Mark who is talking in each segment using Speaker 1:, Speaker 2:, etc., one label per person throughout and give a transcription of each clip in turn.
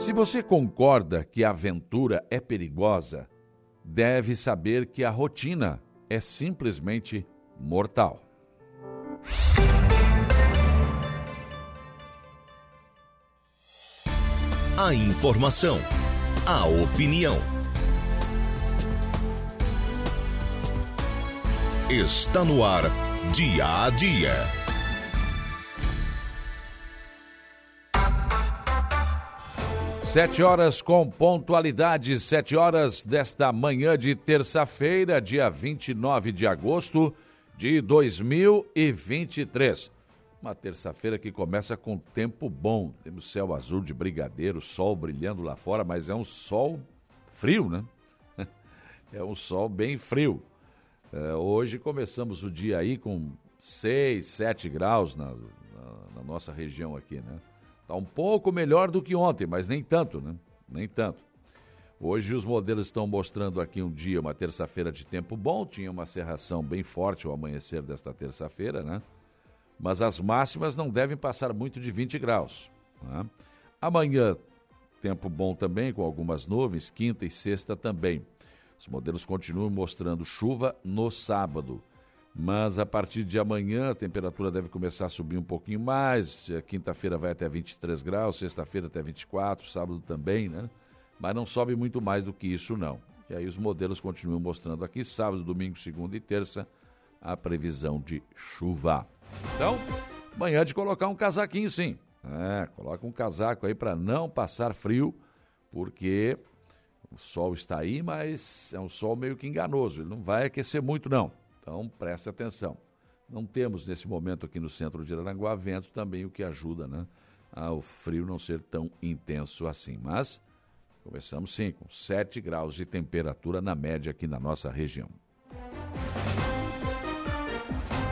Speaker 1: Se você concorda que a aventura é perigosa, deve saber que a rotina é simplesmente mortal.
Speaker 2: A informação, a opinião. Está no ar, dia a dia.
Speaker 1: Sete horas com pontualidade, sete horas desta manhã de terça-feira, dia 29 de agosto de 2023. Uma terça-feira que começa com tempo bom. Temos céu azul de brigadeiro, sol brilhando lá fora, mas é um sol frio, né? É um sol bem frio. É, hoje começamos o dia aí com 6, 7 graus na, na, na nossa região aqui, né? Está um pouco melhor do que ontem, mas nem tanto, né? Nem tanto. Hoje os modelos estão mostrando aqui um dia, uma terça-feira de tempo bom, tinha uma serração bem forte ao amanhecer desta terça-feira, né? Mas as máximas não devem passar muito de 20 graus. Né? Amanhã, tempo bom também, com algumas nuvens, quinta e sexta também. Os modelos continuam mostrando chuva no sábado. Mas a partir de amanhã a temperatura deve começar a subir um pouquinho mais. Quinta-feira vai até 23 graus, sexta-feira até 24, sábado também, né? Mas não sobe muito mais do que isso, não. E aí os modelos continuam mostrando aqui, sábado, domingo, segunda e terça, a previsão de chuva. Então, amanhã de colocar um casaquinho, sim. É, coloca um casaco aí para não passar frio, porque o sol está aí, mas é um sol meio que enganoso. Ele não vai aquecer muito, não. Então, preste atenção. Não temos nesse momento aqui no centro de Aranguá vento também, o que ajuda né, ao frio não ser tão intenso assim. Mas começamos sim com 7 graus de temperatura na média aqui na nossa região.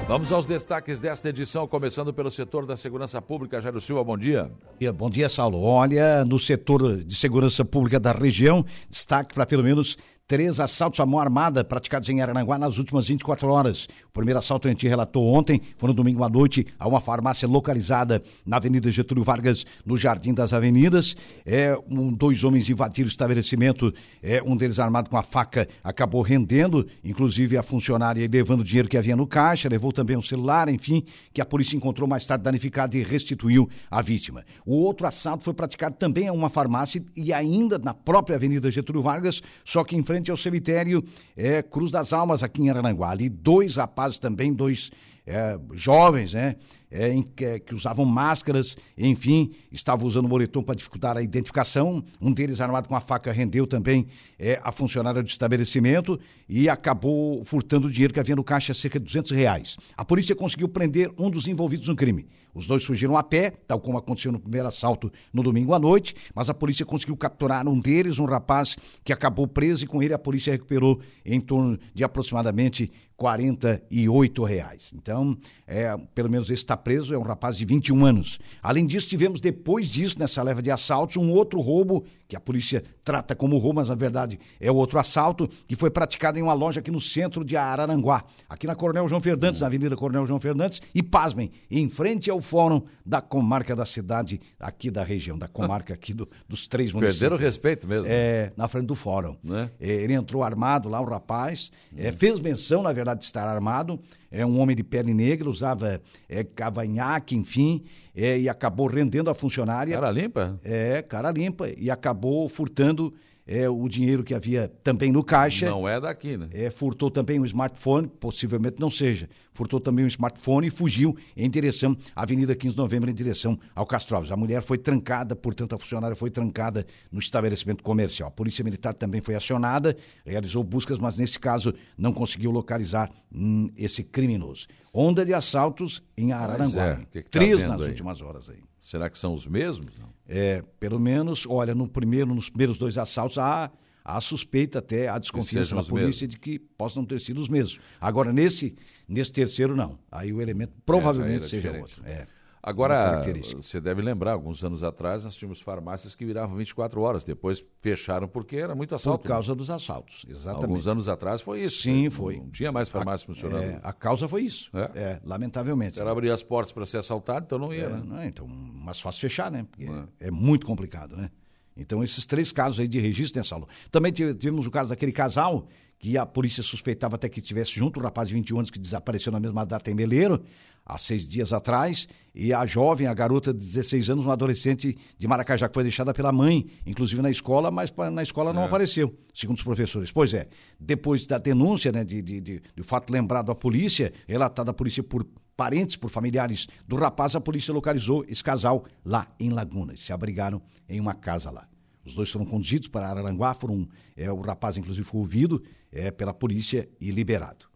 Speaker 1: Vamos aos destaques desta edição, começando pelo setor da segurança pública. Jairo Silva, bom dia.
Speaker 3: Bom dia, Saulo. Olha, no setor de segurança pública da região, destaque para pelo menos três assaltos à mão armada praticados em Arananguá nas últimas 24 horas. O primeiro assalto a gente relatou ontem, foi no domingo à noite, a uma farmácia localizada na Avenida Getúlio Vargas, no Jardim das Avenidas. É, um, dois homens invadiram o estabelecimento, é, um deles armado com a faca acabou rendendo, inclusive a funcionária levando o dinheiro que havia no caixa, levou também um celular, enfim, que a polícia encontrou mais tarde danificado e restituiu a vítima. O outro assalto foi praticado também a uma farmácia e ainda na própria Avenida Getúlio Vargas, só que em frente frente ao cemitério é, Cruz das Almas, aqui em Arananguá. Ali, dois rapazes também, dois é, jovens, né? É, em, que, que, usavam máscaras, enfim, estavam usando moletom para dificultar a identificação. Um deles, armado com a faca, rendeu também é, a funcionária do estabelecimento e acabou furtando o dinheiro que havia no caixa, cerca de 200 reais. A polícia conseguiu prender um dos envolvidos no crime. Os dois fugiram a pé, tal como aconteceu no primeiro assalto no domingo à noite, mas a polícia conseguiu capturar um deles, um rapaz que acabou preso e com ele a polícia recuperou em torno de aproximadamente 48 reais. Então, é, pelo menos esse está preso, é um rapaz de 21 anos. Além disso, tivemos depois disso, nessa leva de assaltos, um outro roubo, que a polícia trata como roubo, mas na verdade é outro assalto, que foi praticado em uma loja aqui no centro de Araranguá, aqui na Coronel João Fernandes, na Avenida Coronel João Fernandes, e pasmem, em frente ao fórum da comarca da cidade, aqui da região, da comarca aqui do, dos três municípios.
Speaker 1: Perderam o respeito mesmo.
Speaker 3: É, na frente do fórum. Né? É, ele entrou armado lá, o rapaz, é, fez menção, na verdade, de estar armado, é um homem de pele negra, usava é, cavanhaque, enfim, é, e acabou rendendo a funcionária.
Speaker 1: Cara limpa?
Speaker 3: É, cara limpa, e acabou furtando é, o dinheiro que havia também no caixa.
Speaker 1: Não é daqui, né?
Speaker 3: É, furtou também um smartphone, possivelmente não seja. Furtou também um smartphone e fugiu em direção à Avenida 15 de Novembro, em direção ao Castro Alves. A mulher foi trancada, portanto, a funcionária foi trancada no estabelecimento comercial. A Polícia Militar também foi acionada, realizou buscas, mas nesse caso não conseguiu localizar hum, esse criminoso. Onda de assaltos em Araranguá. É. Que que tá Três nas aí? últimas horas aí.
Speaker 1: Será que são os mesmos? Não?
Speaker 3: É, pelo menos, olha, no primeiro, nos primeiros dois assaltos, há, há suspeita até, há desconfiança na polícia mesmos. de que possam ter sido os mesmos. Agora, nesse, nesse terceiro, não. Aí o elemento provavelmente é, seja outro. É.
Speaker 1: Agora, você deve lembrar, alguns anos atrás nós tínhamos farmácias que viravam 24 horas, depois fecharam porque era muito assalto.
Speaker 3: Por causa né? dos assaltos, exatamente.
Speaker 1: Alguns anos atrás foi isso.
Speaker 3: Sim, né? foi.
Speaker 1: Não tinha mais farmácia a, funcionando.
Speaker 3: É, a causa foi isso, é? é lamentavelmente.
Speaker 1: Era abrir as portas para ser assaltado, então não ia, é,
Speaker 3: né? Não, então, mais fácil fechar, né? Porque é. é muito complicado, né? Então, esses três casos aí de registro, né, Saulo? Também tivemos o caso daquele casal que a polícia suspeitava até que estivesse junto, o rapaz de 21 anos que desapareceu na mesma data em Meleiro, há seis dias atrás, e a jovem, a garota de 16 anos, uma adolescente de Maracajá, que foi deixada pela mãe, inclusive na escola, mas na escola não é. apareceu, segundo os professores. Pois é, depois da denúncia, né, de, de, de, de fato lembrado à polícia, relatado à polícia por parentes, por familiares do rapaz, a polícia localizou esse casal lá em Laguna. Se abrigaram em uma casa lá. Os dois foram conduzidos para Araranguá, foram, é, o rapaz, inclusive, foi ouvido é, pela polícia e liberado.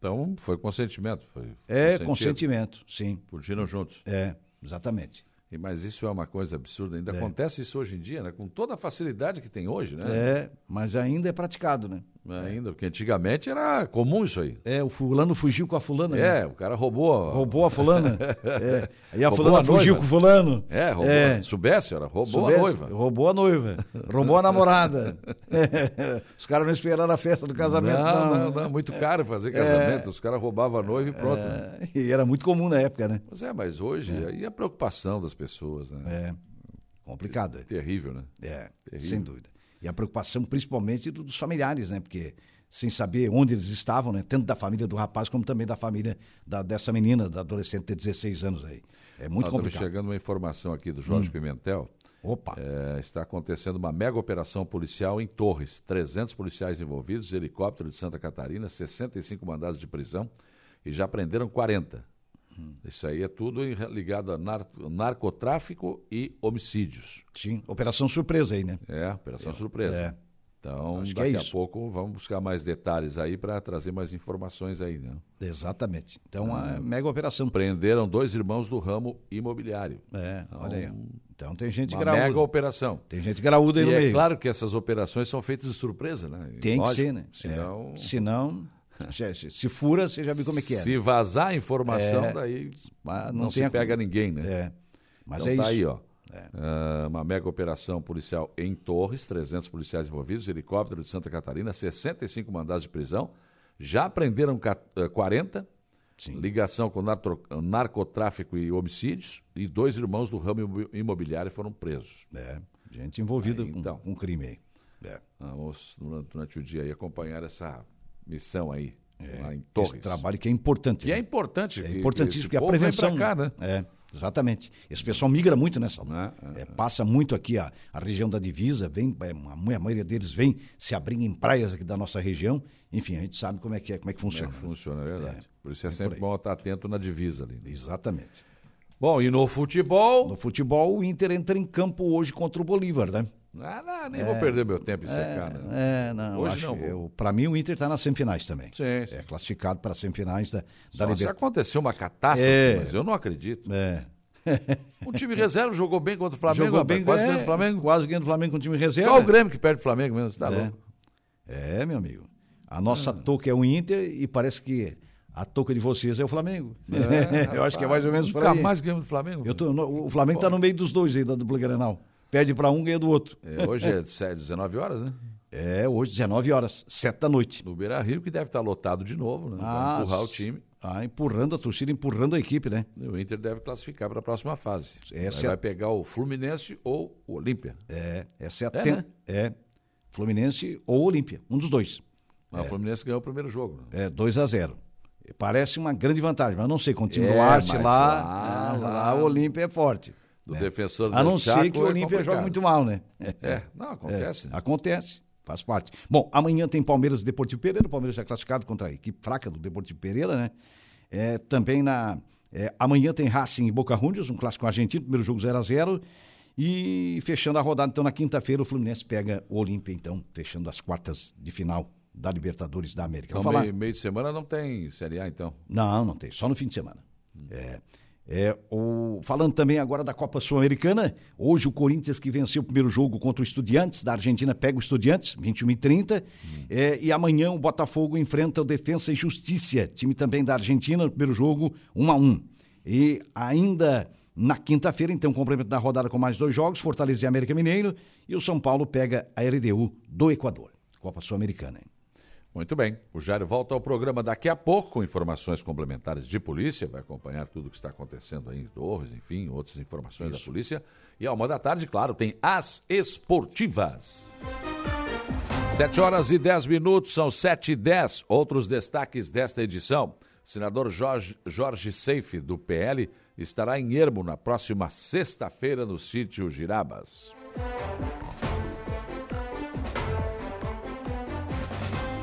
Speaker 1: Então, foi consentimento. Foi,
Speaker 3: é, consentimento, sim.
Speaker 1: Fugiram juntos.
Speaker 3: É, exatamente.
Speaker 1: Mas isso é uma coisa absurda. Ainda é. acontece isso hoje em dia, né? Com toda a facilidade que tem hoje, né?
Speaker 3: É, mas ainda é praticado, né?
Speaker 1: Ainda, porque antigamente era comum isso aí.
Speaker 3: É, o fulano fugiu com a fulana.
Speaker 1: É, né? o cara roubou.
Speaker 3: Roubou a fulana. é. Aí a roubou fulana a fugiu com o fulano.
Speaker 1: É, roubou. É. Soubesse, era, roubou Soubesse, a noiva.
Speaker 3: Roubou a noiva. roubou a namorada. É. Os caras não esperaram a festa do casamento.
Speaker 1: Não, não, não, não muito caro fazer casamento. É. Os caras roubavam a noiva e pronto.
Speaker 3: É. E era muito comum na época, né?
Speaker 1: Pois é, mas hoje, é. aí a preocupação das pessoas, né?
Speaker 3: É. Complicado. É.
Speaker 1: Terrível, né?
Speaker 3: É, Terrível. sem dúvida. E a preocupação principalmente dos familiares, né? Porque sem saber onde eles estavam, né? tanto da família do rapaz como também da família da, dessa menina, da adolescente de 16 anos aí. É muito Nós complicado.
Speaker 1: chegando uma informação aqui do Jorge hum. Pimentel.
Speaker 3: Opa!
Speaker 1: É, está acontecendo uma mega operação policial em Torres. 300 policiais envolvidos, helicóptero de Santa Catarina, 65 mandados de prisão e já prenderam 40. Hum. Isso aí é tudo ligado a nar narcotráfico e homicídios.
Speaker 3: Sim, operação surpresa aí, né?
Speaker 1: É, operação é. surpresa. É. Então, Acho daqui é a pouco vamos buscar mais detalhes aí para trazer mais informações aí, né?
Speaker 3: Exatamente. Então, uma ah, mega operação.
Speaker 1: Prenderam dois irmãos do ramo imobiliário.
Speaker 3: É, então, olha aí. Então tem gente
Speaker 1: uma
Speaker 3: graúda.
Speaker 1: mega operação.
Speaker 3: Tem gente graúda aí e
Speaker 1: no
Speaker 3: é
Speaker 1: meio. claro que essas operações são feitas de surpresa, né?
Speaker 3: Tem Lógico, que ser, né? Senão... É. Senão... se fura, você já viu como é que é.
Speaker 1: Se vazar a informação, é, daí não, não se pega ninguém, né?
Speaker 3: É. Mas
Speaker 1: então
Speaker 3: é
Speaker 1: tá
Speaker 3: isso.
Speaker 1: aí, ó. É. Uh, uma mega operação policial em Torres, 300 policiais envolvidos, helicóptero de Santa Catarina, 65 mandados de prisão. Já prenderam 40, Sim. ligação com narcotráfico e homicídios, e dois irmãos do ramo imobiliário foram presos.
Speaker 3: É, gente envolvida aí, então, com, crime aí. É.
Speaker 1: Vamos, durante, durante, o dia, aí, acompanhar essa missão aí, é, lá em Torres. Esse
Speaker 3: trabalho que é importante.
Speaker 1: Que é né? é importante.
Speaker 3: É importantíssimo, porque a prevenção... Cá, né? É. Exatamente. Esse pessoal migra muito nessa. Né? É, é, passa muito aqui a, a região da divisa, vem, é, a, maioria deles vem se abrir em praias aqui da nossa região. Enfim, a gente sabe como é que, é, como é que funciona. Como é
Speaker 1: que funciona, é verdade. É, por isso é sempre bom estar atento na divisa ali. Né?
Speaker 3: Exatamente.
Speaker 1: Bom, e no futebol?
Speaker 3: No futebol, o Inter entra em campo hoje contra o Bolívar, né?
Speaker 1: Ah, não, nem é, vou perder meu tempo em é, secar, né?
Speaker 3: É, não. Hoje não vou. Para mim, o Inter está nas semifinais também.
Speaker 1: Sim, sim.
Speaker 3: É classificado para as semifinais da, da
Speaker 1: Libertadores. Aconteceu uma catástrofe, é, mas eu não acredito.
Speaker 3: É.
Speaker 1: O time reserva jogou bem contra o Flamengo, jogou bem, quase é, ganhando o Flamengo.
Speaker 3: Quase ganhando o Flamengo com o time reserva.
Speaker 1: Só o Grêmio que perde o Flamengo mesmo, tá
Speaker 3: é.
Speaker 1: louco.
Speaker 3: É, meu amigo. A nossa ah. touca é o Inter e parece que a touca de vocês é o Flamengo. É, eu acho que é mais ou menos
Speaker 1: por aí. Nunca mais ganhamos do Flamengo.
Speaker 3: Tô, no, o Flamengo está no meio dos dois aí da dupla Granal. Perde para um, ganha do outro.
Speaker 1: É, hoje é 19 horas, né?
Speaker 3: É, hoje 19 horas, 7 da noite.
Speaker 1: No Beira Rio, que deve estar lotado de novo, né? Ah, empurrar o time.
Speaker 3: Ah, empurrando a torcida, empurrando a equipe, né?
Speaker 1: O Inter deve classificar para a próxima fase. Essa vai é... pegar o Fluminense ou o Olímpia.
Speaker 3: É, essa é a é, ten... né? é Fluminense ou Olímpia, um dos dois.
Speaker 1: Mas é. o Fluminense ganhou o primeiro jogo.
Speaker 3: Né? É, 2 a 0 Parece uma grande vantagem, mas não sei, com o time é, do Arce lá, lá, lá, lá, o Olímpia é forte.
Speaker 1: Do né? defensor
Speaker 3: A não ser que o é Olímpia jogue muito mal, né?
Speaker 1: É, não, acontece.
Speaker 3: É, acontece. Faz parte. Bom, amanhã tem Palmeiras e Deportivo Pereira. O Palmeiras já é classificado contra a equipe fraca do Deportivo Pereira, né? É, também na. É, amanhã tem Racing e Boca Juniors, um clássico argentino, primeiro jogo 0 a 0 E fechando a rodada, então, na quinta-feira, o Fluminense pega o Olímpia, então, fechando as quartas de final da Libertadores da América.
Speaker 1: Então, meio, meio, de semana não tem Série A, então?
Speaker 3: Não, não tem, só no fim de semana. Hum. É. É, o, falando também agora da Copa Sul-Americana, hoje o Corinthians que venceu o primeiro jogo contra o Estudiantes, da Argentina pega o Estudiantes, 21 e 30, hum. é, e amanhã o Botafogo enfrenta o Defensa e Justiça, time também da Argentina, no primeiro jogo, 1 a 1 E ainda na quinta-feira, então, complemento da rodada com mais dois jogos, Fortaleza e América Mineiro, e o São Paulo pega a LDU do Equador, Copa Sul-Americana.
Speaker 1: Muito bem. O Jairo volta ao programa daqui a pouco com informações complementares de polícia. Vai acompanhar tudo o que está acontecendo aí em Torres, enfim, outras informações Isso. da polícia. E ao uma da tarde, claro, tem as esportivas. Sete horas e dez minutos, são sete e dez. Outros destaques desta edição. Senador Jorge, Jorge Seife, do PL, estará em Ermo na próxima sexta-feira no sítio Girabas.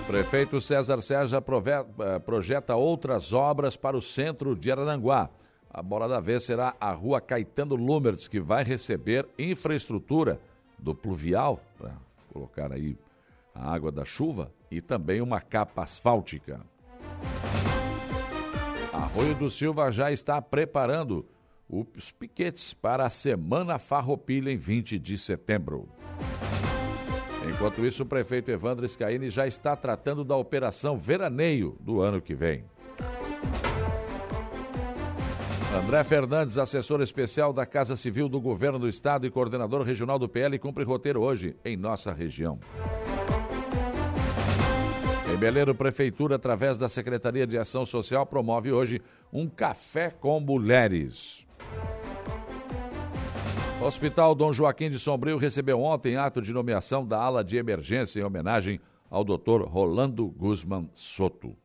Speaker 1: Prefeito César Sérgio eh, projeta outras obras para o centro de Araranguá. A bola da vez será a rua Caetano Lumertz, que vai receber infraestrutura do pluvial, para colocar aí a água da chuva, e também uma capa asfáltica. Arroio do Silva já está preparando os piquetes para a Semana Farroupilha em 20 de setembro. Enquanto isso, o prefeito Evandro Scaini já está tratando da operação Veraneio do ano que vem. André Fernandes, assessor especial da Casa Civil do Governo do Estado e coordenador regional do PL, cumpre roteiro hoje em nossa região. Em Beleiro, Prefeitura, através da Secretaria de Ação Social, promove hoje um café com mulheres. Hospital Dom Joaquim de Sombrio recebeu ontem ato de nomeação da ala de emergência em homenagem ao Dr. Rolando Guzman Soto.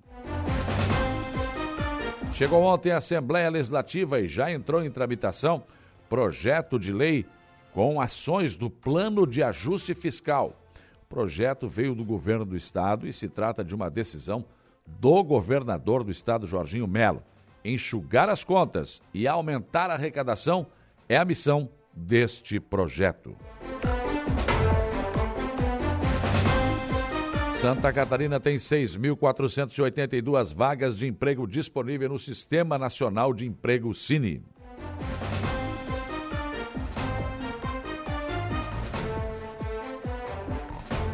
Speaker 1: Chegou ontem a Assembleia Legislativa e já entrou em tramitação projeto de lei com ações do Plano de Ajuste Fiscal. O projeto veio do governo do estado e se trata de uma decisão do governador do estado, Jorginho Melo. Enxugar as contas e aumentar a arrecadação é a missão deste projeto. Santa Catarina tem 6.482 vagas de emprego disponível no Sistema Nacional de Emprego Cine.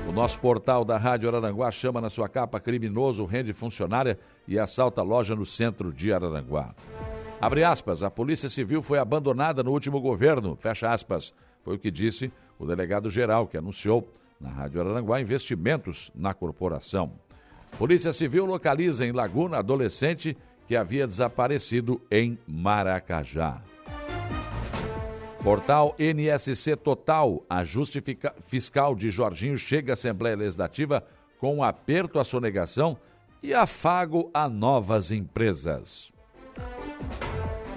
Speaker 1: O nosso portal da Rádio Araranguá chama na sua capa criminoso rende funcionária e assalta loja no centro de Araranguá. Abre aspas, a Polícia Civil foi abandonada no último governo, fecha aspas. Foi o que disse o delegado geral, que anunciou na Rádio Araranguá investimentos na corporação. Polícia Civil localiza em Laguna adolescente que havia desaparecido em Maracajá. Portal NSC Total, ajuste fiscal de Jorginho chega à Assembleia Legislativa com aperto à sonegação e afago a novas empresas.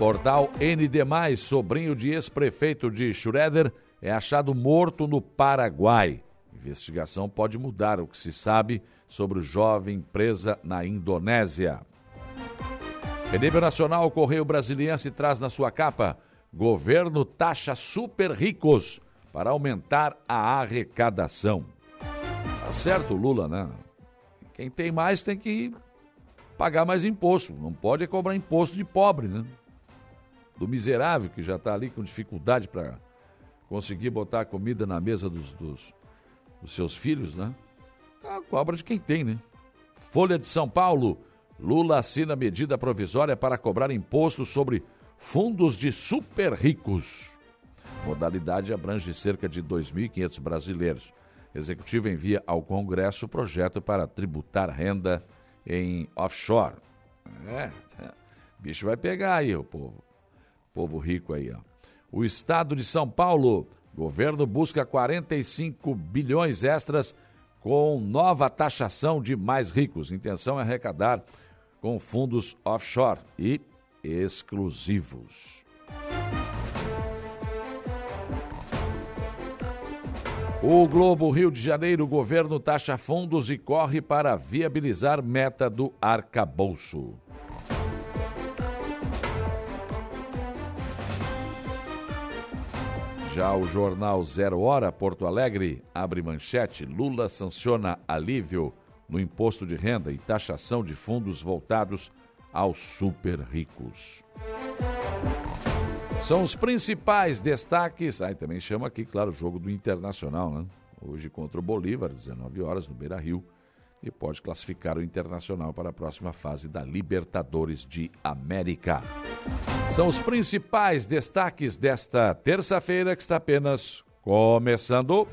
Speaker 1: Portal ND+, sobrinho de ex-prefeito de Schroeder, é achado morto no Paraguai. Investigação pode mudar o que se sabe sobre o jovem presa na Indonésia. Em nível nacional, o Correio Brasiliense traz na sua capa: governo taxa super ricos para aumentar a arrecadação. Tá certo, Lula, né? Quem tem mais tem que pagar mais imposto. Não pode cobrar imposto de pobre, né? Do miserável que já está ali com dificuldade para conseguir botar comida na mesa dos, dos, dos seus filhos, né? A cobra de quem tem, né? Folha de São Paulo. Lula assina medida provisória para cobrar imposto sobre fundos de super ricos. Modalidade abrange cerca de 2.500 brasileiros. Executivo envia ao Congresso projeto para tributar renda em offshore. É, é, bicho vai pegar aí o povo. Povo rico aí, ó. O estado de São Paulo, governo busca 45 bilhões extras com nova taxação de mais ricos. Intenção é arrecadar com fundos offshore e exclusivos. O Globo Rio de Janeiro, o governo taxa fundos e corre para viabilizar meta do arcabouço. Já o jornal Zero Hora Porto Alegre abre manchete: Lula sanciona alívio no imposto de renda e taxação de fundos voltados aos super ricos. São os principais destaques. Aí ah, também chama aqui, claro, o jogo do Internacional, né? Hoje contra o Bolívar, 19 horas, no Beira Rio e pode classificar o Internacional para a próxima fase da Libertadores de América. São os principais destaques desta terça-feira que está apenas começando.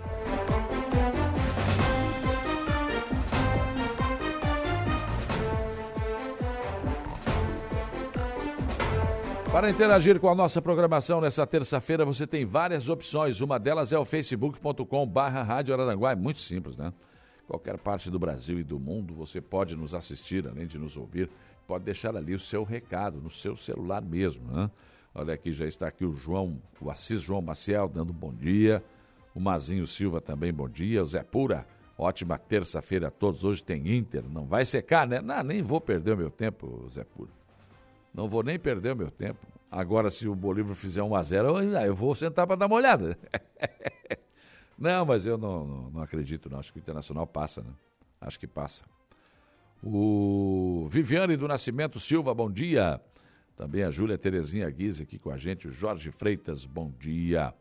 Speaker 1: Para interagir com a nossa programação nessa terça-feira, você tem várias opções. Uma delas é o facebook.com barra Rádio Araranguá. É muito simples, né? Qualquer parte do Brasil e do mundo, você pode nos assistir, além de nos ouvir. Pode deixar ali o seu recado, no seu celular mesmo, né? Olha aqui, já está aqui o João, o Assis João Maciel, dando um bom dia. O Mazinho Silva também, bom dia. O Zé Pura, ótima terça-feira a todos. Hoje tem Inter, não vai secar, né? Não, nem vou perder o meu tempo, Zé Pura. Não vou nem perder o meu tempo. Agora, se o Bolívar fizer 1 a 0 eu, vou sentar para dar uma olhada. não, mas eu não, não, não, acredito, não. Acho que o Internacional passa, né? Acho que passa. O Viviane do Nascimento Silva, bom dia. Também a Júlia Terezinha Guise aqui com a gente. O Jorge Freitas, bom dia.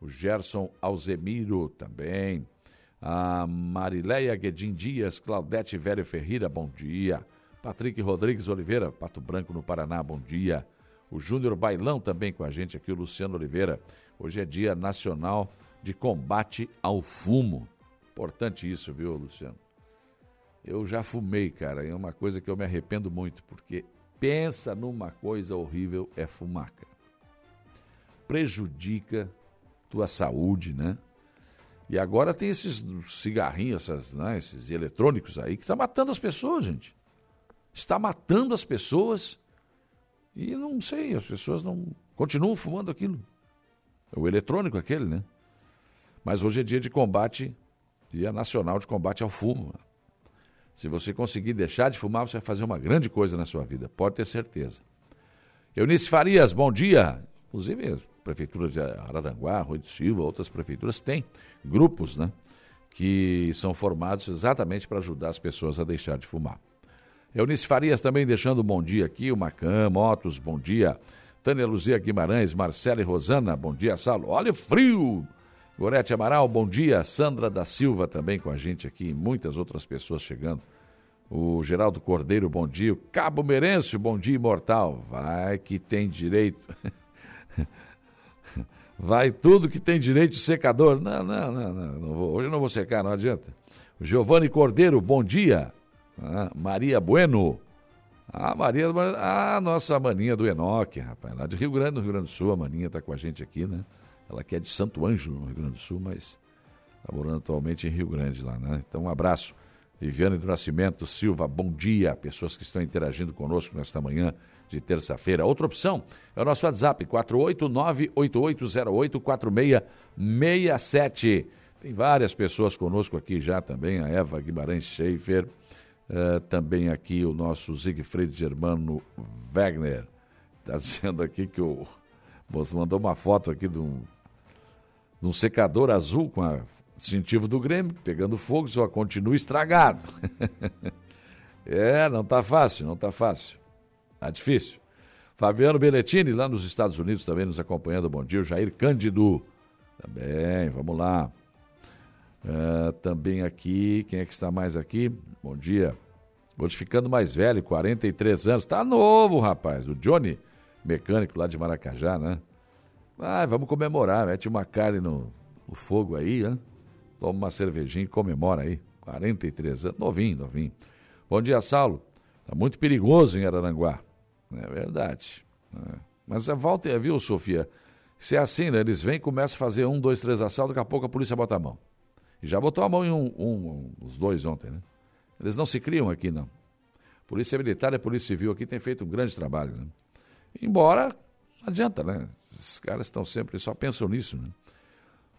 Speaker 1: O Gerson Alzemiro também. A Marileia Guedin Dias, Claudete Velho Ferreira, bom dia. Patrick Rodrigues Oliveira, Pato Branco no Paraná, bom dia. O Júnior Bailão também com a gente aqui, o Luciano Oliveira. Hoje é Dia Nacional de Combate ao Fumo. Importante isso, viu, Luciano? Eu já fumei, cara, é uma coisa que eu me arrependo muito, porque pensa numa coisa horrível é fumar, cara. Prejudica tua saúde, né? E agora tem esses cigarrinhos, essas, né, esses eletrônicos aí que estão tá matando as pessoas, gente está matando as pessoas e não sei, as pessoas não continuam fumando aquilo. O eletrônico aquele, né? Mas hoje é dia de combate, dia nacional de combate ao fumo. Se você conseguir deixar de fumar, você vai fazer uma grande coisa na sua vida, pode ter certeza. Eunice Farias, bom dia. Inclusive, a Prefeitura de Araranguá, Rui de Silva, outras prefeituras têm grupos, né? Que são formados exatamente para ajudar as pessoas a deixar de fumar. Eunice Farias também deixando um bom dia aqui, o Macan, Motos, bom dia. Tânia Luzia Guimarães, Marcela e Rosana, bom dia, Saulo. Olha o frio! Gorete Amaral, bom dia. Sandra da Silva também com a gente aqui, muitas outras pessoas chegando. O Geraldo Cordeiro, bom dia. O Cabo Merencio, bom dia, imortal. Vai que tem direito. Vai tudo que tem direito de secador. Não, não, não, não, não vou. hoje eu não vou secar, não adianta. Giovanni Cordeiro, bom dia. Ah, Maria Bueno. A Maria, a nossa maninha do Enoque, rapaz, lá de Rio Grande, no Rio Grande do Sul, a maninha está com a gente aqui, né? Ela que é de Santo Ângelo, no Rio Grande do Sul, mas está morando atualmente em Rio Grande lá, né? Então, um abraço. Viviane do Nascimento Silva, bom dia. Pessoas que estão interagindo conosco nesta manhã de terça-feira. Outra opção é o nosso WhatsApp, 489-8808-4667. Tem várias pessoas conosco aqui já também, a Eva Guimarães Schaefer, Uh, também aqui o nosso Siegfried Germano Wagner. Está dizendo aqui que o moço mandou uma foto aqui de um, de um secador azul com a distintivo do Grêmio, pegando fogo, só continua estragado. é, não está fácil, não está fácil. Está difícil. Fabiano Belletini, lá nos Estados Unidos, também nos acompanhando. Bom dia. O Jair Cândido, também, vamos lá. Uh, também aqui, quem é que está mais aqui? Bom dia. Hoje ficando mais velho, 43 anos. Tá novo, rapaz. O Johnny, mecânico lá de Maracajá, né? Ah, vamos comemorar. Mete uma carne no, no fogo aí? Toma uma cervejinha e comemora aí. 43 anos. Novinho, novinho. Bom dia, Saulo. Tá muito perigoso em Araranguá. É verdade. É. Mas a volta, viu, Sofia? Se é assim, né? Eles vêm, começam a fazer um, dois, três assaltos, daqui a pouco a polícia bota a mão. E já botou a mão em um, um, os dois ontem, né? Eles não se criam aqui, não. Polícia Militar e Polícia Civil aqui têm feito um grande trabalho, né? Embora, não adianta, né? Esses caras estão sempre, só pensam nisso, né?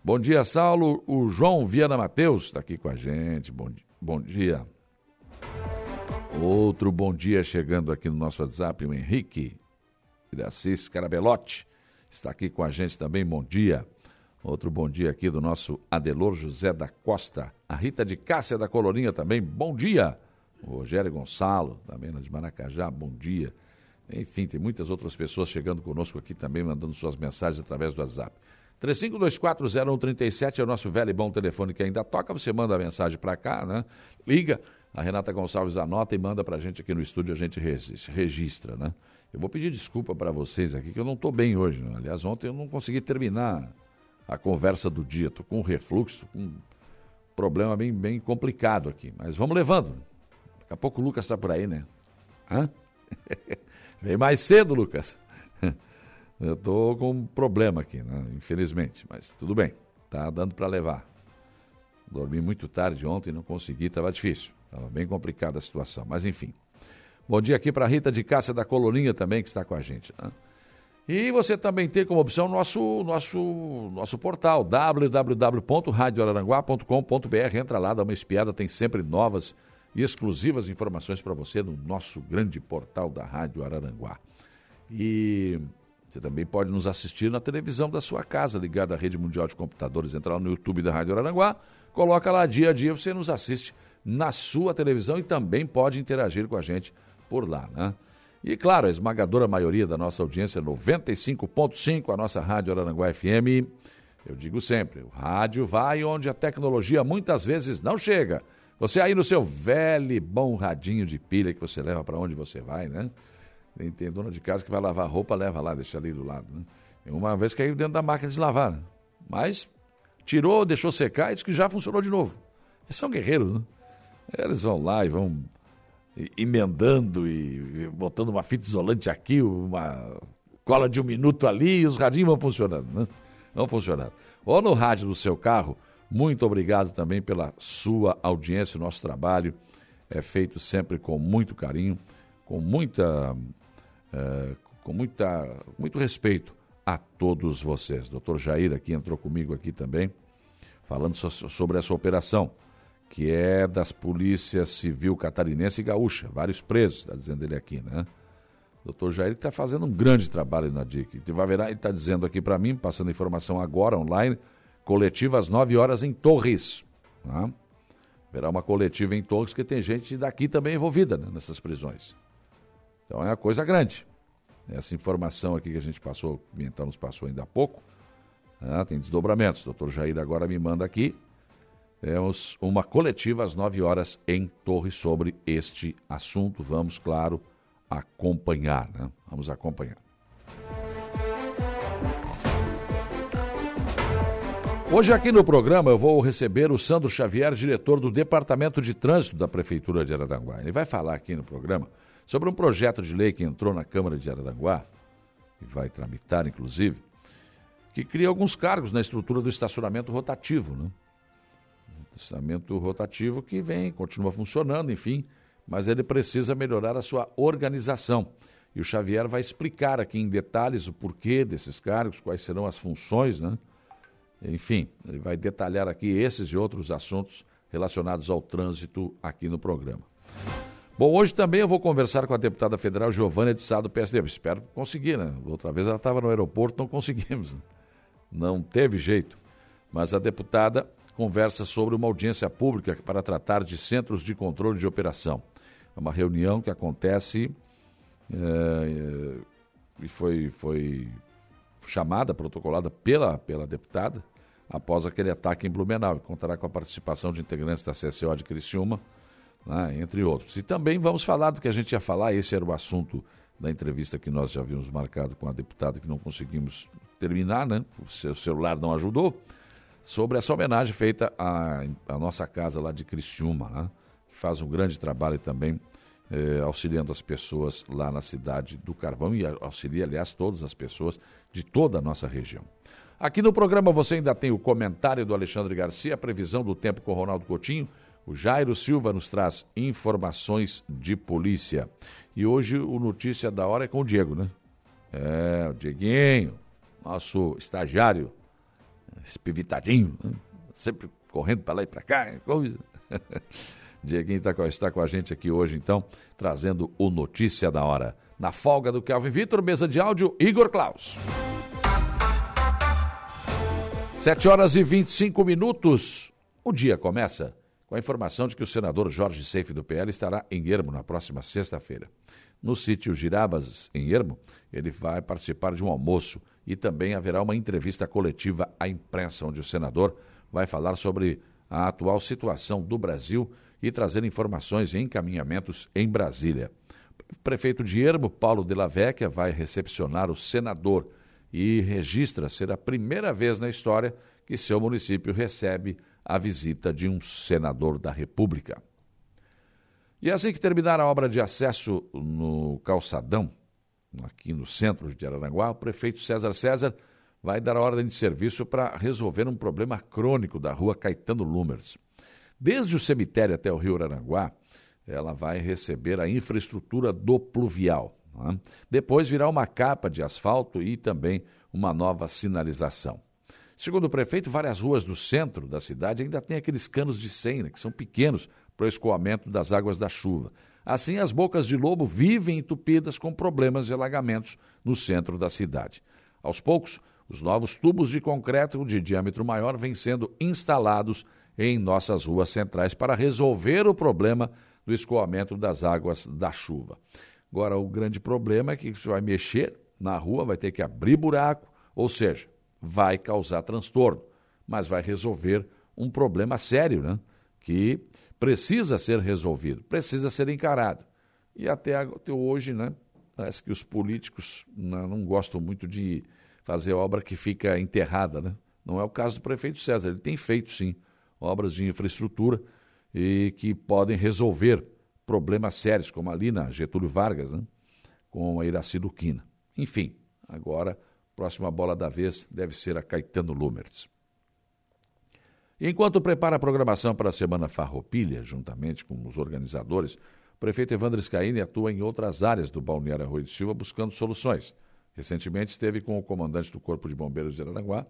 Speaker 1: Bom dia, Saulo. O João Viana Mateus está aqui com a gente. Bom, bom dia. Outro bom dia chegando aqui no nosso WhatsApp, o Henrique Assis Carabelotti está aqui com a gente também. Bom dia. Outro bom dia aqui do nosso Adelor José da Costa. A Rita de Cássia da Colorinha também, bom dia. O Rogério Gonçalo, também de Maracajá, bom dia. Enfim, tem muitas outras pessoas chegando conosco aqui também, mandando suas mensagens através do WhatsApp. 35240137 é o nosso velho e bom telefone que ainda toca. Você manda a mensagem para cá, né? Liga, a Renata Gonçalves anota e manda para a gente aqui no estúdio, a gente registra, né? Eu vou pedir desculpa para vocês aqui, que eu não estou bem hoje. Né? Aliás, ontem eu não consegui terminar a conversa do dia. Estou com um refluxo, com um problema bem, bem complicado aqui. Mas vamos levando. Daqui a pouco o Lucas está por aí, né? Hã? Vem mais cedo, Lucas. Eu tô com um problema aqui, né? infelizmente, mas tudo bem, tá dando para levar. Dormi muito tarde ontem, não consegui, estava difícil, estava bem complicada a situação, mas enfim. Bom dia aqui para Rita de Cássia da Coloninha também, que está com a gente. Né? E você também tem como opção nosso, nosso, nosso portal, www.radioararanguá.com.br. Entra lá, dá uma espiada, tem sempre novas e exclusivas informações para você no nosso grande portal da Rádio Araranguá. E você também pode nos assistir na televisão da sua casa, ligada à Rede Mundial de Computadores. Entra lá no YouTube da Rádio Araranguá, coloca lá dia a dia, você nos assiste na sua televisão e também pode interagir com a gente por lá, né? E claro, a esmagadora maioria da nossa audiência, 95.5, a nossa Rádio Araranguá FM. Eu digo sempre, o rádio vai onde a tecnologia muitas vezes não chega. Você aí no seu velho bom radinho de pilha que você leva para onde você vai, né? Tem, tem, dona de casa que vai lavar roupa, leva lá, deixa ali do lado. Né? Uma vez caiu dentro da máquina de lavar, né? mas tirou, deixou secar e disse que já funcionou de novo. Eles são guerreiros, né? Eles vão lá e vão emendando e botando uma fita isolante aqui, uma cola de um minuto ali e os radinhos vão funcionando, né? Vão funcionando. Ou no rádio do seu carro, muito obrigado também pela sua audiência. Nosso trabalho é feito sempre com muito carinho, com muita, é, com muita, muito respeito a todos vocês. Doutor Jair aqui entrou comigo aqui também, falando so sobre essa operação que é das polícias civil catarinense e gaúcha, vários presos, está dizendo ele aqui, né? Doutor Jair está fazendo um grande trabalho na DIC. Ele está dizendo aqui para mim, passando informação agora online, coletiva às 9 horas em Torres. Haverá uma coletiva em Torres que tem gente daqui também envolvida né, nessas prisões. Então é uma coisa grande. Essa informação aqui que a gente passou, então nos passou ainda há pouco, né, tem desdobramentos. Doutor Jair agora me manda aqui temos uma coletiva às 9 horas em Torre sobre este assunto. Vamos, claro, acompanhar, né? Vamos acompanhar. Hoje aqui no programa eu vou receber o Sandro Xavier, diretor do Departamento de Trânsito da Prefeitura de Araranguá. Ele vai falar aqui no programa sobre um projeto de lei que entrou na Câmara de Araranguá, e vai tramitar inclusive, que cria alguns cargos na estrutura do estacionamento rotativo, né? estacionamento rotativo que vem, continua funcionando, enfim, mas ele precisa melhorar a sua organização. E o Xavier vai explicar aqui em detalhes o porquê desses cargos, quais serão as funções, né? Enfim, ele vai detalhar aqui esses e outros assuntos relacionados ao trânsito aqui no programa. Bom, hoje também eu vou conversar com a deputada federal Giovânia de Sá do PSDB. Espero conseguir, né? Outra vez ela estava no aeroporto, não conseguimos. Né? Não teve jeito. Mas a deputada conversa sobre uma audiência pública para tratar de centros de controle de operação. É uma reunião que acontece é, e foi, foi chamada, protocolada pela, pela deputada após aquele ataque em Blumenau. Contará com a participação de integrantes da CSO de Criciúma, né, entre outros. E também vamos falar do que a gente ia falar, esse era o assunto da entrevista que nós já havíamos marcado com a deputada, que não conseguimos terminar, né? O seu celular não ajudou sobre essa homenagem feita à, à nossa casa lá de Criciúma, né? que faz um grande trabalho também eh, auxiliando as pessoas lá na cidade do Carvão e auxilia, aliás, todas as pessoas de toda a nossa região. Aqui no programa você ainda tem o comentário do Alexandre Garcia, a previsão do tempo com Ronaldo Coutinho. O Jairo Silva nos traz informações de polícia. E hoje o Notícia da Hora é com o Diego, né? É, o Dieguinho, nosso estagiário espivitadinho, né? sempre correndo para lá e para cá, coisa. Dieguinho tá, está com a gente aqui hoje, então, trazendo o Notícia da Hora. Na folga do Kelvin Vitor, mesa de áudio, Igor Klaus. 7 horas e 25 minutos. O dia começa com a informação de que o senador Jorge Seife do PL estará em Ermo na próxima sexta-feira. No sítio Girabas, em Ermo, ele vai participar de um almoço e também haverá uma entrevista coletiva à imprensa, onde o senador vai falar sobre a atual situação do Brasil e trazer informações e encaminhamentos em Brasília. O prefeito de Paulo de la Vecchia, vai recepcionar o senador e registra ser a primeira vez na história que seu município recebe a visita de um senador da República. E assim que terminar a obra de acesso no calçadão, aqui no centro de Araranguá, o prefeito César César vai dar ordem de serviço para resolver um problema crônico da rua Caetano Lumers. Desde o cemitério até o rio Araranguá, ela vai receber a infraestrutura do pluvial. Né? Depois virá uma capa de asfalto e também uma nova sinalização. Segundo o prefeito, várias ruas do centro da cidade ainda têm aqueles canos de senha, que são pequenos para o escoamento das águas da chuva. Assim, as bocas de lobo vivem entupidas com problemas de alagamentos no centro da cidade. Aos poucos, os novos tubos de concreto de diâmetro maior vêm sendo instalados em nossas ruas centrais para resolver o problema do escoamento das águas da chuva. Agora, o grande problema é que você vai mexer na rua, vai ter que abrir buraco, ou seja, vai causar transtorno, mas vai resolver um problema sério, né? Que precisa ser resolvido, precisa ser encarado. E até, até hoje, né? Parece que os políticos não, né, não gostam muito de fazer obra que fica enterrada, né? Não é o caso do prefeito César, ele tem feito sim obras de infraestrutura e que podem resolver problemas sérios, como ali na Getúlio Vargas, né? com a Iraci Duquina. Enfim, agora Próxima bola da vez deve ser a Caetano Lumertz. Enquanto prepara a programação para a Semana Farroupilha, juntamente com os organizadores, o prefeito Evandro Scaini atua em outras áreas do Balneário Arroio de Silva buscando soluções. Recentemente esteve com o comandante do Corpo de Bombeiros de Araranguá,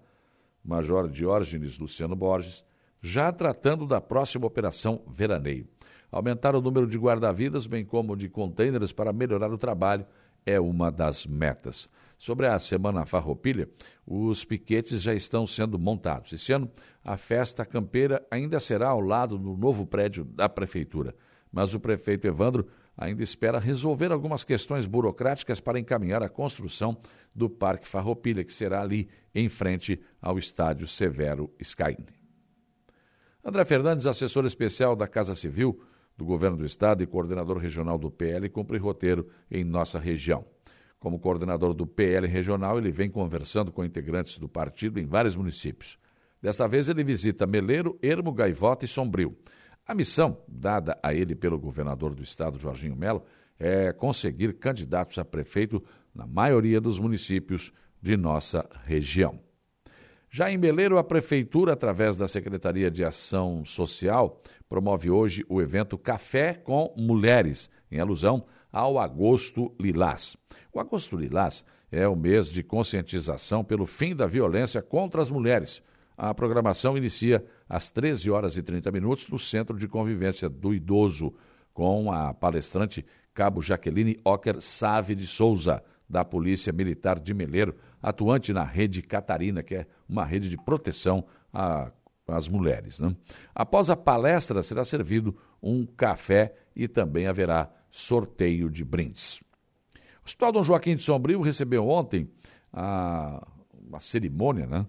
Speaker 1: Major Diógenes Luciano Borges, já tratando da próxima operação Veraneio. Aumentar o número de guarda-vidas, bem como de contêineres para melhorar o trabalho, é uma das metas. Sobre a Semana Farroupilha, os piquetes já estão sendo montados. Esse ano, a festa campeira ainda será ao lado do novo prédio da Prefeitura. Mas o prefeito Evandro ainda espera resolver algumas questões burocráticas para encaminhar a construção do Parque Farroupilha, que será ali em frente ao estádio Severo Scaini. André Fernandes, assessor especial da Casa Civil do Governo do Estado e coordenador regional do PL, cumpre roteiro em nossa região. Como coordenador do PL regional, ele vem conversando com integrantes do partido em vários municípios. Desta vez, ele visita Meleiro, Ermo, Gaivota e Sombrio. A missão dada a ele pelo governador do estado, Jorginho Melo, é conseguir candidatos a prefeito na maioria dos municípios de nossa região. Já em Meleiro, a Prefeitura, através da Secretaria de Ação Social, promove hoje o evento Café com Mulheres, em alusão ao Agosto Lilás. O Agosto Lilás é o mês de conscientização pelo fim da violência contra as mulheres. A programação inicia às 13 horas e 30 minutos no Centro de Convivência do Idoso, com a palestrante Cabo Jaqueline Ocker Save de Souza, da Polícia Militar de Meleiro, atuante na Rede Catarina, que é uma rede de proteção às mulheres. Né? Após a palestra, será servido um café e também haverá sorteio de brindes. O Hospital Dom Joaquim de Sombrio recebeu ontem a, uma cerimônia né,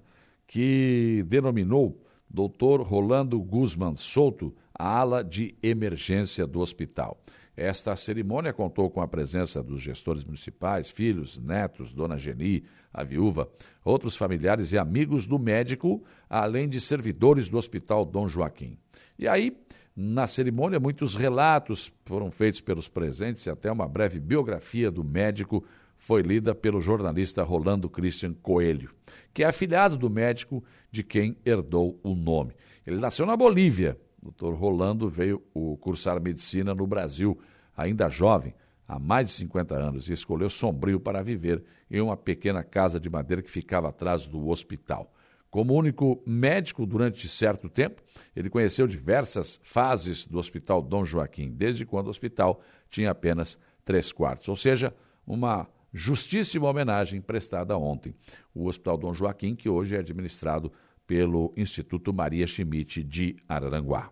Speaker 1: que denominou Dr. Rolando Guzman Souto a ala de emergência do hospital. Esta cerimônia contou com a presença dos gestores municipais, filhos, netos, dona Geni, a viúva, outros familiares e amigos do médico, além de servidores do Hospital Dom Joaquim. E aí, na cerimônia, muitos relatos foram feitos pelos presentes e até uma breve biografia do médico foi lida pelo jornalista Rolando Christian Coelho, que é afilhado do médico de quem herdou o nome. Ele nasceu na Bolívia. O Dr. Rolando veio cursar medicina no Brasil, ainda jovem, há mais de 50 anos, e escolheu Sombrio para viver em uma pequena casa de madeira que ficava atrás do hospital. Como único médico durante certo tempo, ele conheceu diversas fases do Hospital Dom Joaquim, desde quando o hospital tinha apenas três quartos, ou seja, uma justíssima homenagem prestada ontem. O Hospital Dom Joaquim, que hoje é administrado pelo Instituto Maria Schmidt de Araranguá.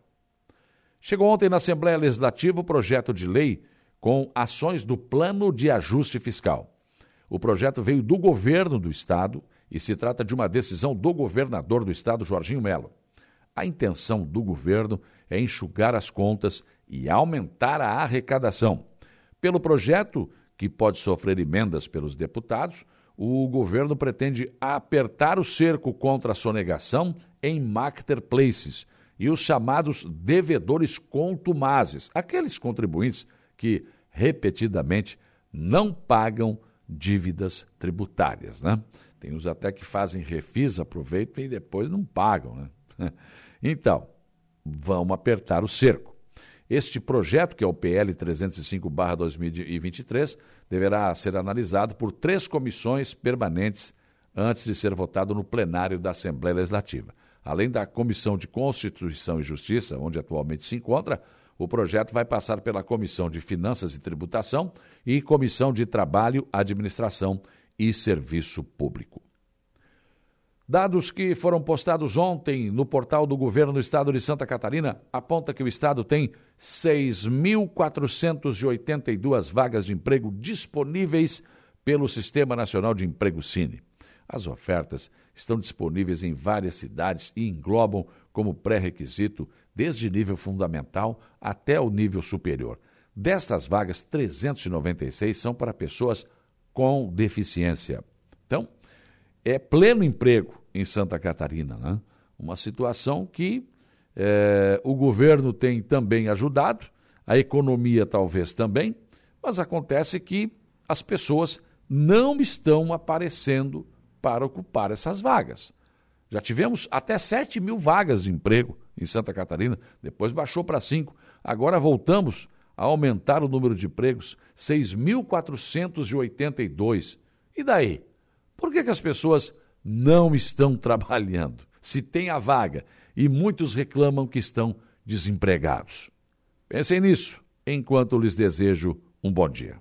Speaker 1: Chegou ontem na Assembleia Legislativa o projeto de lei com ações do Plano de Ajuste Fiscal. O projeto veio do governo do Estado e se trata de uma decisão do governador do estado, Jorginho Melo. A intenção do governo é enxugar as contas e aumentar a arrecadação. Pelo projeto, que pode sofrer emendas pelos deputados, o governo pretende apertar o cerco contra a sonegação em marketplaces e os chamados devedores contumazes, aqueles contribuintes que repetidamente não pagam dívidas tributárias, né? Tem uns até que fazem refis, aproveitam e depois não pagam, né? Então, vamos apertar o cerco. Este projeto, que é o PL 305/2023, deverá ser analisado por três comissões permanentes antes de ser votado no plenário da Assembleia Legislativa. Além da Comissão de Constituição e Justiça, onde atualmente se encontra, o projeto vai passar pela Comissão de Finanças e Tributação e Comissão de Trabalho, Administração e Serviço Público. Dados que foram postados ontem no portal do governo do estado de Santa Catarina aponta que o estado tem 6.482 vagas de emprego disponíveis pelo Sistema Nacional de Emprego Cine. As ofertas estão disponíveis em várias cidades e englobam como pré-requisito desde nível fundamental até o nível superior. Destas vagas, 396 são para pessoas com deficiência. Então, é pleno emprego em Santa Catarina, né? Uma situação que é, o governo tem também ajudado, a economia talvez também, mas acontece que as pessoas não estão aparecendo para ocupar essas vagas. Já tivemos até 7 mil vagas de emprego em Santa Catarina, depois baixou para 5. Agora voltamos a aumentar o número de empregos, 6.482. E daí? Por que, que as pessoas não estão trabalhando? Se tem a vaga e muitos reclamam que estão desempregados. Pensem nisso enquanto lhes desejo um bom dia.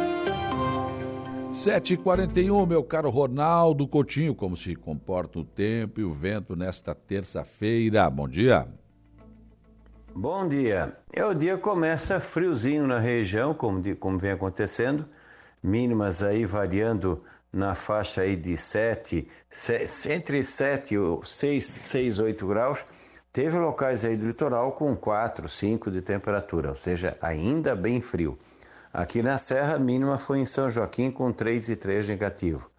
Speaker 1: 7h41, meu caro Ronaldo Coutinho, como se comporta o tempo e o vento nesta terça-feira. Bom dia.
Speaker 4: Bom dia. É, o dia começa friozinho na região, como, de, como vem acontecendo, mínimas aí variando na faixa aí de 7, 7 entre 7 e 6, 6, 8 graus. Teve locais aí do litoral com 4, 5 de temperatura, ou seja, ainda bem frio. Aqui na Serra, a mínima foi em São Joaquim com 3,3 negativo.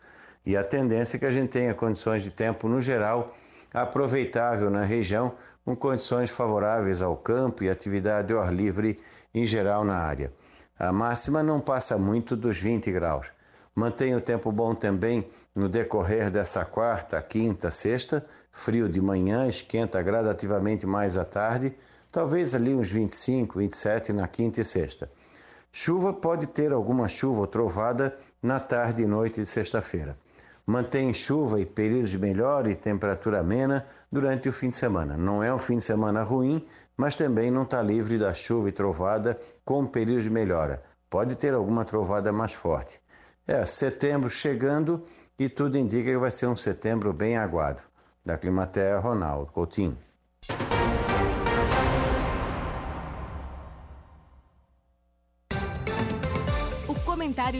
Speaker 4: E a tendência é que a gente tenha condições de tempo, no geral, aproveitável na região, com condições favoráveis ao campo e atividade ao ar livre em geral na área. A máxima não passa muito dos 20 graus. Mantém o tempo bom também no decorrer dessa quarta, quinta, sexta, frio de manhã, esquenta gradativamente mais à tarde, talvez ali uns 25, 27 na quinta e sexta. Chuva pode ter alguma chuva ou trovada na tarde e noite de sexta-feira. Mantém chuva e períodos de melhora e temperatura amena durante o fim de semana. Não é um fim de semana ruim, mas também não está livre da chuva e trovada com períodos de melhora. Pode ter alguma trovada mais forte. É, setembro chegando e tudo indica que vai ser um setembro bem aguado. Da Climatea, Ronaldo Coutinho.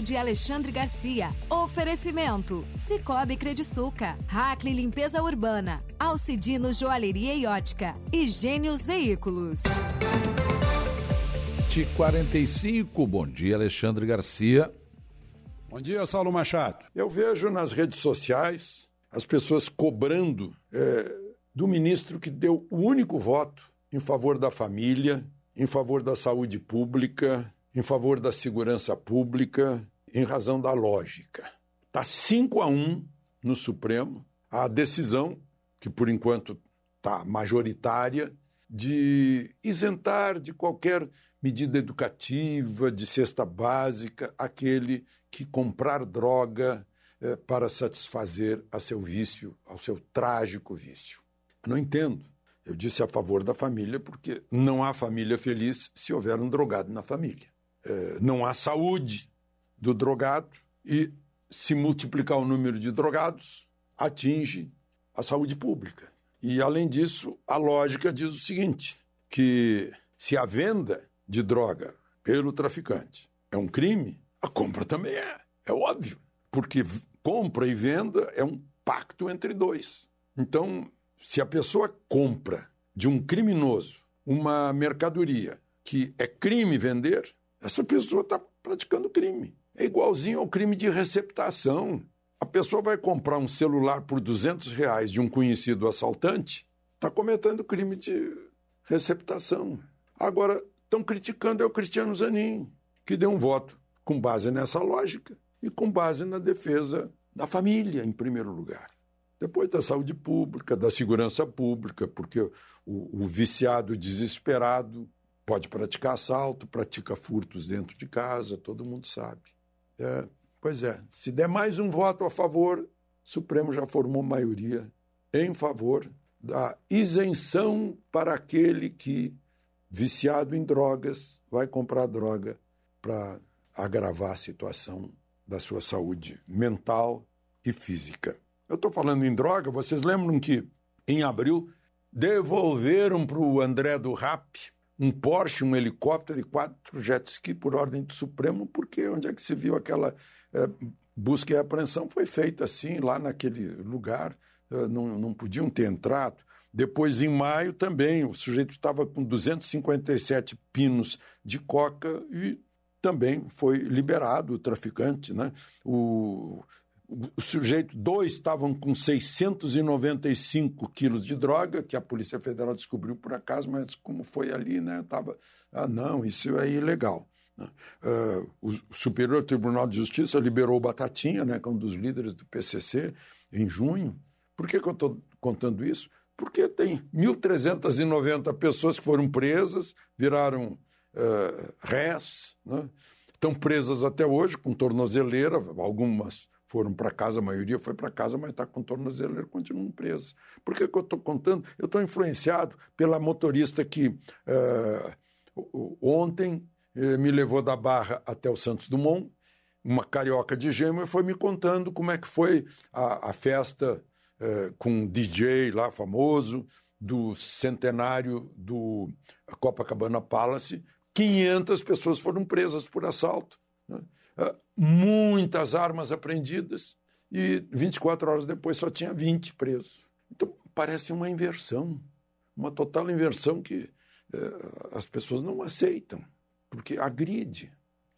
Speaker 5: De Alexandre Garcia. Oferecimento: Cicobi Crediçuca, Hackley Limpeza Urbana, Alcidino Joalheria e Ótica e Gênios Veículos.
Speaker 1: 45, bom dia Alexandre Garcia.
Speaker 6: Bom dia, Saulo Machado. Eu vejo nas redes sociais as pessoas cobrando é, do ministro que deu o único voto em favor da família, em favor da saúde pública, em favor da segurança pública em razão da lógica. Está 5 a 1 no Supremo a decisão, que por enquanto está majoritária, de isentar de qualquer medida educativa, de cesta básica, aquele que comprar droga eh, para satisfazer a seu vício, ao seu trágico vício. não entendo. Eu disse a favor da família porque não há família feliz se houver um drogado na família. É, não há saúde do drogado e, se multiplicar o número de drogados, atinge a saúde pública. E, além disso, a lógica diz o seguinte: que se a venda de droga pelo traficante é um crime, a compra também é. É óbvio. Porque compra e venda é um pacto entre dois. Então, se a pessoa compra de um criminoso uma mercadoria que é crime vender, essa pessoa está praticando crime. É igualzinho ao crime de receptação. A pessoa vai comprar um celular por 200 reais de um conhecido assaltante, está cometendo crime de receptação. Agora, estão criticando é o Cristiano Zanin, que deu um voto com base nessa lógica e com base na defesa da família, em primeiro lugar. Depois da saúde pública, da segurança pública, porque o, o viciado desesperado pode praticar assalto, pratica furtos dentro de casa, todo mundo sabe. É, pois é, se der mais um voto a favor, o Supremo já formou maioria em favor da isenção para aquele que, viciado em drogas, vai comprar droga para agravar a situação da sua saúde mental e física. Eu estou falando em droga, vocês lembram que em abril devolveram para o André do Rap um Porsche, um helicóptero e quatro jet ski por ordem do Supremo, porque onde é que se viu aquela é, busca e apreensão? Foi feita assim, lá naquele lugar, é, não, não podiam ter entrado. Depois, em maio, também, o sujeito estava com 257 pinos de coca e também foi liberado o traficante. Né? O, o sujeito, dois estavam com 695 quilos de droga, que a Polícia Federal descobriu por acaso, mas como foi ali, né? Tava, ah, não, isso é ilegal. Uh, o Superior Tribunal de Justiça liberou o Batatinha, né, que é um dos líderes do PCC, em junho. Por que, que eu estou contando isso? Porque tem 1.390 pessoas que foram presas, viraram uh, réis, né? estão presas até hoje com tornozeleira, algumas foram para casa, a maioria foi para casa, mas está com tornozeleira, continuam presas. Por que, que eu estou contando? Eu estou influenciado pela motorista que uh, ontem uh, me levou da Barra até o Santos Dumont, uma carioca de gêmeo, e foi me contando como é que foi a, a festa uh, com um DJ lá famoso, do centenário do Copacabana Palace, 500 pessoas foram presas por assalto. Né? Ah, muitas armas apreendidas e 24 horas depois só tinha 20 presos. Então parece uma inversão, uma total inversão que eh, as pessoas não aceitam, porque agride.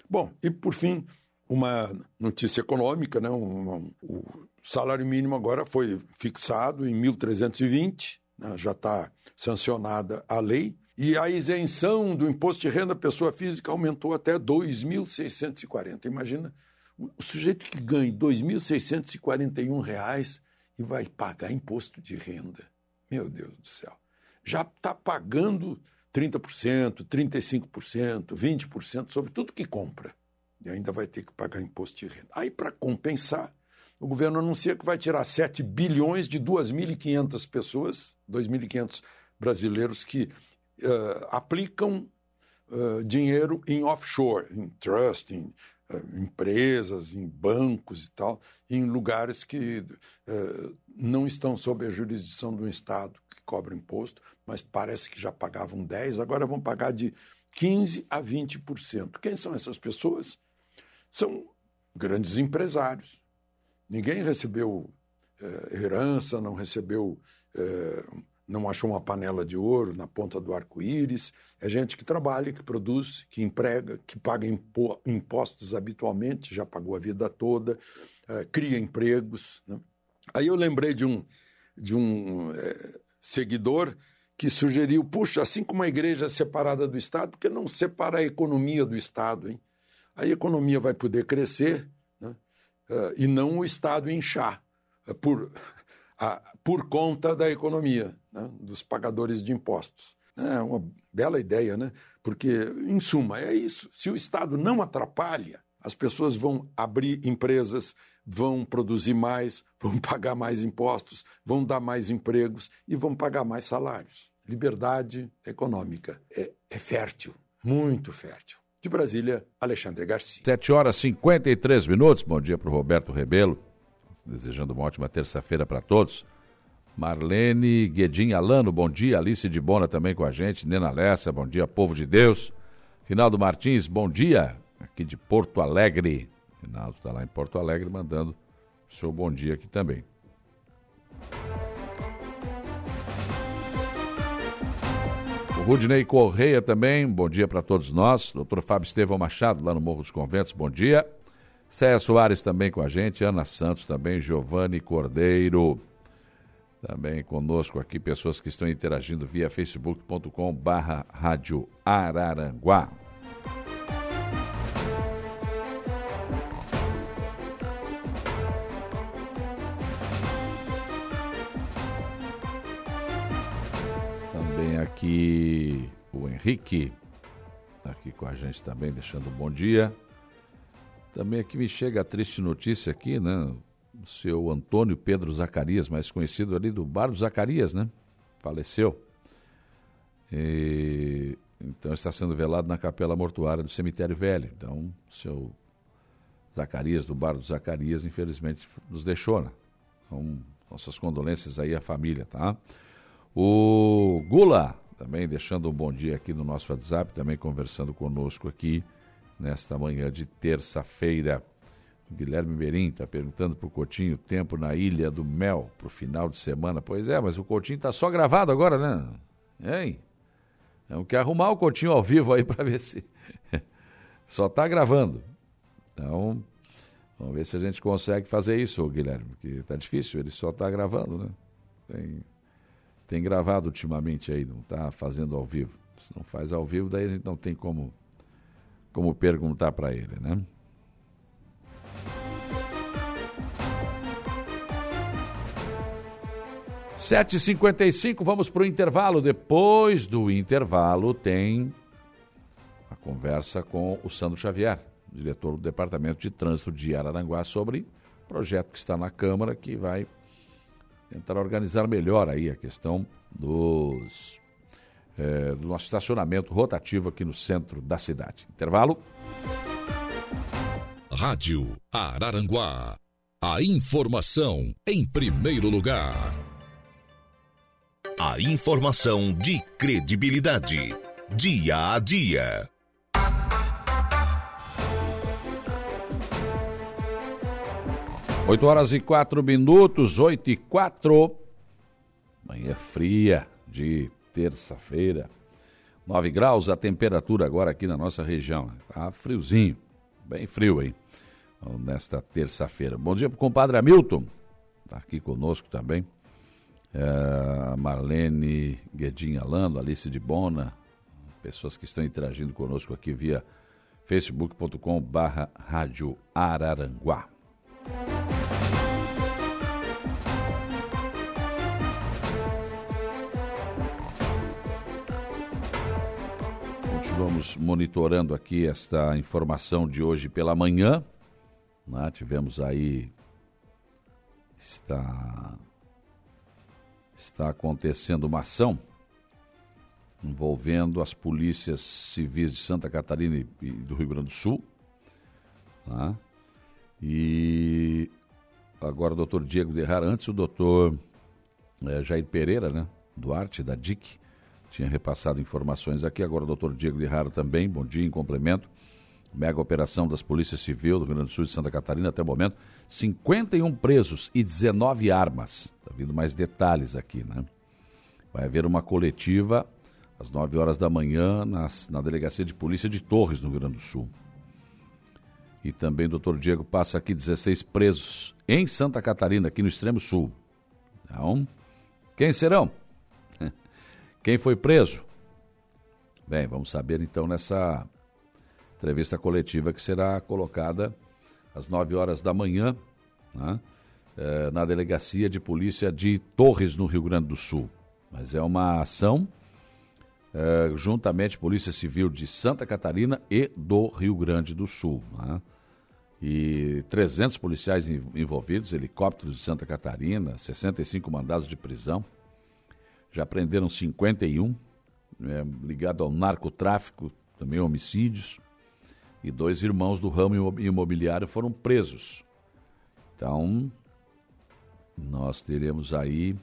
Speaker 6: Bom, e por fim, uma notícia econômica, né? O salário mínimo agora foi fixado em 1.320, né? já está sancionada a lei, e a isenção do imposto de renda pessoa física aumentou até 2.640. Imagina o sujeito que ganha 2.641 reais e vai pagar imposto de renda. Meu Deus do céu. Já está pagando 30%, 35%, 20% sobre tudo que compra. E ainda vai ter que pagar imposto de renda. Aí, para compensar, o governo anuncia que vai tirar 7 bilhões de 2.500 pessoas, 2.500 brasileiros que uh, aplicam uh, dinheiro em offshore, em trust, em uh, empresas, em bancos e tal, em lugares que não estão sob a jurisdição do Estado que cobra imposto, mas parece que já pagavam 10%, agora vão pagar de 15% a 20%. Quem são essas pessoas? São grandes empresários. Ninguém recebeu herança, não recebeu não achou uma panela de ouro na ponta do arco-íris. É gente que trabalha, que produz, que emprega, que paga impostos habitualmente, já pagou a vida toda, é, cria empregos. Né? Aí eu lembrei de um, de um é, seguidor que sugeriu: puxa, assim como a igreja é separada do Estado, por que não separa a economia do Estado? Hein? A economia vai poder crescer né? uh, e não o Estado inchar. Por a, por conta da economia, né, dos pagadores de impostos. É uma bela ideia, né? Porque, em suma, é isso. Se o Estado não atrapalha, as pessoas vão abrir empresas, vão produzir mais, vão pagar mais impostos, vão dar mais empregos e vão pagar mais salários. Liberdade econômica é, é fértil, muito fértil. De Brasília, Alexandre Garcia.
Speaker 1: 7 horas e 53 minutos. Bom dia para o Roberto Rebelo desejando uma ótima terça-feira para todos. Marlene Guedin Alano, bom dia. Alice de Bona também com a gente. Nena Lessa, bom dia. Povo de Deus. Rinaldo Martins, bom dia. Aqui de Porto Alegre. Rinaldo está lá em Porto Alegre mandando seu bom dia aqui também. O Rudney Correia também, bom dia para todos nós. Doutor Fábio Estevão Machado, lá no Morro dos Conventos, bom dia. Céia Soares também com a gente, Ana Santos também, Giovanni Cordeiro. Também conosco aqui, pessoas que estão interagindo via facebook.com barra Rádio Araranguá. Também aqui o Henrique, está aqui com a gente também, deixando um bom dia. Também aqui me chega a triste notícia aqui, né? O seu Antônio Pedro Zacarias, mais conhecido ali do Bar do Zacarias, né? Faleceu. E, então está sendo velado na capela mortuária do cemitério velho. Então, o seu Zacarias, do Bar do Zacarias, infelizmente nos deixou, né? Então, nossas condolências aí à família, tá? O Gula, também deixando um bom dia aqui no nosso WhatsApp, também conversando conosco aqui nesta manhã de terça-feira. Guilherme Merim está perguntando para o Coutinho tempo na Ilha do Mel para o final de semana. Pois é, mas o Coutinho está só gravado agora, né? Hein? Temos que arrumar o Coutinho ao vivo aí para ver se. só está gravando. Então, vamos ver se a gente consegue fazer isso, Guilherme, porque está difícil, ele só está gravando, né? Tem, tem gravado ultimamente aí, não está fazendo ao vivo. Se não faz ao vivo, daí a gente não tem como como perguntar para ele, né? Sete cinquenta vamos para o intervalo. Depois do intervalo tem a conversa com o Sandro Xavier, diretor do Departamento de Trânsito de Araranguá, sobre o projeto que está na Câmara que vai tentar organizar melhor aí a questão dos é, do nosso estacionamento rotativo aqui no centro da cidade. Intervalo.
Speaker 2: Rádio Araranguá. A informação em primeiro lugar. A informação de credibilidade. Dia a dia.
Speaker 1: Oito horas e quatro minutos, oito e quatro. Manhã fria de terça-feira. 9 graus a temperatura agora aqui na nossa região. Tá friozinho, bem frio, hein? Então, nesta terça-feira. Bom dia para o compadre Hamilton, está aqui conosco também. É, Marlene Guedinha Lando, Alice de Bona, pessoas que estão interagindo conosco aqui via facebook.com barra Rádio Araranguá. Continuamos monitorando aqui esta informação de hoje pela manhã. Né? Tivemos aí. Está, está acontecendo uma ação envolvendo as polícias civis de Santa Catarina e do Rio Grande do Sul. Né? E agora o doutor Diego Derrar, antes o doutor é, Jair Pereira, né? Duarte, da DIC, tinha repassado informações aqui. Agora o doutor Diego de Raro também, bom dia, em complemento. Mega operação das Polícias Civil do Rio Grande do Sul e de Santa Catarina até o momento. 51 presos e 19 armas. Está vindo mais detalhes aqui, né? Vai haver uma coletiva às 9 horas da manhã nas, na Delegacia de Polícia de Torres, no Rio Grande do Sul. E também o doutor Diego passa aqui 16 presos em Santa Catarina, aqui no extremo sul. Então, quem serão? Quem foi preso? Bem, vamos saber então nessa entrevista coletiva que será colocada às 9 horas da manhã né, é, na Delegacia de Polícia de Torres, no Rio Grande do Sul. Mas é uma ação é, juntamente Polícia Civil de Santa Catarina e do Rio Grande do Sul. Né? E 300 policiais envolvidos, helicópteros de Santa Catarina, 65 mandados de prisão já prenderam 51, é, ligado ao narcotráfico, também homicídios, e dois irmãos do ramo imobiliário foram presos. Então, nós teremos aí,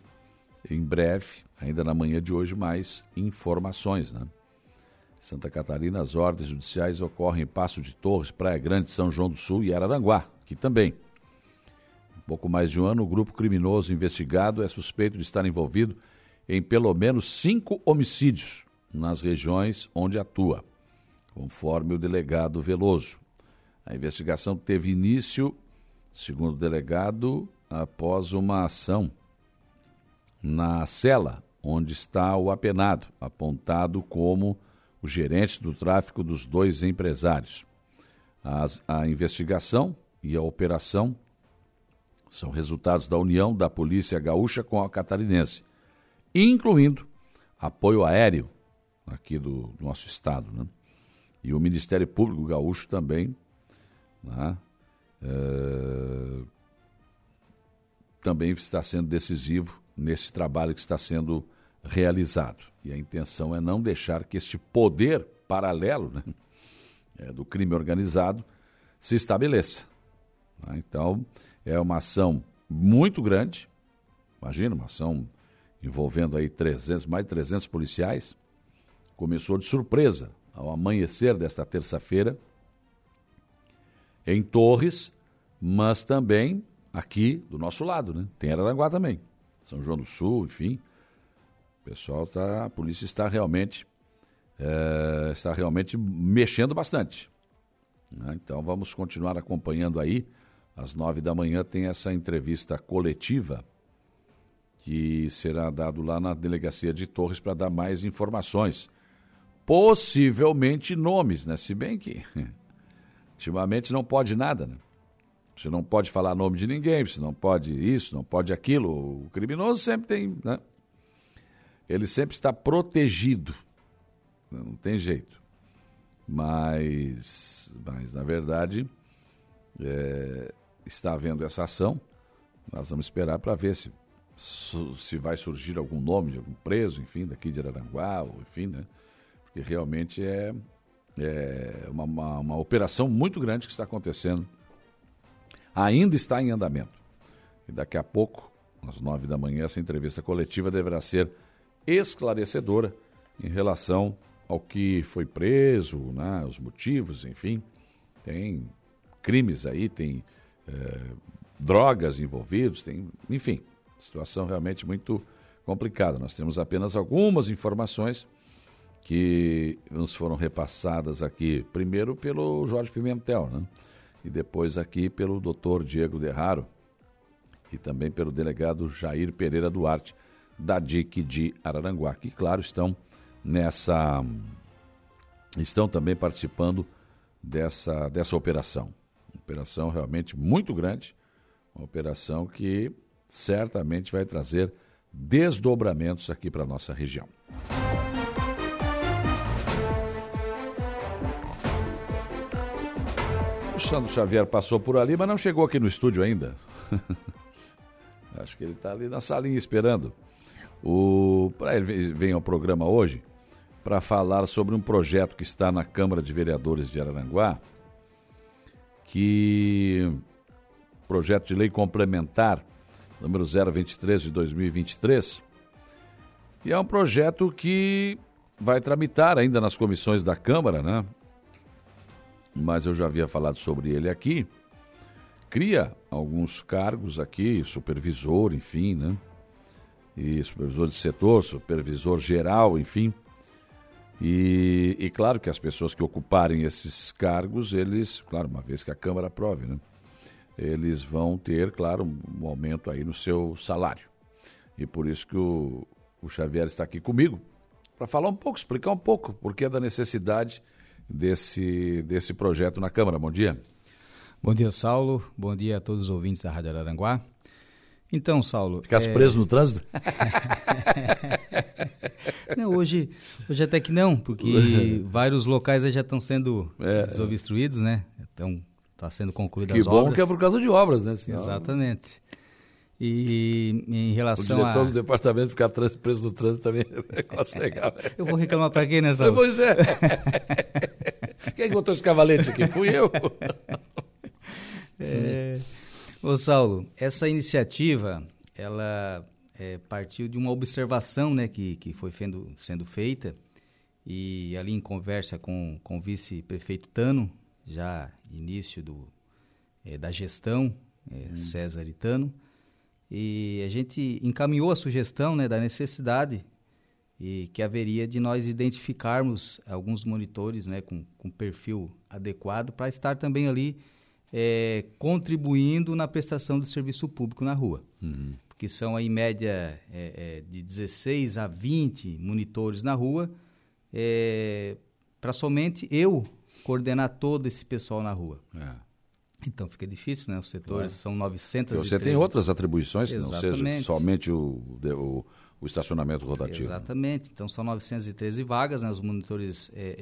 Speaker 1: em breve, ainda na manhã de hoje, mais informações, né? Santa Catarina, as ordens judiciais ocorrem em Passo de Torres, Praia Grande, São João do Sul e Araranguá, aqui também. Pouco mais de um ano, o grupo criminoso investigado é suspeito de estar envolvido em pelo menos cinco homicídios nas regiões onde atua, conforme o delegado Veloso. A investigação teve início, segundo o delegado, após uma ação na cela onde está o apenado, apontado como o gerente do tráfico dos dois empresários. As, a investigação e a operação são resultados da união da Polícia Gaúcha com a Catarinense, incluindo apoio aéreo aqui do, do nosso estado. Né? E o Ministério Público Gaúcho também né? é, também está sendo decisivo nesse trabalho que está sendo realizado. E a intenção é não deixar que este poder paralelo né, é, do crime organizado se estabeleça. Né? Então, é uma ação muito grande, imagina, uma ação envolvendo aí 300, mais de 300 policiais, começou de surpresa ao amanhecer desta terça-feira em Torres, mas também aqui do nosso lado, né? Tem Araranguá também, São João do Sul, enfim. O pessoal tá, a polícia está realmente é, está realmente mexendo bastante. Né? Então vamos continuar acompanhando aí. Às nove da manhã tem essa entrevista coletiva que será dado lá na delegacia de Torres para dar mais informações. Possivelmente nomes, né? Se bem que ultimamente não pode nada, né? Você não pode falar nome de ninguém, você não pode isso, não pode aquilo. O criminoso sempre tem, né? Ele sempre está protegido. Não tem jeito. Mas, mas na verdade, é, está havendo essa ação. Nós vamos esperar para ver se, se vai surgir algum nome de algum preso, enfim, daqui de Araranguá, enfim, né? Porque realmente é, é uma, uma, uma operação muito grande que está acontecendo. Ainda está em andamento. E daqui a pouco, às nove da manhã, essa entrevista coletiva deverá ser esclarecedora em relação ao que foi preso, né, os motivos, enfim. Tem crimes aí, tem é, drogas envolvidos, tem, enfim, situação realmente muito complicada. Nós temos apenas algumas informações que nos foram repassadas aqui, primeiro pelo Jorge Pimentel, né? e depois aqui pelo doutor Diego Derraro e também pelo delegado Jair Pereira Duarte, da DIC de Araranguá, que, claro, estão nessa. estão também participando dessa, dessa operação. Operação realmente muito grande, uma operação que certamente vai trazer desdobramentos aqui para a nossa região. O Sandro Xavier passou por ali, mas não chegou aqui no estúdio ainda. Acho que ele está ali na salinha esperando. O, ele vem ao programa hoje para falar sobre um projeto que está na Câmara de Vereadores de Araranguá, que projeto de lei complementar número 023 de 2023. E é um projeto que vai tramitar ainda nas comissões da Câmara, né? Mas eu já havia falado sobre ele aqui. Cria alguns cargos aqui, supervisor, enfim, né? e supervisor de setor, supervisor geral, enfim. E, e, claro que as pessoas que ocuparem esses cargos, eles, claro, uma vez que a Câmara aprove, né? Eles vão ter, claro, um aumento aí no seu salário. E por isso que o, o Xavier está aqui comigo, para falar um pouco, explicar um pouco por que da necessidade desse, desse projeto na Câmara. Bom dia.
Speaker 7: Bom dia, Saulo. Bom dia a todos os ouvintes da Rádio Araranguá. Então, Saulo.
Speaker 1: Ficasse é... preso no trânsito?
Speaker 7: não, hoje, hoje até que não, porque vários locais já estão sendo é, desobstruídos, né? Então, está sendo concluída
Speaker 1: as obras. Que bom que é por causa de obras, né?
Speaker 7: Senão... Exatamente. E em relação
Speaker 1: O diretor
Speaker 7: a...
Speaker 1: do departamento ficar preso no trânsito também é um negócio legal. Né?
Speaker 7: Eu vou reclamar para quem, né, Saulo?
Speaker 1: Pois é. quem botou esse cavalete aqui? Fui eu.
Speaker 7: é... Ô Saulo, essa iniciativa, ela é, partiu de uma observação né, que, que foi sendo, sendo feita e ali em conversa com, com o vice-prefeito Tano, já início do, é, da gestão é, César Itano, e a gente encaminhou a sugestão né, da necessidade e que haveria de nós identificarmos alguns monitores né, com, com perfil adequado para estar também ali é, contribuindo na prestação do serviço público na rua.
Speaker 1: Uhum.
Speaker 7: Porque são, em média, é, é, de 16 a 20 monitores na rua, para somente eu coordenar todo esse pessoal na rua.
Speaker 1: É.
Speaker 7: Então fica difícil, né? Os setores
Speaker 1: Claro.
Speaker 7: são 900
Speaker 1: Você tem outras atribuições, que não seja
Speaker 7: Exatamente.
Speaker 1: somente o, o, o estacionamento rotativo.
Speaker 7: Exatamente. Então são 913 vagas, né? Os monitores é,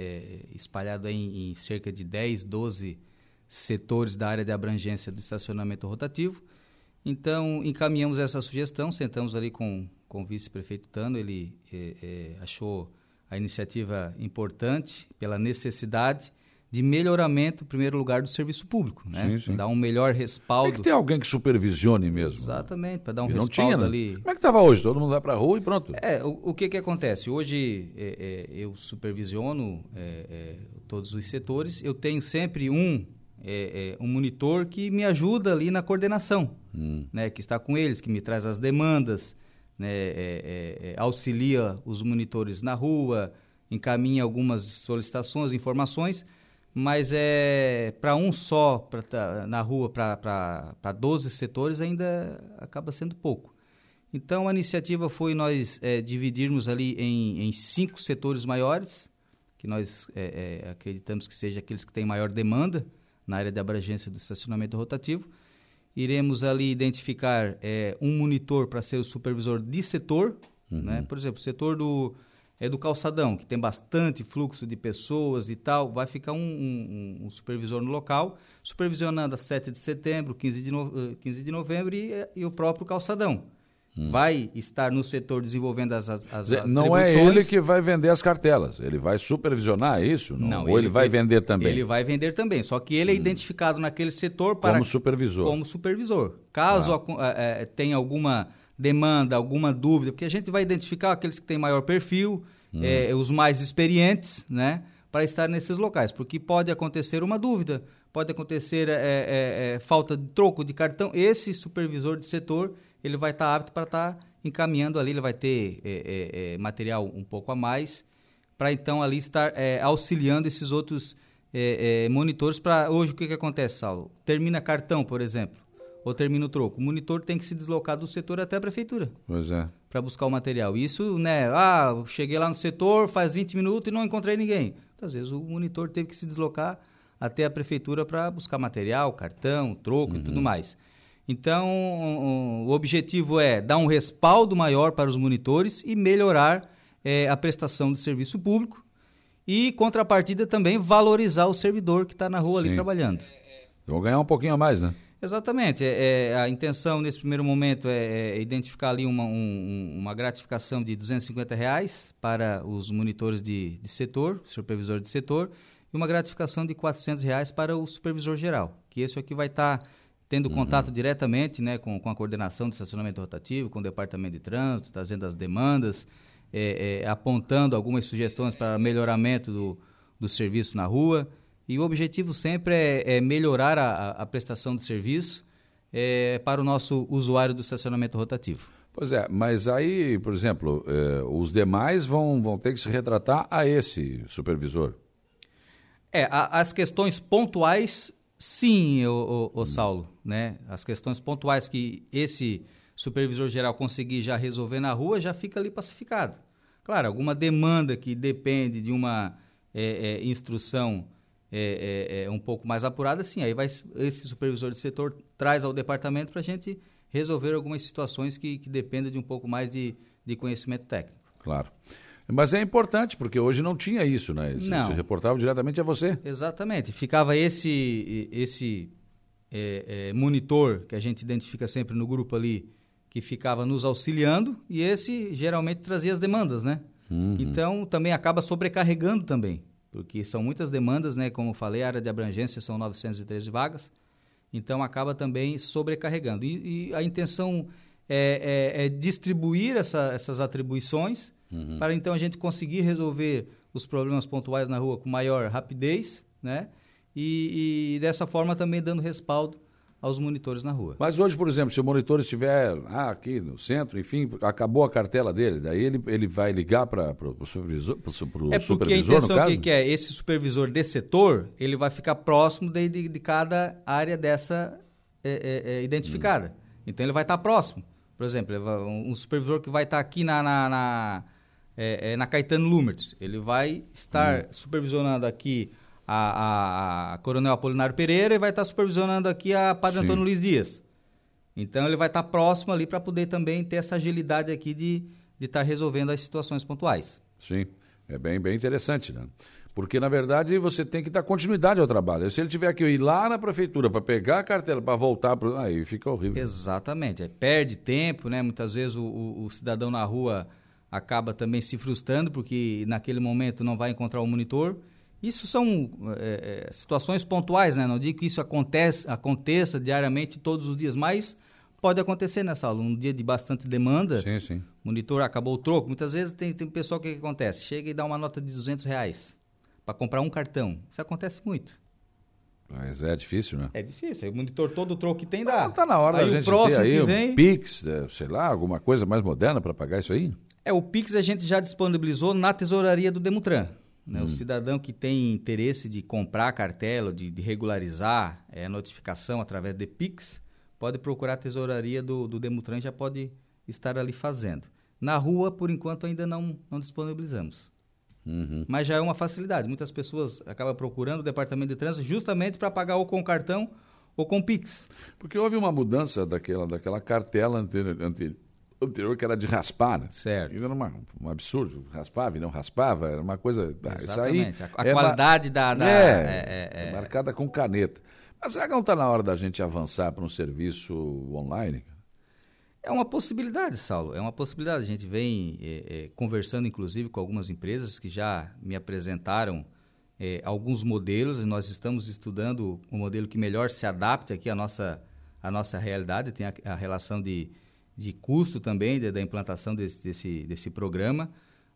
Speaker 7: é, espalhados em, em cerca de 10, 12 setores da área de abrangência do estacionamento rotativo. Então encaminhamos essa sugestão, sentamos ali com, com o vice-prefeito Tano, ele é, é, achou a iniciativa importante pela necessidade de melhoramento, em primeiro lugar, do serviço público, né?
Speaker 1: Sim, sim.
Speaker 7: Dar um melhor
Speaker 1: Tem
Speaker 7: respaldo.
Speaker 1: que ter alguém que supervisione mesmo.
Speaker 7: Exatamente, para dar um
Speaker 1: E não
Speaker 7: respaldo
Speaker 1: tinha, né?
Speaker 7: ali.
Speaker 1: Como é que estava hoje? Todo mundo vai para a rua e pronto.
Speaker 7: É, o, o que que acontece? Hoje é, é, eu supervisiono é, é, todos os setores. Eu tenho sempre um é, é, um monitor que me ajuda ali na coordenação, né? Que está com eles, que me traz as demandas, né? auxilia os monitores na rua, encaminha algumas solicitações, informações. Mas é para um só pra tá na rua para 12 setores ainda acaba sendo pouco. Então, a iniciativa foi nós eh, dividirmos ali em, em cinco setores maiores, que nós eh, eh, acreditamos que seja aqueles que têm maior demanda na área de abrangência do estacionamento rotativo. Iremos ali identificar eh, um monitor para ser o supervisor de setor, né? por exemplo, o setor do, é do calçadão, que tem bastante fluxo de pessoas e tal, vai ficar um, um- um supervisor no local, supervisionando a 7 de setembro, 15 de, no, eh, 15 de novembro e, eh, e o próprio calçadão. Vai estar no setor desenvolvendo as, as, as
Speaker 1: Não é ele que vai vender as cartelas, ele vai supervisionar isso? Não,
Speaker 7: Não,
Speaker 1: ou ele, vai vender também?
Speaker 7: Ele vai vender também, só que ele é identificado naquele setor para
Speaker 1: Como supervisor.
Speaker 7: Como supervisor. Caso acu- eh, eh, tenha alguma demanda, alguma dúvida, porque a gente vai identificar aqueles que têm maior perfil, eh, os mais experientes, né, para estar nesses locais, porque pode acontecer uma dúvida, pode acontecer eh, eh, eh, falta de troco de cartão. Esse supervisor de setor ele vai estar apto para estar encaminhando ali, ele vai ter eh, material um pouco a mais para então ali estar auxiliando esses outros monitores para hoje o que que acontece, Saulo? Termina cartão, por exemplo, ou termina o troco, o monitor tem que se deslocar do setor até a prefeitura
Speaker 1: Pois é.
Speaker 7: para buscar o material. Isso, né? Ah, eu cheguei lá no setor, faz 20 minutos e não encontrei ninguém. Às vezes o monitor teve que se deslocar até a prefeitura para buscar material, cartão, troco e tudo mais. Então, o o objetivo é dar um respaldo maior para os monitores e melhorar eh, a prestação de serviço público e, contrapartida, também valorizar o servidor que está na rua ali
Speaker 1: Sim.
Speaker 7: trabalhando.
Speaker 1: Vão ganhar um pouquinho a mais, né?
Speaker 7: Exatamente. É, é, a intenção nesse primeiro momento é, é identificar ali uma, um- um- uma gratificação de 250 reais para os monitores de, de setor, supervisor de setor, e uma gratificação de 400 reais para o supervisor geral, que esse aqui vai estar tendo contato diretamente né, com, com a coordenação do estacionamento rotativo, com o departamento de trânsito, trazendo as demandas, é, é, apontando algumas sugestões para melhoramento do, do serviço na rua. E o objetivo sempre é, é melhorar a, a- prestação de serviço é, para o nosso usuário do estacionamento rotativo.
Speaker 1: Pois é, mas aí, por exemplo, eh, os demais vão, vão ter que se retratar a esse supervisor.
Speaker 7: É, a- as questões pontuais, sim, o, Saulo, né? As questões pontuais que esse supervisor geral conseguir já resolver na rua, já fica ali pacificado. Claro, alguma demanda que depende de uma é, é, instrução é, é, é, um pouco mais apurada, sim, aí vai, esse supervisor de setor traz ao departamento para a gente resolver algumas situações que, que dependem de um pouco mais de, de conhecimento técnico.
Speaker 1: Claro. Mas é importante, porque hoje não tinha isso, né? Se,
Speaker 7: Não.
Speaker 1: se reportava diretamente a você.
Speaker 7: Exatamente. Ficava esse esse é, é, monitor que a gente identifica sempre no grupo ali, que ficava nos auxiliando, e esse geralmente trazia as demandas, né? Então também acaba sobrecarregando também, porque são muitas demandas, né? Como falei, a área de abrangência são 913 vagas, então acaba também sobrecarregando. E, e a intenção é, é- é distribuir essa- essas atribuições para então a gente conseguir resolver os problemas pontuais na rua com maior rapidez, né? E, e dessa forma também dando respaldo aos monitores na rua.
Speaker 1: Mas hoje, por exemplo, se o monitor estiver ah, aqui no centro, enfim, acabou a cartela dele, daí ele, ele vai ligar para o supervisor, pro, pro
Speaker 7: é
Speaker 1: porque
Speaker 7: a intenção que, que é, esse supervisor de setor, ele vai ficar próximo de, de, de cada área dessa é, é, é identificada. Hum. Então ele vai estar próximo. Por exemplo, um supervisor que vai estar aqui na, na, na, é, é, na Caetano Lumertz, ele vai estar hum. supervisionando aqui a, a, a, Coronel Apolinário Pereira e vai estar supervisionando aqui a Padre Sim. Antônio Luiz Dias. Então ele vai estar próximo ali para poder também ter essa agilidade aqui de, de estar resolvendo as situações pontuais.
Speaker 1: Sim, é bem, bem interessante, né? Porque, na verdade, você tem que dar continuidade ao trabalho. Se ele tiver que ir lá na prefeitura para pegar a cartela, para voltar, pro... aí fica horrível.
Speaker 7: Exatamente. Aí perde tempo, né? Muitas vezes o, o, o, cidadão na rua acaba também se frustrando, porque naquele momento não vai encontrar o monitor. Isso são é, é, situações pontuais, né? Não digo que isso acontece, aconteça diariamente, todos os dias, mas pode acontecer nessa aula. Um dia de bastante demanda,
Speaker 1: sim, sim.
Speaker 7: monitor acabou o troco. Muitas vezes tem, tem pessoal que, que acontece, chega e dá uma nota de 200 reais para comprar um cartão. Isso acontece muito.
Speaker 1: Mas é difícil, né?
Speaker 7: É difícil. O monitor todo o troco que tem dá.
Speaker 1: Não, tá na hora aí da gente ter aí um vem... Pix, é, sei lá, alguma coisa mais moderna para pagar isso aí?
Speaker 7: É, o Pix a gente já disponibilizou na tesouraria do Demutran. Né? Hum. O cidadão que tem interesse de comprar a cartela, de, de regularizar é, a notificação através de Pix, pode procurar a tesouraria do, do Demutran já pode estar ali fazendo. Na rua, por enquanto, ainda não, não disponibilizamos. Uhum. Mas já é uma facilidade. Muitas pessoas acabam procurando o departamento de trânsito justamente para pagar ou com cartão ou com Pix.
Speaker 1: Porque houve uma mudança daquela, daquela cartela anterior, anterior que era de raspar, né?
Speaker 7: Certo.
Speaker 1: Isso era uma, um absurdo. Raspava e não raspava, era uma coisa.
Speaker 7: Exatamente. Isso aí a, a é qualidade da. da
Speaker 1: é, é, é, é, marcada com caneta. Mas será que não está na hora da gente avançar para um serviço online?
Speaker 7: É uma possibilidade, Saulo. É uma possibilidade. A gente vem é, é, conversando, inclusive, com algumas empresas que já me apresentaram é, alguns modelos. Nós estamos estudando um modelo que melhor se adapte aqui à nossa, à nossa realidade. Tem a, a relação de de custo também de, da implantação desse, desse, desse programa,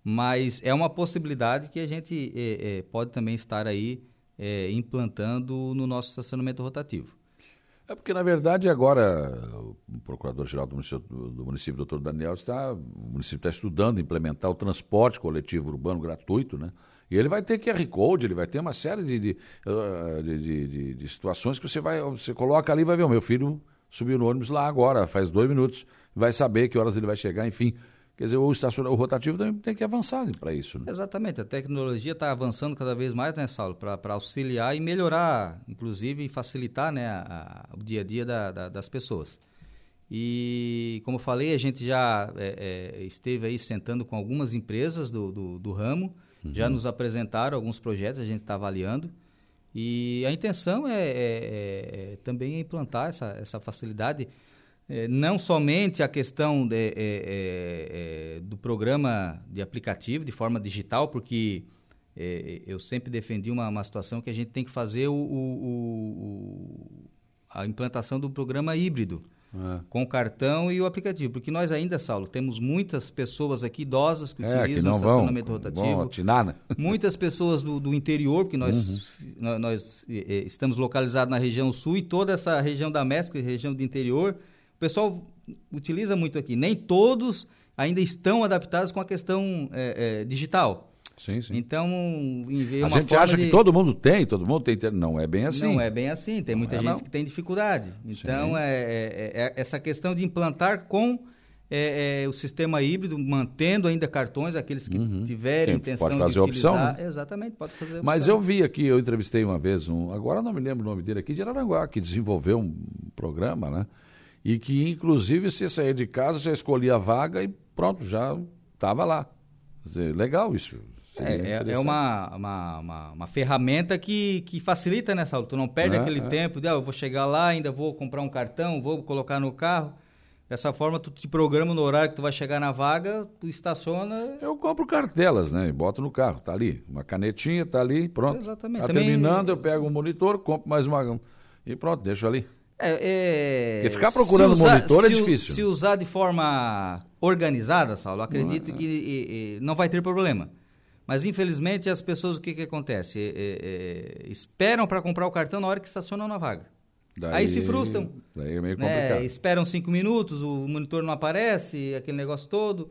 Speaker 7: mas é uma possibilidade que a gente é, é, pode também estar aí é, implantando no nosso estacionamento rotativo.
Speaker 1: É porque, na verdade, agora o Procurador-Geral do município, do município, doutor Daniel, está, o município está estudando implementar o transporte coletivo urbano gratuito, né? E ele vai ter QR Code, ele vai ter uma série de, de, de, de, de situações que você vai, você coloca ali e vai ver, o meu filho subiu no ônibus lá agora, faz dois minutos, vai saber que horas ele vai chegar, enfim. Quer dizer, o, estacionamento, o rotativo também tem que avançar para isso. Né?
Speaker 7: Exatamente, a tecnologia está avançando cada vez mais, né, Saulo, para auxiliar e melhorar, inclusive, e facilitar né, a, a, o dia a dia da, da, das pessoas. E, como eu falei, a gente já é, é, esteve aí sentando com algumas empresas do, do, do ramo, uhum. já nos apresentaram alguns projetos, a gente está avaliando. E a intenção é, é, é, é também implantar essa, essa facilidade, é, não somente a questão de, é, é, do programa de aplicativo de forma digital, porque eu sempre defendi uma, uma situação que a gente tem que fazer o, o, o a implantação do programa híbrido. É. com o cartão e o aplicativo. Porque nós ainda, Saulo, temos muitas pessoas aqui idosas que é, utilizam
Speaker 1: que
Speaker 7: o estacionamento vão, rotativo.
Speaker 1: Vão atinar, né?
Speaker 7: Muitas pessoas do, do interior, porque nós, uhum. nós, estamos localizados na região sul e toda essa região da Mesca, região do interior, o pessoal utiliza muito aqui. Nem todos ainda estão adaptados com a questão é, é
Speaker 1: digital. Sim, sim.
Speaker 7: Então,
Speaker 1: a gente acha de... que todo mundo tem, todo mundo tem. Não é bem assim.
Speaker 7: Não é bem assim. Tem muita é, gente não. que tem dificuldade. Então, é, é, é, essa questão de implantar com é, é, o sistema híbrido, mantendo ainda cartões, aqueles que uhum. tiverem Quem intenção
Speaker 1: pode fazer
Speaker 7: de
Speaker 1: utilizar.
Speaker 7: Opção, né? Exatamente, pode fazer opção.
Speaker 1: Mas eu vi aqui, eu entrevistei uma vez um, agora não me lembro o nome dele aqui, de Araranguá, que desenvolveu um programa, né? E que, inclusive, se sair de casa, já escolhia a vaga e pronto, já estava lá. Quer dizer, legal isso.
Speaker 7: É, é, é uma, uma, uma, uma, ferramenta que, que facilita nessa altura. Tu não perde é, aquele é. tempo de, ah, eu vou chegar lá, ainda vou comprar um cartão, vou colocar no carro. Dessa forma, tu te programa no horário que tu vai chegar na vaga, tu estaciona.
Speaker 1: Eu compro cartelas, né? E boto no carro, tá ali. Uma canetinha, tá ali, pronto.
Speaker 7: Exatamente.
Speaker 1: Tá Também... terminando, eu pego um monitor, compro mais uma. E pronto, deixo ali.
Speaker 7: É,
Speaker 1: é... Porque ficar procurando usar, monitor é difícil.
Speaker 7: Se usar de forma organizada, Saulo, acredito não é, que e, e, não vai ter problema. Mas, infelizmente, as pessoas, o que, que acontece? É, é, é esperam para comprar o cartão na hora que estacionam na vaga.
Speaker 1: Daí,
Speaker 7: Aí se frustram.
Speaker 1: Daí é meio
Speaker 7: né?
Speaker 1: complicado.
Speaker 7: Esperam cinco minutos, o monitor não aparece, aquele negócio todo.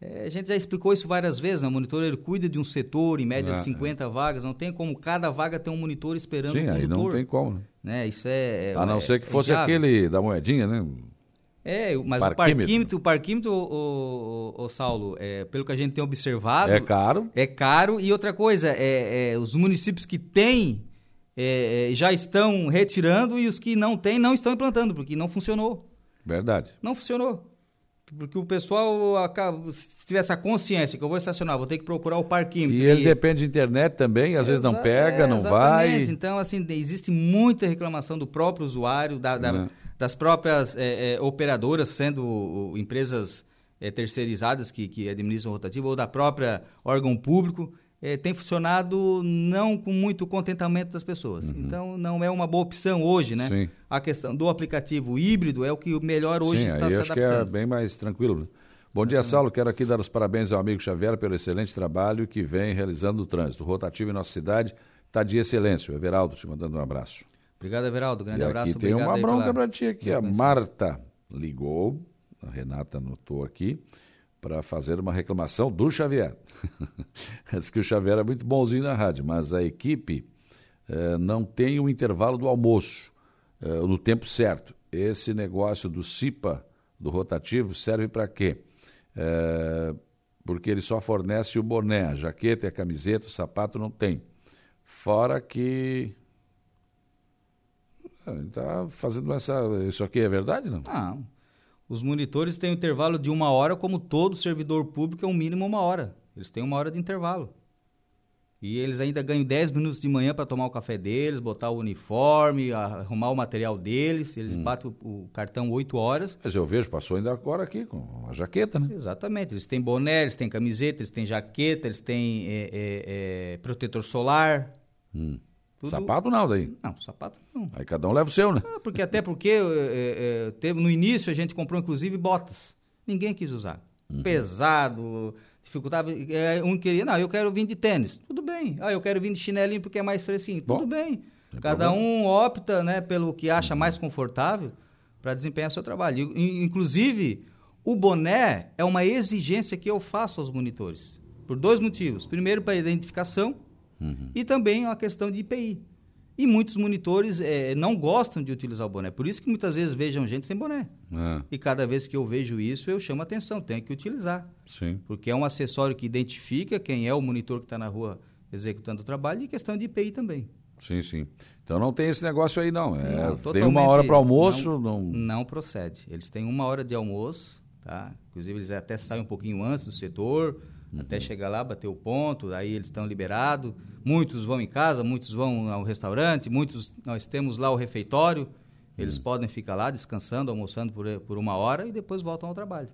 Speaker 7: É, a gente já explicou isso várias vezes, né? o monitor ele cuida de um setor, em média
Speaker 1: Ah,
Speaker 7: de 50 vagas, não tem como cada vaga ter um monitor esperando
Speaker 1: Sim,
Speaker 7: o
Speaker 1: aí
Speaker 7: condutor.
Speaker 1: não tem como. né?
Speaker 7: Né? Isso é, é-
Speaker 1: A não
Speaker 7: é-
Speaker 1: ser que
Speaker 7: é
Speaker 1: fosse aquele da moedinha, né?
Speaker 7: É, mas
Speaker 1: Parquímetro.
Speaker 7: o parquímetro, o parquímetro, o, o, Saulo, é, pelo que a gente tem observado,
Speaker 1: É caro.
Speaker 7: é caro. E outra coisa, é, é, os municípios que têm é, é, já estão retirando e os que não têm não estão implantando, porque não funcionou.
Speaker 1: Verdade.
Speaker 7: Não funcionou. Porque o pessoal acaba, se tivesse a consciência que eu vou estacionar, vou ter que procurar o parquímetro.
Speaker 1: E ele depende de internet também, às vezes não pega,
Speaker 7: é,
Speaker 1: não
Speaker 7: exatamente.
Speaker 1: vai.
Speaker 7: Então, assim, existe muita reclamação do próprio usuário, da- da-
Speaker 1: Né.
Speaker 7: Das próprias é, operadoras, sendo o- o, empresas é, terceirizadas que, que administram o rotativo, ou da própria órgão público, tem funcionado não com muito contentamento das pessoas. Então, não é uma boa opção hoje, né?
Speaker 1: Uhum. Sim.
Speaker 7: A questão do aplicativo híbrido é o que o melhor hoje
Speaker 1: Sim,
Speaker 7: está
Speaker 1: aí
Speaker 7: se
Speaker 1: acho que é bem mais tranquilo. Bom dia, Saulo. Quero aqui dar os parabéns ao amigo Xavier pelo excelente trabalho que vem realizando no trânsito. O rotativo em nossa cidade está de excelência. O Everaldo te mandando um abraço.
Speaker 7: Obrigado, Everaldo. Grande
Speaker 1: e
Speaker 7: abraço.
Speaker 1: aqui tem
Speaker 7: obrigado
Speaker 1: uma bronca
Speaker 7: pela-
Speaker 1: para ti aqui. A Marta ligou, a Renata anotou aqui, para fazer uma reclamação do Xavier. Diz que o Xavier é muito bonzinho na rádio, mas a equipe eh, não tem o intervalo do almoço eh, no tempo certo. Esse negócio do CIPA, do rotativo, serve para quê? Eh, porque ele só fornece o boné, a jaqueta e a camiseta, o sapato não tem. Fora que Está fazendo essa. Isso aqui é verdade, não?
Speaker 7: Não. Os monitores têm um intervalo de uma hora, como todo servidor público é um mínimo uma hora. Eles têm uma hora de intervalo. E eles ainda ganham 10 minutos de manhã para tomar o café deles, botar o uniforme, arrumar o material deles. Eles batem o, o cartão 8 horas.
Speaker 1: Mas eu vejo, passou ainda agora aqui com a jaqueta, né?
Speaker 7: Exatamente. Eles têm boné, eles têm camiseta, eles têm jaqueta, eles têm é, é, é, protetor solar. Tudo-
Speaker 1: Sapato não, daí.
Speaker 7: Não, sapato não.
Speaker 1: Aí cada um leva o seu, né?
Speaker 7: Ah, porque até porque é, é, teve, no início a gente comprou inclusive botas. Ninguém quis usar.
Speaker 1: Uhum.
Speaker 7: Pesado, dificultava. É, um queria, não, eu quero vir de tênis. Tudo bem. Ah, eu quero vir de chinelinho porque é mais fresquinho.
Speaker 1: Bom,
Speaker 7: Tudo bem. Cada
Speaker 1: problema.
Speaker 7: um opta né, pelo que acha mais confortável para desempenhar seu trabalho. E, Inclusive, o boné é uma exigência que eu faço aos monitores. Por dois motivos. Primeiro, para identificação
Speaker 1: Uhum.
Speaker 7: e também uma questão de IPI. E muitos monitores eh, não gostam de utilizar o boné. Por isso que muitas vezes vejam gente sem boné.
Speaker 1: Ah,
Speaker 7: E cada vez que eu vejo isso, eu chamo a atenção, tenho que utilizar.
Speaker 1: sim.
Speaker 7: Porque é um acessório que identifica quem é o monitor que está na rua executando o trabalho e questão de IPI também.
Speaker 1: Sim, sim. Então não tem esse negócio aí, não. É,
Speaker 7: Não,
Speaker 1: tem uma hora para almoço,
Speaker 7: não,
Speaker 1: não.
Speaker 7: não procede. Eles têm uma hora de almoço, tá? Inclusive eles até saem um pouquinho antes do setor,
Speaker 1: Uhum.
Speaker 7: até chegar lá, bater o ponto, aí eles estão liberados. Muitos vão em casa, muitos vão ao restaurante, muitos nós temos lá o refeitório.
Speaker 1: Uhum.
Speaker 7: Eles podem ficar lá descansando, almoçando por, por uma hora e depois voltam ao trabalho.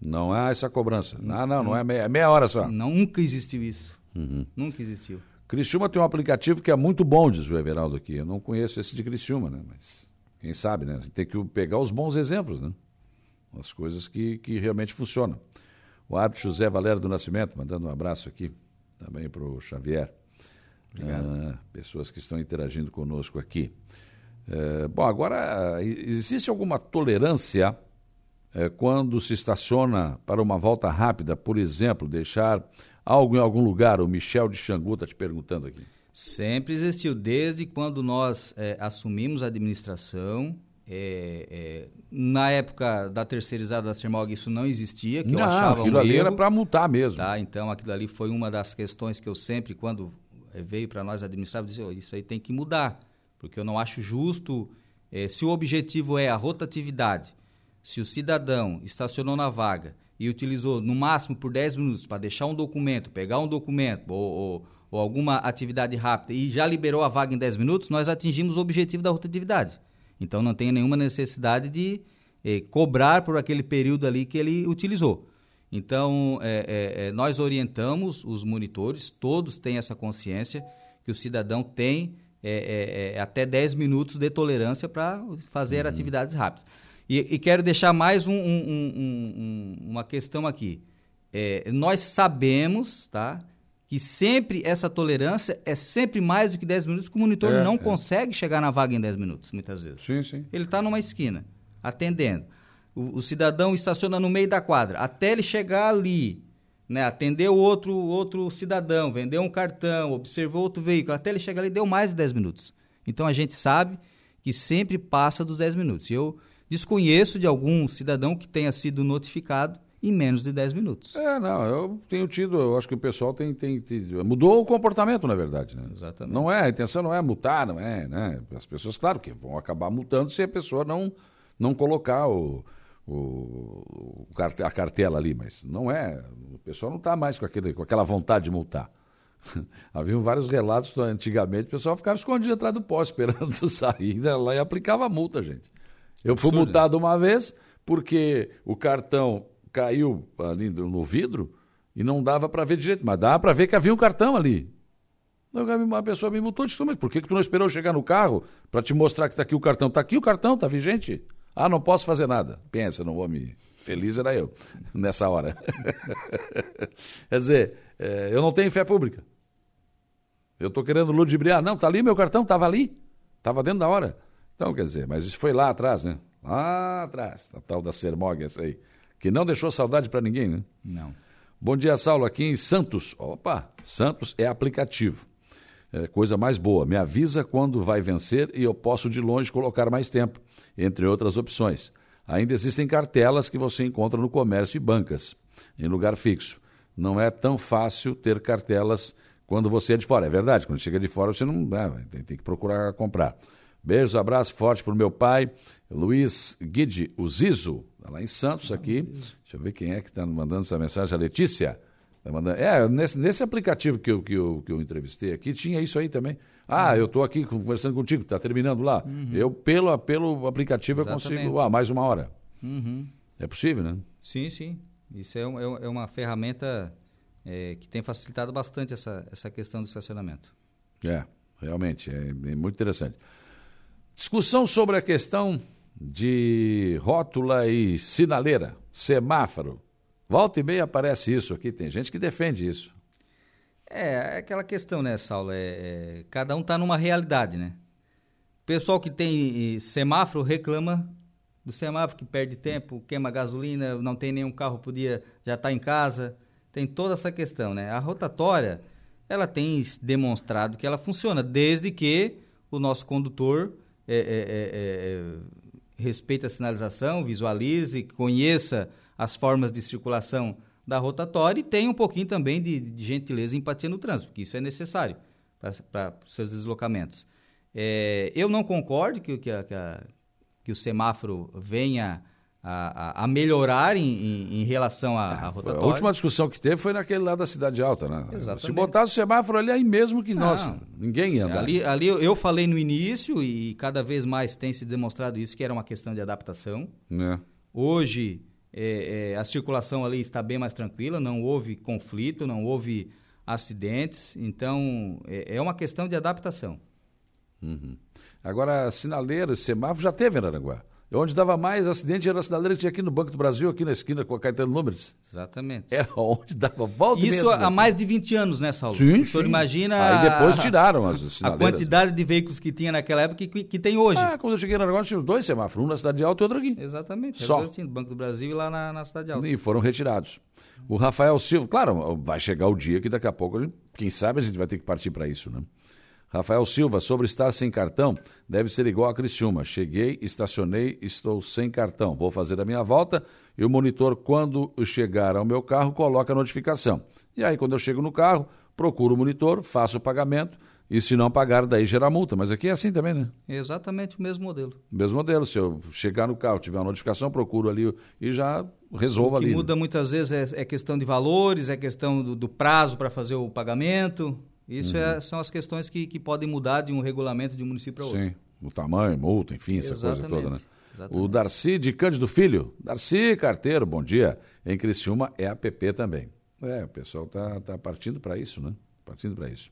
Speaker 1: Não há essa cobrança. Não, não, não é meia, é meia hora só.
Speaker 7: Não, nunca existiu isso.
Speaker 1: Uhum.
Speaker 7: Nunca existiu.
Speaker 1: Criciúma tem um aplicativo que é muito bom, diz o Everaldo aqui. Eu não conheço esse de Criciúma, né? Mas quem sabe, né? Tem que pegar os bons exemplos, né? As coisas que, que realmente funcionam. O árbitro José Valério do Nascimento, mandando um abraço aqui também para o Xavier. Ah, pessoas que estão interagindo conosco aqui. Eh, bom, agora, existe alguma tolerância eh, quando se estaciona para uma volta rápida, por exemplo, deixar algo em algum lugar? O Michel de Xangu está te perguntando aqui.
Speaker 7: Sempre existiu, desde quando nós eh, assumimos a administração. Eh, eh, na época da terceirizada da Sermog isso não existia, que eu
Speaker 1: Não,
Speaker 7: achava
Speaker 1: aquilo
Speaker 7: um
Speaker 1: ali
Speaker 7: erro,
Speaker 1: era para multar mesmo.
Speaker 7: tá? Então aquilo ali foi uma das questões que eu sempre, quando eh, veio para nós administrar, eu disse, "Ó, isso aí tem que mudar, porque eu não acho justo, eh, se o objetivo é a rotatividade, se o cidadão estacionou na vaga e utilizou no máximo por 10 minutos para deixar um documento, pegar um documento ou, ou- ou alguma atividade rápida e já liberou a vaga em 10 minutos, nós atingimos o objetivo da rotatividade. Então não tem nenhuma necessidade de eh, cobrar por aquele período ali que ele utilizou. Então, é, é, é, nós orientamos os monitores, todos têm essa consciência que o cidadão tem é, é, até 10 minutos de tolerância para fazer atividades rápidas. E, e quero deixar mais um- um- um- um- um- uma questão aqui. Nós sabemos tá, que sempre essa tolerância é sempre mais do que 10 minutos, que o monitor é, não é. consegue chegar na vaga em 10 minutos, muitas vezes.
Speaker 1: Sim, sim.
Speaker 7: Ele está numa esquina, atendendo. O, o, cidadão estaciona no meio da quadra. Até ele chegar ali, né, atender outro, outro cidadão, vender um cartão, observou outro veículo, até ele chegar ali, deu mais de 10 minutos. Então a gente sabe que sempre passa dos 10 minutos. E eu desconheço de algum cidadão que tenha sido notificado em menos de 10 minutos.
Speaker 1: É, não, eu tenho tido, eu acho que o pessoal tem, tem, tem, mudou o comportamento, na verdade, né?
Speaker 7: Exatamente.
Speaker 1: Não é, a intenção não é multar, não é, né? As pessoas, claro que vão acabar multando se a pessoa não, não colocar o, o, a cartela ali, mas não é, o pessoal não está mais com, aquele, com aquela vontade de multar. Havia vários relatos antigamente, o pessoal ficava escondido atrás do pó, esperando sair lá e aplicava multa, gente. Eu fui Absurdo. multado uma vez porque o cartão caiu ali no vidro e não dava para ver direito, mas dava para ver que havia um cartão ali. Uma pessoa me multou, disse, mas por que, que tu não esperou chegar no carro para te mostrar que está aqui o cartão? Está aqui o cartão, está vigente. Ah, não posso fazer nada. Pensa, não vou me... Feliz era eu, nessa hora. Quer dizer, é, eu não tenho fé pública. Eu estou querendo ludibriar. Não, está ali meu cartão, estava ali. Estava dentro da hora. Então, quer dizer, mas isso foi lá atrás, né? Lá atrás, a tal da Sermog, essa aí que não deixou saudade para ninguém, né?
Speaker 7: Não.
Speaker 1: Bom dia, Saulo, aqui em Santos. Opa, Santos é aplicativo. É coisa mais boa. Me avisa quando vai vencer e eu posso de longe colocar mais tempo, entre outras opções. Ainda existem cartelas que você encontra no comércio e bancas, em lugar fixo. Não é tão fácil ter cartelas quando você é de fora. É verdade, quando chega de fora você não é, tem, tem que procurar comprar. Beijos, abraço forte para o meu pai, Luiz Guide, o Zizo, tá lá em Santos aqui. Deixa eu ver quem é que está mandando essa mensagem. A Letícia. Tá mandando... É, nesse, nesse aplicativo que eu, que, eu, que eu entrevistei aqui, tinha isso aí também. Ah, eu estou aqui conversando contigo, está terminando lá. Uhum. Eu, pelo, pelo aplicativo, Exatamente. eu consigo. Ah, mais uma hora.
Speaker 7: Uhum.
Speaker 1: É possível, né?
Speaker 7: Sim, sim. Isso é, é, é uma ferramenta é, que tem facilitado bastante essa, essa questão do estacionamento.
Speaker 1: É, realmente, é, é muito interessante. Discussão sobre a questão de rótula e sinaleira, semáforo. Volta e meia aparece isso aqui, tem gente que defende isso.
Speaker 7: É, é aquela questão, né, Saulo? É, é cada um está numa realidade, né? O pessoal que tem semáforo reclama do semáforo que perde tempo, queima gasolina, não tem nenhum carro, podia já estar tá em casa. Tem toda essa questão, né? A rotatória, ela tem demonstrado que ela funciona, desde que o nosso condutor é é, é, é, respeite a sinalização, visualize, conheça as formas de circulação da rotatória e tenha um pouquinho também de, de gentileza e empatia no trânsito, porque isso é necessário para os seus deslocamentos. É, eu não concordo que, que, a, que, a, que o semáforo venha a, a, melhorar em, em, em relação à, à rotatória.
Speaker 1: A última discussão que teve foi naquele lá da Cidade Alta, né? Exatamente. Se botasse o semáforo ali, aí mesmo que, nossa, ninguém ia andar.
Speaker 7: Ali, ali eu falei no início, e cada vez mais tem se demonstrado isso, que era uma questão de adaptação.
Speaker 1: É.
Speaker 7: Hoje, é, é, a circulação ali está bem mais tranquila, não houve conflito, não houve acidentes, então é, é uma questão de adaptação.
Speaker 1: Uhum. Agora, sinaleiro, semáforo já teve em Aranguá. Onde dava mais acidente era a cidadela que tinha aqui no Banco do Brasil, aqui na esquina com a Caetano Números.
Speaker 7: Exatamente.
Speaker 1: Era onde dava volta
Speaker 7: Isso há mais de 20 anos, né, Saulo?
Speaker 1: Sim,
Speaker 7: o senhor
Speaker 1: sim.
Speaker 7: imagina...
Speaker 1: Aí depois tiraram as sinaleiras.
Speaker 7: A quantidade de veículos que tinha naquela época que, que tem hoje.
Speaker 1: Ah, quando eu cheguei no negócio tinha dois semáforos, um na Cidade Alta e outro aqui.
Speaker 7: Exatamente.
Speaker 1: Só.
Speaker 7: Assim, no Banco do Brasil e lá na, na Cidade Alta.
Speaker 1: E foram retirados. O Rafael Silva, claro, vai chegar o dia que daqui a pouco, quem sabe a gente vai ter que partir para isso, né? Rafael Silva, sobre estar sem cartão, deve ser igual a Criciúma. Cheguei, estacionei, estou sem cartão. Vou fazer a minha volta e o monitor, quando chegar ao meu carro, coloca a notificação. E aí, quando eu chego no carro, procuro o monitor, faço o pagamento e se não pagar, daí gera multa. Mas aqui é assim também, né?
Speaker 7: É exatamente o mesmo modelo.
Speaker 1: Mesmo modelo. Se eu chegar no carro, tiver uma notificação, procuro ali e já resolvo ali.
Speaker 7: O que muda né? muitas vezes é, é, questão de valores, é questão do, do prazo para fazer o pagamento. Isso é, uhum. é, são as questões que, que podem mudar de um regulamento de um município para outro.
Speaker 1: Sim, o tamanho, multa, enfim, essa Exatamente. coisa toda, né? Exatamente. O Darcy de Cândido Filho. Darcy Carteiro, bom dia. Em Criciúma é app também. É, o pessoal tá, tá partindo para isso, né? Partindo para isso.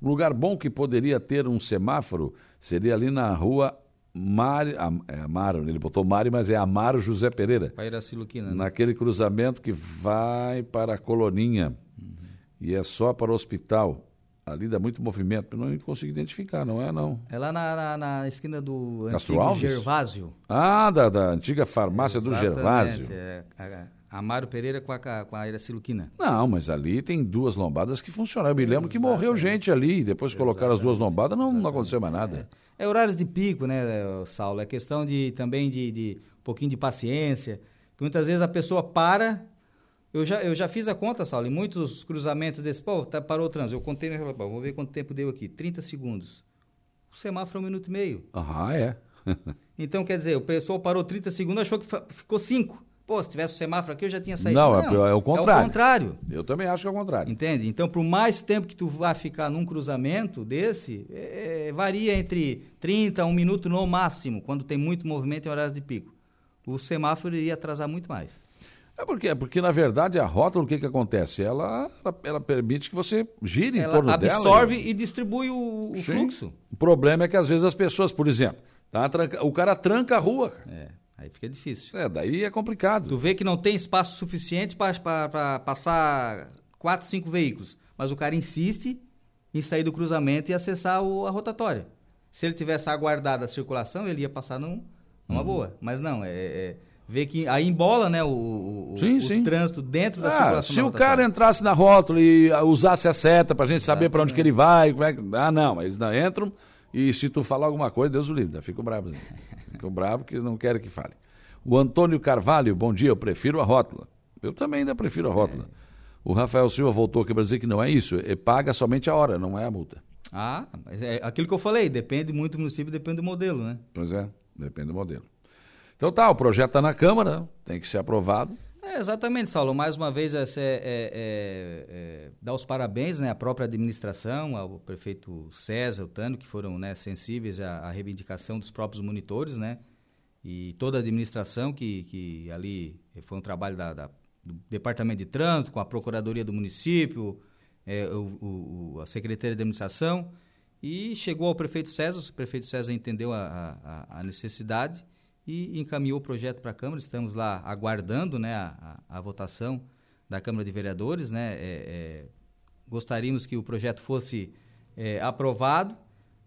Speaker 1: Um lugar bom que poderia ter um semáforo seria ali na rua Mário, é Amaro, ele botou Mário, mas é Amaro José Pereira.
Speaker 7: Pairaci Luquina. Né?
Speaker 1: Naquele cruzamento que vai para a Coloninha. Uhum. e é só para o hospital. Ali dá muito movimento, não consigo identificar, não é não.
Speaker 7: É lá na, na, na esquina do
Speaker 1: Castro
Speaker 7: antigo
Speaker 1: Alves?
Speaker 7: Gervásio.
Speaker 1: Ah, da, da antiga farmácia do
Speaker 7: Exatamente,
Speaker 1: Gervásio.
Speaker 7: É, a- Amaro Pereira com a, com a Iraci Luquina.
Speaker 1: Não, mas ali tem duas lombadas que funcionam. Eu me lembro que morreu gente ali, depois que colocaram as duas lombadas, não, não aconteceu mais nada.
Speaker 7: É horários de pico, né, Saulo? É questão de também de, de um pouquinho de paciência. Muitas vezes a pessoa para. Eu já, eu já fiz a conta, Saulo, em muitos cruzamentos desse. Pô, tá, parou o trânsito. Eu contei, né, bom, vou ver quanto tempo deu aqui. 30 segundos. O semáforo é um minuto e meio.
Speaker 1: Ah, é.
Speaker 7: Então, quer dizer, o pessoal parou 30 segundos achou que ficou 5. Pô, se tivesse o semáforo aqui, eu já tinha saído.
Speaker 1: Não, é- é o contrário.
Speaker 7: É o contrário.
Speaker 1: Eu também acho que é o contrário.
Speaker 7: Entende? Então, por mais tempo que tu vá ficar num cruzamento desse, é, é, varia entre 30 a um minuto no máximo, quando tem muito movimento em horários de pico. O semáforo iria atrasar muito mais.
Speaker 1: É porque, é porque na verdade, a rótula, o que, que acontece? Ela, ela, ela permite que você gire em
Speaker 7: Ela
Speaker 1: torno
Speaker 7: absorve
Speaker 1: dela.
Speaker 7: e distribui o, o fluxo.
Speaker 1: O problema é que às vezes as pessoas, por exemplo, tá tranca- o cara tranca a rua.
Speaker 7: É, aí fica difícil.
Speaker 1: É, daí é complicado.
Speaker 7: Tu vê que não tem espaço suficiente para passar quatro, cinco veículos, mas o cara insiste em sair do cruzamento e acessar o- a rotatória. Se ele tivesse aguardado a circulação, ele ia passar num, numa
Speaker 1: Uhum.
Speaker 7: boa. Mas não, é, é ver que aí embola né, o,
Speaker 1: Sim,
Speaker 7: o
Speaker 1: sim.
Speaker 7: trânsito dentro da
Speaker 1: Ah,
Speaker 7: circulação.
Speaker 1: se o cara entrasse na rótula e usasse a seta pra gente saber para onde que ele vai, como é que... ah, não, eles não entram e se tu falar alguma coisa, Deus o livre, ficam bravos. né? Ficam bravos porque eles não querem que fale. O Antônio Carvalho, bom dia, eu prefiro a rótula. Eu também ainda prefiro a rótula. O Rafael Silva voltou aqui para dizer que não é isso, é paga somente a hora, não é a multa.
Speaker 7: Ah, é aquilo que eu falei, depende muito do município, depende do modelo, né?
Speaker 1: Pois é, depende do modelo. Então tá, o projeto está na Câmara, tem que ser aprovado.
Speaker 7: É, exatamente, Saulo. Mais uma vez, é, é- é- é dar os parabéns né, à própria administração, ao prefeito César, o Tano, que foram né, sensíveis à, à reivindicação dos próprios monitores, né? E toda a administração, que, que ali foi um trabalho da- da- do Departamento de Trânsito, com a Procuradoria do Município, é, o- o- a Secretaria de Administração, e chegou ao prefeito César, o prefeito César entendeu a, a- a necessidade e encaminhou o projeto para a Câmara. Estamos lá aguardando né, a, a- a votação da Câmara de Vereadores. Né? É, é, gostaríamos que o projeto fosse é, aprovado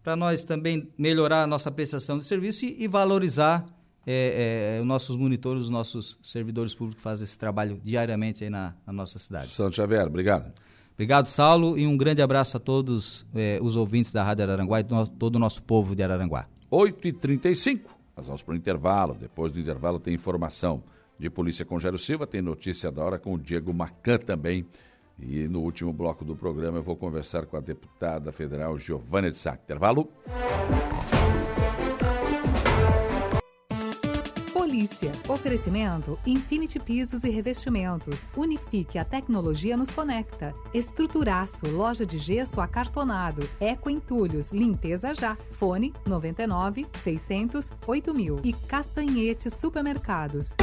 Speaker 7: para nós também melhorar a nossa prestação de serviço e, e valorizar é, é, os nossos monitores, os nossos servidores públicos que fazem esse trabalho diariamente aí na, na nossa cidade.
Speaker 1: Santo Xavier, obrigado.
Speaker 7: Obrigado, Saulo, e um grande abraço a todos eh, os ouvintes da Rádio Araranguá e todo o nosso povo de Araranguá.
Speaker 1: 8h35, nós vamos para o intervalo. Depois do intervalo tem informação de polícia com Jairo Silva, tem notícia da hora com o Diego Macan também. E no último bloco do programa eu vou conversar com a deputada federal Giovânia de Sá. Intervalo?
Speaker 8: Polícia. Oferecimento Infinity Pisos e Revestimentos. Unifique, a tecnologia nos conecta. Estruturaço, loja de gesso acartonado. Eco Entulhos, limpeza já. Fone 99 600 8000. E Castanhete Supermercados.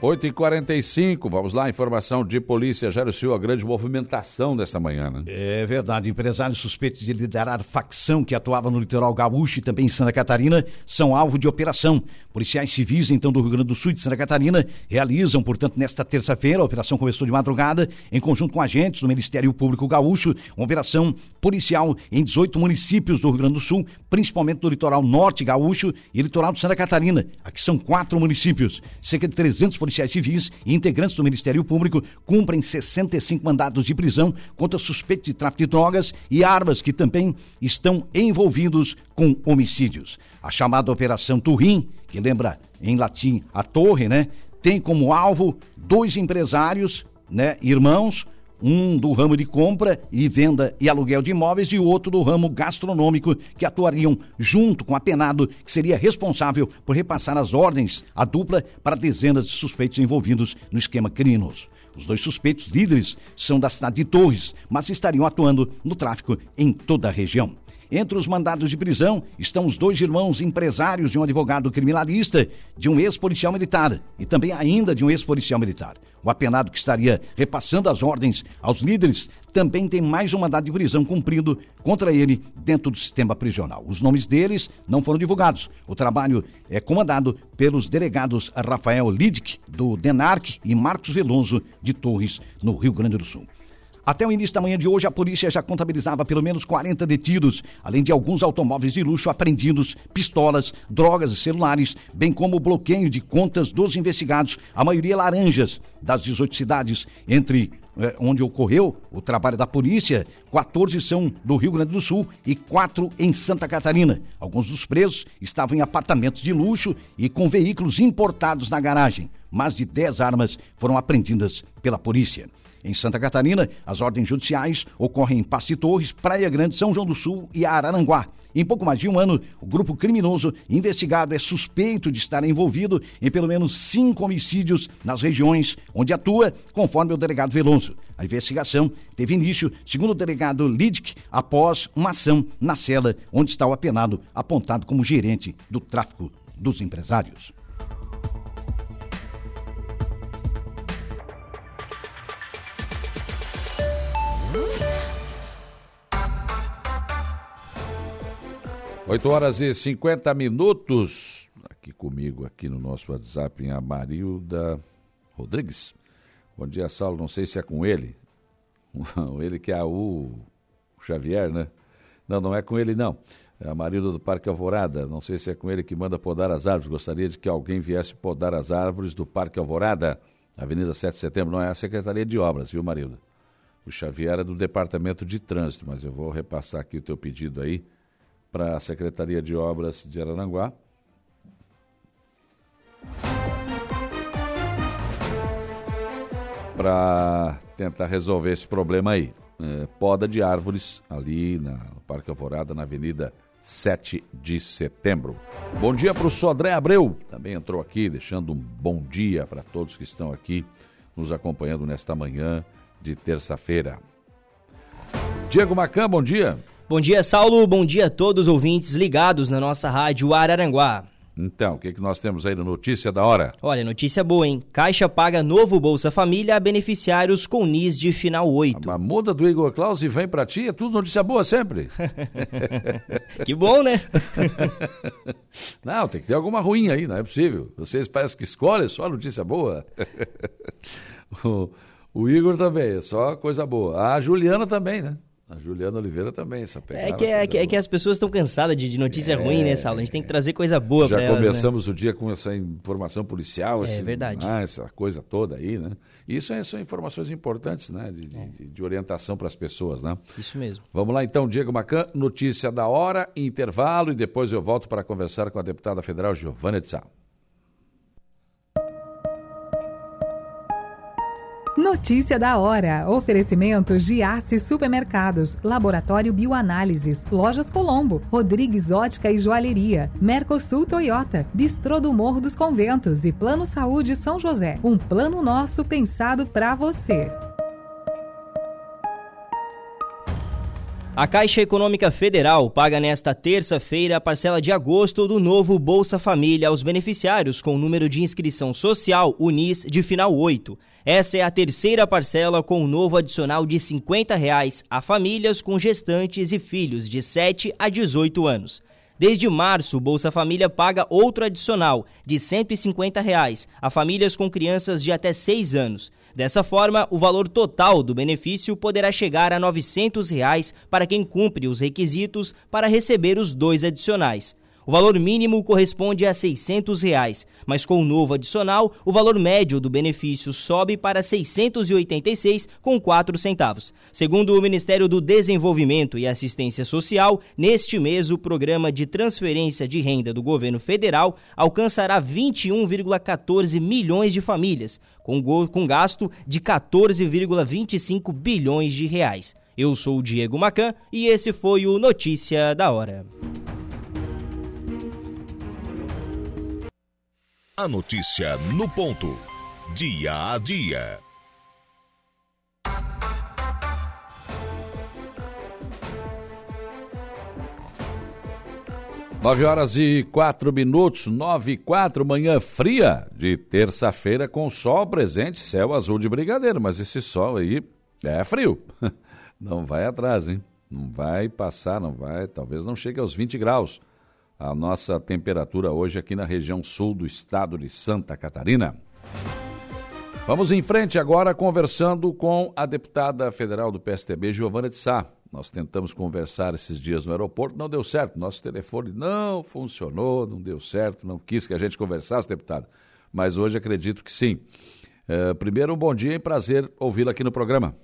Speaker 1: 8h45, vamos lá, informação de polícia. Jairo Silva, a grande movimentação dessa manhã, né?
Speaker 3: É verdade. Empresários suspeitos de liderar facção que atuava no litoral gaúcho e também em Santa Catarina são alvo de operação. Policiais civis, então, do Rio Grande do Sul e de Santa Catarina, realizam, portanto, nesta terça-feira, a operação começou de madrugada, em conjunto com agentes do Ministério Público Gaúcho, uma operação policial em 18 municípios do Rio Grande do Sul, principalmente do litoral norte gaúcho e litoral de Santa Catarina. Aqui são quatro municípios. Cerca de 300 policiais civis e integrantes do Ministério Público cumprem 65 mandados de prisão contra suspeitos de tráfico de drogas e armas que também estão envolvidos com homicídios. A chamada Operação Turim, que lembra em latim a torre, né, tem como alvo dois empresários, né, irmãos, um do ramo de compra e venda e aluguel de imóveis e outro do ramo gastronômico, que atuariam junto com a Penado, que seria responsável por repassar as ordens à dupla para dezenas de suspeitos envolvidos no esquema criminoso. Os dois suspeitos líderes são da cidade de Torres, mas estariam atuando no tráfico em toda a região. Entre os mandados de prisão estão os dois irmãos empresários de um advogado criminalista, de um ex-policial militar e também ainda de um ex-policial militar. O apenado que estaria repassando as ordens aos líderes também tem mais um mandado de prisão cumprido contra ele dentro do sistema prisional. Os nomes deles não foram divulgados. O trabalho é comandado pelos delegados Rafael Lidic, do DENARC, e Marcos Veloso, de Torres, no Rio Grande do Sul. Até o início da manhã de hoje, a polícia já contabilizava pelo menos 40 detidos, além de alguns automóveis de luxo apreendidos, pistolas, drogas e celulares, bem como o bloqueio de contas dos investigados, a maioria laranjas, das 18 cidades, entre eh, onde ocorreu o trabalho da polícia, 14 são do Rio Grande do Sul e 4 em Santa Catarina. Alguns dos presos estavam em apartamentos de luxo e com veículos importados na garagem. Mais de 10 armas foram apreendidas pela polícia. Em Santa Catarina, as ordens judiciais ocorrem em Pasto Torres, Praia Grande, São João do Sul e Araranguá. Em pouco mais de um ano, o grupo criminoso investigado é suspeito de estar envolvido em pelo menos cinco homicídios nas regiões onde atua, conforme o delegado Veloso. A investigação teve início, segundo o delegado Lidic, após uma ação na cela onde está o apenado, apontado como gerente do tráfico dos empresários.
Speaker 1: 8 horas e 50 minutos. Aqui comigo, aqui no nosso WhatsApp, em Amarilda Rodrigues. Bom dia, Saulo. Não sei se é com ele. ele que é o Xavier, né? Não, não é com ele, não. É a Marilda do Parque Alvorada. Não sei se é com ele que manda podar as árvores. Gostaria de que alguém viesse podar as árvores do Parque Alvorada, Avenida 7 de Setembro. Não é a Secretaria de Obras, viu, Marilda? O Xavier é do Departamento de Trânsito, mas eu vou repassar aqui o teu pedido aí para a Secretaria de Obras de Araranguá. Para tentar resolver esse problema aí. É, poda de árvores ali na, no Parque Alvorada, na Avenida 7 de Setembro. Bom dia para o Sodré Abreu, também entrou aqui, deixando um bom dia para todos que estão aqui nos acompanhando nesta manhã de terça-feira. Diego Macan, bom dia.
Speaker 9: Bom dia, Saulo. Bom dia a todos os ouvintes ligados na nossa rádio Araranguá.
Speaker 1: Então, o que, que nós temos aí no Notícia da Hora?
Speaker 9: Olha, notícia boa, hein? Caixa paga novo Bolsa Família a beneficiários com NIS de final 8.
Speaker 1: A muda do Igor Claus e vem pra ti, é tudo notícia boa sempre.
Speaker 9: que bom, né?
Speaker 1: não, tem que ter alguma ruim aí, não é possível. Vocês parecem que escolhem só notícia boa. o, o Igor também, é só coisa boa. A Juliana também, né? A Juliana Oliveira também, essa
Speaker 9: pegada. É que, é, que, é que as pessoas estão cansadas de, de notícia é, ruim, né, Saulo? A gente tem que trazer coisa boa para
Speaker 1: elas,
Speaker 9: Já
Speaker 1: começamos
Speaker 9: né?
Speaker 1: o dia com essa informação policial.
Speaker 9: É verdade.
Speaker 1: Ah, essa coisa toda aí, né? Isso é, são informações importantes, né? De,
Speaker 9: é.
Speaker 1: de, de orientação para as pessoas, né?
Speaker 9: Isso mesmo.
Speaker 1: Vamos lá então, Diego Macan, notícia da hora, intervalo e depois eu volto para conversar com a deputada federal Giovana de Sá.
Speaker 8: Notícia da hora. Oferecimento Giasse Supermercados, Laboratório Bioanálises, Lojas Colombo, Rodrigues Ótica e Joalheria, Mercosul Toyota, Bistrô do Morro dos Conventos e Plano Saúde São José. Um plano nosso pensado para você.
Speaker 9: A Caixa Econômica Federal paga nesta terça-feira a parcela de agosto do novo Bolsa Família aos beneficiários com o número de inscrição social UNIS de final 8. Essa é a terceira parcela com o um novo adicional de 50 reais a famílias com gestantes e filhos de 7 a 18 anos. Desde março, o Bolsa Família paga outro adicional de 150 reais a famílias com crianças de até 6 anos. Dessa forma, o valor total do benefício poderá chegar a 900 reais para quem cumpre os requisitos para receber os dois adicionais. O valor mínimo corresponde a 600 reais, mas com o novo adicional, o valor médio do benefício sobe para R$ 686,04 centavos. Segundo o Ministério do Desenvolvimento e Assistência Social, neste mês o programa de transferência de renda do governo federal alcançará 21,14 milhões de famílias, com, com gasto de 14,25 bilhões de reais. Eu sou o Diego Macan e esse foi o Notícia da Hora.
Speaker 2: A notícia no ponto. Dia a dia.
Speaker 1: 9 horas e 4 minutos, 9 e 4, manhã fria de terça-feira com sol presente, céu azul de brigadeiro, mas esse sol aí é frio. Não vai atrás, hein? Não vai passar, não vai, talvez não chegue aos 20 graus. A nossa temperatura hoje aqui na região sul do estado de Santa Catarina. Vamos em frente agora conversando com a deputada federal do PSTB, Giovana de Sá. Nós tentamos conversar esses dias no aeroporto, não deu certo. Nosso telefone não funcionou, não deu certo, não quis que a gente conversasse, deputado. Mas hoje acredito que sim. É, primeiro, um bom dia e prazer ouvi-la aqui no programa.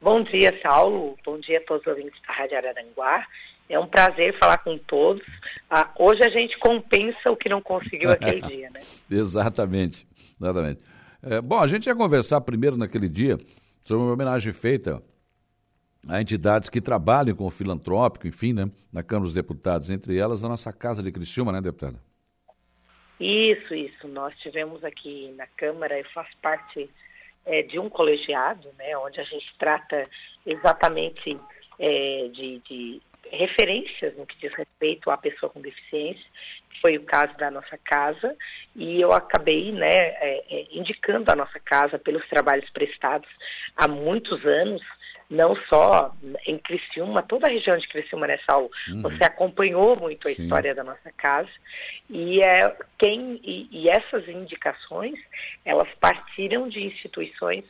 Speaker 10: Bom dia, Saulo. Bom dia a todos os ouvintes da Rádio Araranguá. É um prazer falar com todos. Ah, hoje a gente compensa o que não conseguiu aquele dia, né?
Speaker 1: Exatamente, exatamente. É, bom, a gente ia conversar primeiro naquele dia sobre uma homenagem feita a entidades que trabalham com o filantrópico, enfim, né, na Câmara dos Deputados, entre elas a nossa Casa de Criciúma, né, deputada?
Speaker 10: Isso, isso. Nós tivemos aqui na Câmara, eu faço parte é, de um colegiado, né, onde a gente trata exatamente é, de, de referências no que diz respeito à pessoa com deficiência, foi o caso da nossa casa, e eu acabei né, é, é indicando a nossa casa pelos trabalhos prestados há muitos anos, não só em Criciúma, toda a região de Criciúma, né, Saulo? Uhum. Você acompanhou muito a Sim. história da nossa casa e, é, quem, e, e essas indicações, elas partiram de instituições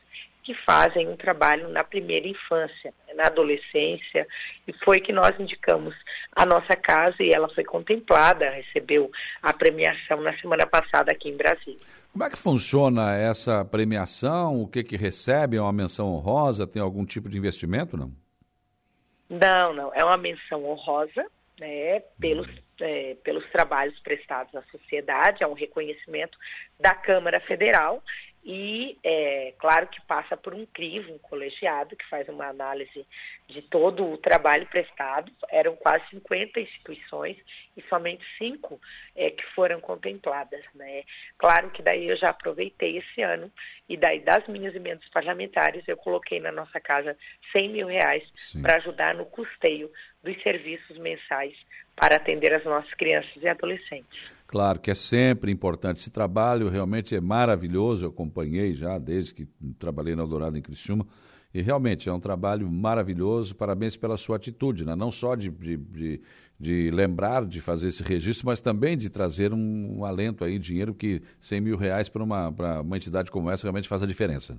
Speaker 10: que fazem um trabalho na primeira infância, na adolescência, e foi que nós indicamos a nossa casa e ela foi contemplada, recebeu a premiação na semana passada aqui em Brasília.
Speaker 1: Como é que funciona essa premiação? O que que recebe? É uma menção honrosa? Tem algum tipo de investimento, não?
Speaker 10: Não, não. É uma menção honrosa, né, pelos, é, pelos trabalhos prestados à sociedade, é um reconhecimento da Câmara Federal e, é, claro que passa por um crivo, um colegiado, que faz uma análise de todo o trabalho prestado. Eram quase 50 instituições e somente cinco é, que foram contempladas. Né? Claro que daí eu já aproveitei esse ano e daí das minhas emendas parlamentares eu coloquei na nossa casa 100 mil reais para ajudar no custeio dos serviços mensais para atender as nossas crianças e adolescentes.
Speaker 1: Claro que é sempre importante. Esse trabalho realmente é maravilhoso. Eu acompanhei já desde que trabalhei na Eldorado em Criciúma. E realmente é um trabalho maravilhoso. Parabéns pela sua atitude, né? não só de, de, de, de, lembrar de fazer esse registro, mas também de trazer um, um alento aí, dinheiro que 100 mil reais para uma, uma entidade como essa realmente faz a diferença.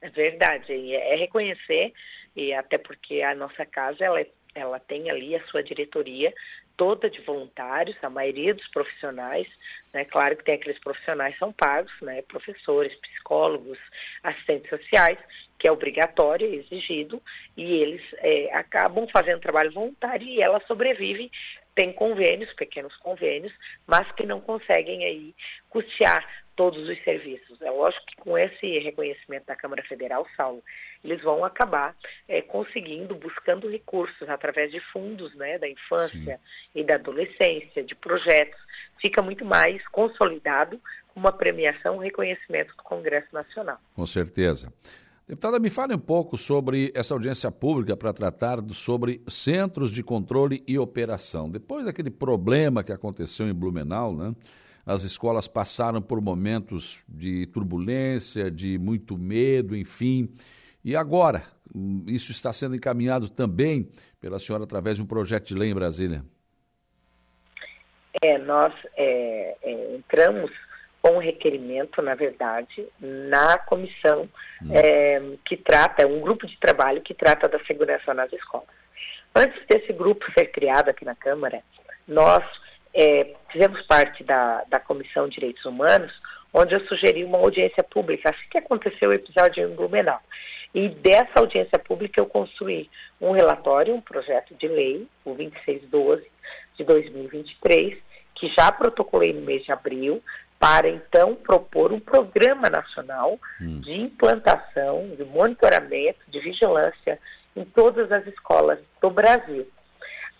Speaker 10: É verdade. É reconhecer, e até porque a nossa casa ela, é, ela tem ali a sua diretoria toda de voluntários, a maioria dos profissionais, né? Claro que tem aqueles profissionais que são pagos, né? Professores, psicólogos, assistentes sociais, que é obrigatório, é exigido, e eles é, acabam fazendo trabalho voluntário e ela sobrevive, tem convênios, pequenos convênios, mas que não conseguem aí custear todos os serviços. É lógico que com esse reconhecimento da Câmara Federal, Saulo, eles vão acabar é, conseguindo, buscando recursos através de fundos né, da infância Sim. e da adolescência, de projetos. Fica muito mais consolidado uma premiação, um reconhecimento do Congresso Nacional.
Speaker 1: Com certeza. Deputada, me fale um pouco sobre essa audiência pública para tratar sobre centros de controle e operação. Depois daquele problema que aconteceu em Blumenau, né? As escolas passaram por momentos de turbulência, de muito medo, enfim. E agora, isso está sendo encaminhado também pela senhora através de um projeto de lei em Brasília.
Speaker 10: É, nós é, é, entramos com um requerimento, na verdade, na comissão hum. é, que trata, um grupo de trabalho que trata da segurança nas escolas. Antes desse grupo ser criado aqui na Câmara, nós é, fizemos parte da, da Comissão de Direitos Humanos, onde eu sugeri uma audiência pública, assim que aconteceu o episódio em Blumenau. E dessa audiência pública eu construí um relatório, um projeto de lei, o 2612 de 2023, que já protocolei no mês de abril, para então propor um programa nacional hum. de implantação, de monitoramento, de vigilância em todas as escolas do Brasil.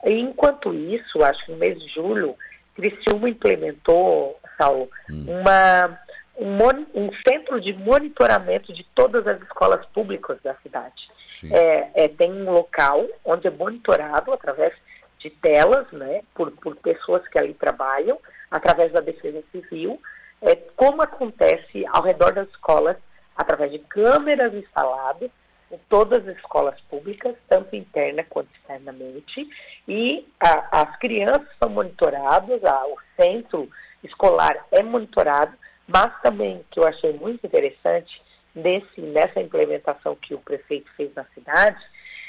Speaker 10: Enquanto isso, acho que no mês de julho, Criciúma implementou, Saulo, hum. uma, um, um, centro de monitoramento de todas as escolas públicas da cidade. É, é, tem um local onde é monitorado através de telas, né, por, por pessoas que ali trabalham, através da defesa civil, é, como acontece ao redor das escolas, através de câmeras instaladas em todas as escolas públicas, tanto interna quanto externamente, e a, as crianças são monitoradas, a, o centro escolar é monitorado, mas também, que eu achei muito interessante, nessa implementação que o prefeito fez na cidade,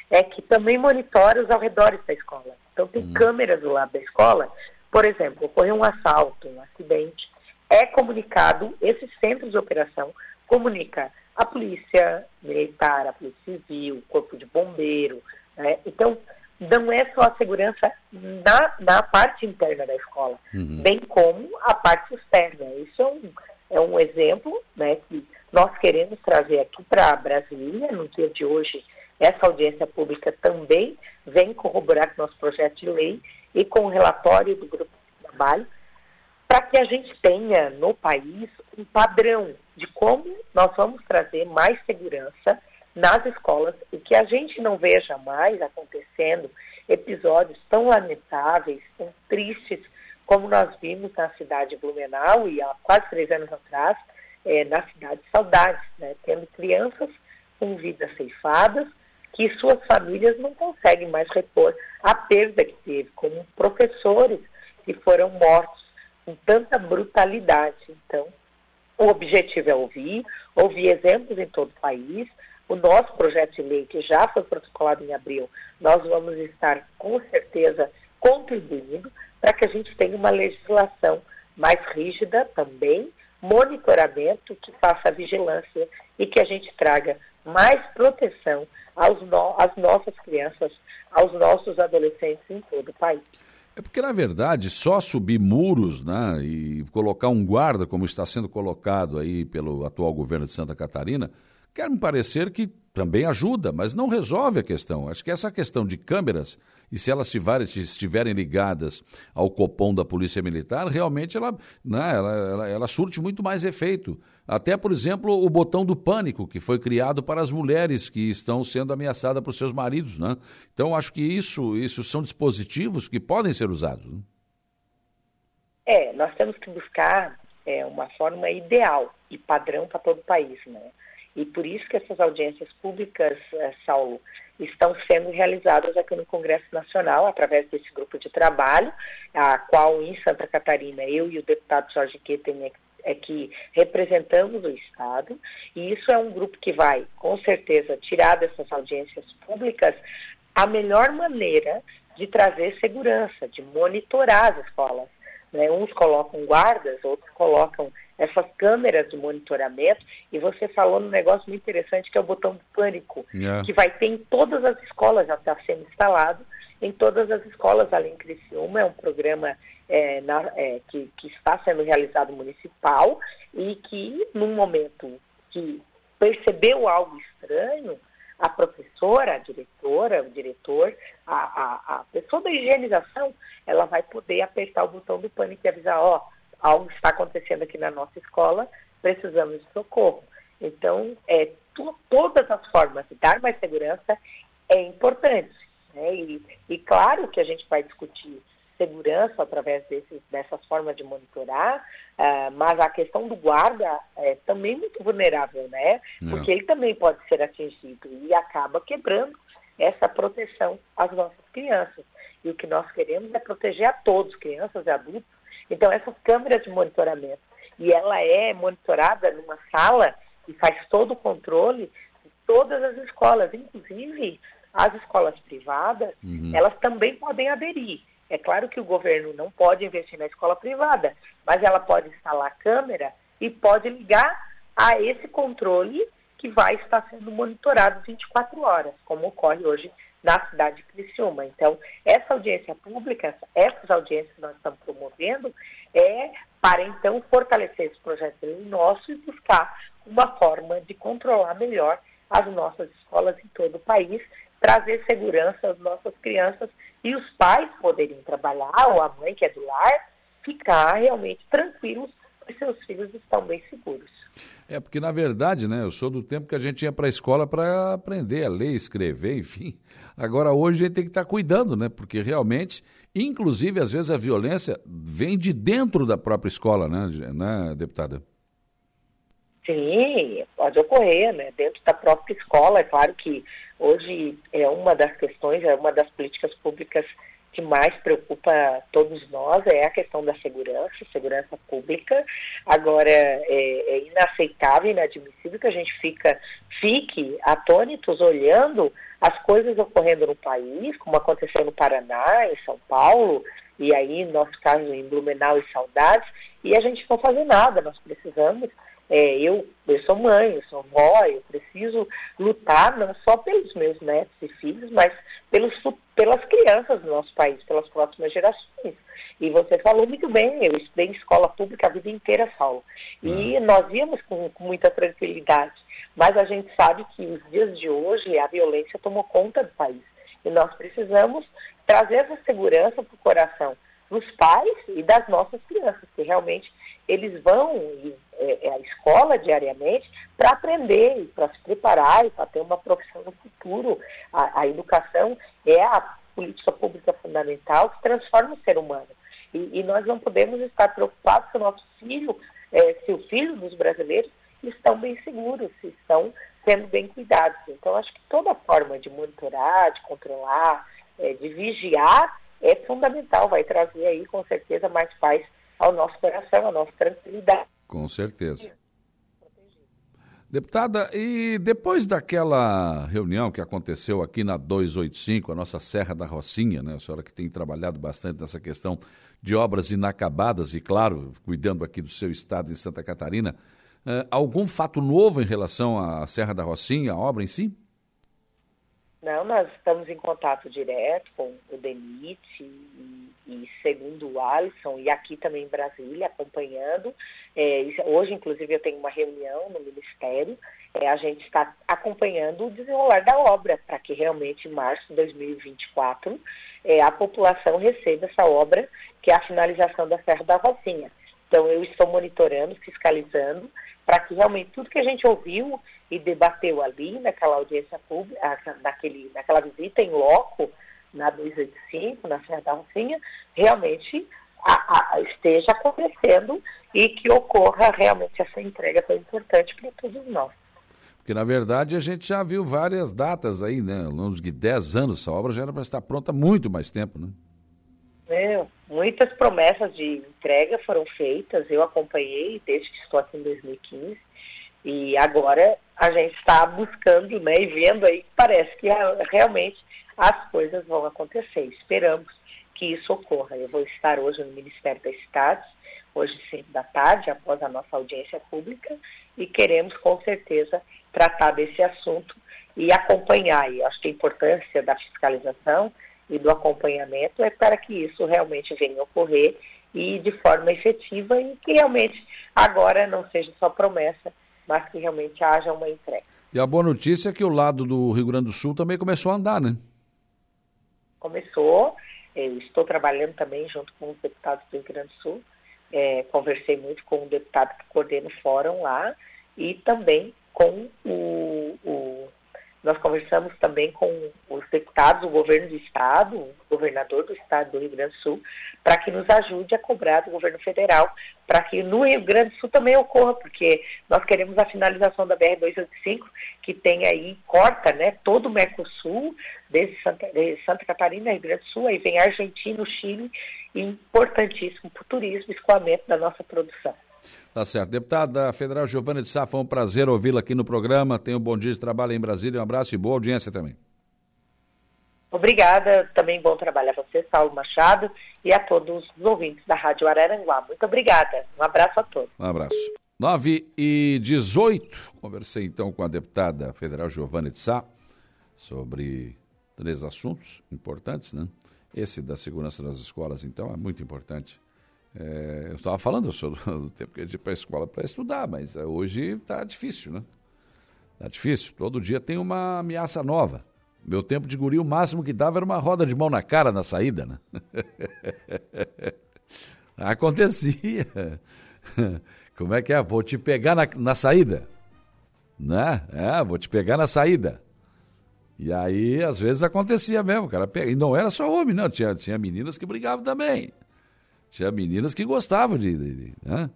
Speaker 10: é que também monitora os arredores da escola. Então, tem hum. câmeras do lado da escola. Por exemplo, ocorreu um assalto, um acidente, é comunicado, esse centro de operação comunica a polícia militar, a polícia civil, o corpo de bombeiro. Né? Então, não é só a segurança na, na parte interna da escola, uhum. bem como a parte externa. Isso é um, é um exemplo né, que nós queremos trazer aqui para Brasília, no dia de hoje, essa audiência pública também vem corroborar com o nosso projeto de lei e com o relatório do grupo de trabalho, para que a gente tenha no país um padrão de como nós vamos trazer mais segurança nas escolas. E que a gente não veja mais acontecendo episódios tão lamentáveis, tão tristes, como nós vimos na cidade de Blumenau e há quase três anos atrás, é, na cidade de Saudades, né, tendo crianças com vidas ceifadas, que suas famílias não conseguem mais repor a perda que teve, como professores que foram mortos com tanta brutalidade. Então, o objetivo é ouvir, ouvir exemplos em todo o país. O nosso projeto de lei, que já foi protocolado em abril, nós vamos estar com certeza contribuindo para que a gente tenha uma legislação mais rígida também, monitoramento que faça vigilância e que a gente traga mais proteção no, às nossas crianças, aos nossos adolescentes em todo o país.
Speaker 1: É porque, na verdade, só subir muros né, e colocar um guarda, como está sendo colocado aí pelo atual governo de Santa Catarina, quer me parecer que também ajuda, mas não resolve a questão. Acho que essa questão de câmeras, e se elas estiverem, estiverem ligadas ao copom da Polícia Militar, realmente ela, né, ela, ela, ela surte muito mais efeito. Até, por exemplo, o botão do pânico, que foi criado para as mulheres que estão sendo ameaçadas por seus maridos. Né? Então, acho que isso, isso são dispositivos que podem ser usados. Né?
Speaker 10: É, nós temos que buscar é, uma forma ideal e padrão para todo o país. Né? E por isso que essas audiências públicas, é, Saulo, estão sendo realizadas aqui no Congresso Nacional, através desse grupo de trabalho, a qual em Santa Catarina eu e o deputado Jorge Queten é é que representamos o Estado, e isso é um grupo que vai, com certeza, tirar dessas audiências públicas a melhor maneira de trazer segurança, de monitorar as escolas. Né? Uns colocam guardas, outros colocam essas câmeras de monitoramento, e você falou num negócio muito interessante que é o botão do pânico, yeah. que vai ter em todas as escolas, já está sendo instalado, em todas as escolas ali em Criciúma, é um programa é, na, é, que, que, está sendo realizado municipal e que, num momento que percebeu algo estranho, a professora, a diretora, o diretor, a, a, a pessoa da higienização, ela vai poder apertar o botão do pânico e avisar, ó, algo está acontecendo aqui na nossa escola, precisamos de socorro. Então, é, tu, todas as formas de dar mais segurança é importante. Né? E, e claro que a gente vai discutir segurança através desses, dessas formas de monitorar, uh, mas a questão do guarda é também muito vulnerável, né? Não. Porque ele também pode ser atingido e acaba quebrando essa proteção às nossas crianças. E o que nós queremos é proteger a todos, crianças e adultos. Então, essas câmeras de monitoramento, e ela é monitorada numa sala e faz todo o controle de todas as escolas, inclusive as escolas privadas, uhum. elas também podem aderir. É claro que o governo não pode investir na escola privada, mas ela pode instalar câmera e pode ligar a esse controle que vai estar sendo monitorado 24 horas, como ocorre hoje na cidade de Criciúma. Então, essa audiência pública, essas audiências que nós estamos promovendo, é para então fortalecer esse projeto nosso e buscar uma forma de controlar melhor as nossas escolas em todo o país, trazer segurança às nossas crianças e os pais poderem trabalhar, ou a mãe que é do lar, ficar realmente tranquilos, porque seus filhos estão bem seguros.
Speaker 1: É porque, na verdade, né, eu sou do tempo que a gente ia para a escola para aprender a ler, escrever, enfim. Agora, hoje, a gente tem que estar tá cuidando, né? Porque realmente, inclusive, às vezes a violência vem de dentro da própria escola, né, né deputada?
Speaker 10: Sim, pode ocorrer, né? Dentro da própria escola, é claro que hoje é uma das questões, é uma das políticas públicas que mais preocupa todos nós é a questão da segurança, segurança pública. Agora, é, é inaceitável, inadmissível que a gente fica, fique atônitos olhando as coisas ocorrendo no país, como aconteceu no Paraná, em São Paulo, e aí, no nosso caso, em Blumenau e Saudades, e a gente não fazer nada. Nós precisamos é, eu, eu sou mãe, eu sou avó, eu preciso lutar não só pelos meus netos e filhos, mas pelos, pelas crianças do nosso país, pelas próximas gerações. E você falou muito bem, eu estudei em escola pública a vida inteira, Saulo. E uhum. nós íamos com, com muita tranquilidade. Mas a gente sabe que os dias de hoje a violência tomou conta do país. E nós precisamos trazer essa segurança para o coração dos pais e das nossas crianças, que realmente eles vão é, é, à escola diariamente para aprender, para se preparar e para ter uma profissão no futuro. A, a, educação é a política pública fundamental que transforma o ser humano. E, e nós não podemos estar preocupados se o nosso filho, é, se o filho dos brasileiros estão bem seguros, se estão sendo bem cuidados. Então, acho que toda forma de monitorar, de controlar, é, de vigiar é fundamental, vai trazer aí com certeza mais paz ao nosso coração, à nossa tranquilidade.
Speaker 1: Com certeza. Deputada, e depois daquela reunião que aconteceu aqui na 285, a nossa Serra da Rocinha, né? A senhora que tem trabalhado bastante nessa questão de obras inacabadas e, claro, cuidando aqui do seu estado em Santa Catarina, uh, algum fato novo em relação à Serra da Rocinha, a obra em si?
Speaker 10: Não, nós estamos em contato direto com o DENIT e, e segundo o Alisson, e aqui também em Brasília, acompanhando. É, hoje, inclusive, eu tenho uma reunião no Ministério. É, a gente está acompanhando o desenrolar da obra, para que realmente em março de 2024 é, a população receba essa obra, que é a finalização da Serra da Rocinha. Então, eu estou monitorando, fiscalizando, para que realmente tudo que a gente ouviu e debateu ali naquela audiência pública, naquele, naquela visita em loco, na 285, na Serra da Rocinha, realmente a, a, esteja acontecendo e que ocorra realmente essa entrega tão importante para todos nós.
Speaker 1: Porque, na verdade, a gente já viu várias datas aí, né? Ao longo de 10 anos, essa obra já era para estar pronta há muito mais tempo, né?
Speaker 10: É, muitas promessas de entrega foram feitas, eu acompanhei desde que estou aqui em 2015, e agora a gente está buscando né, e vendo aí, parece que realmente as coisas vão acontecer. Esperamos que isso ocorra. Eu vou estar hoje no Ministério das Cidades, hoje cinco da tarde, após a nossa audiência pública, e queremos com certeza tratar desse assunto e acompanhar. E acho que a importância da fiscalização e do acompanhamento é para que isso realmente venha ocorrer e de forma efetiva e que realmente agora não seja só promessa, mas que realmente haja uma entrega.
Speaker 1: E a boa notícia é que o lado do Rio Grande do Sul também começou a andar, né?
Speaker 10: Começou. Eu estou trabalhando também junto com os deputados do Rio Grande do Sul. É, conversei muito com o deputado que coordena o fórum lá e também com o, o nós conversamos também com os deputados, o governo do estado, o governador do estado do Rio Grande do Sul, para que nos ajude a cobrar do governo federal, para que no Rio Grande do Sul também ocorra, porque nós queremos a finalização da BR-285, que tem aí, corta né, todo o Mercosul, desde Santa, desde Santa Catarina, Rio Grande do Sul, aí vem Argentina, Chile, importantíssimo para o turismo, escoamento da nossa produção.
Speaker 1: Tá certo. Deputada Federal Giovana de Sá, foi um prazer ouvi-la aqui no programa. Tenha um bom dia de trabalho em Brasília. Um abraço e boa audiência também.
Speaker 10: Obrigada. Também bom trabalho a você, Saulo Machado, e a todos os ouvintes da Rádio Araranguá. Muito obrigada. Um abraço a todos.
Speaker 1: Um abraço. 9 e 18. Conversei então com a deputada federal Giovana de Sá sobre três assuntos importantes, né? Esse da segurança das escolas, então, é muito importante. É, eu estava falando sobre o tempo que a gente ia para a escola para estudar, mas é, hoje está difícil, né? Está difícil. Todo dia tem uma ameaça nova. Meu tempo de guri, o máximo que dava era uma roda de mão na cara na saída, né? Acontecia. Como é que é? Vou te pegar na, na saída. Né? É, vou te pegar na saída. E aí, às vezes, acontecia mesmo, cara. E não era só homem, não. Tinha, tinha meninas que brigavam também. Tinha meninas que gostavam de, de, de, né?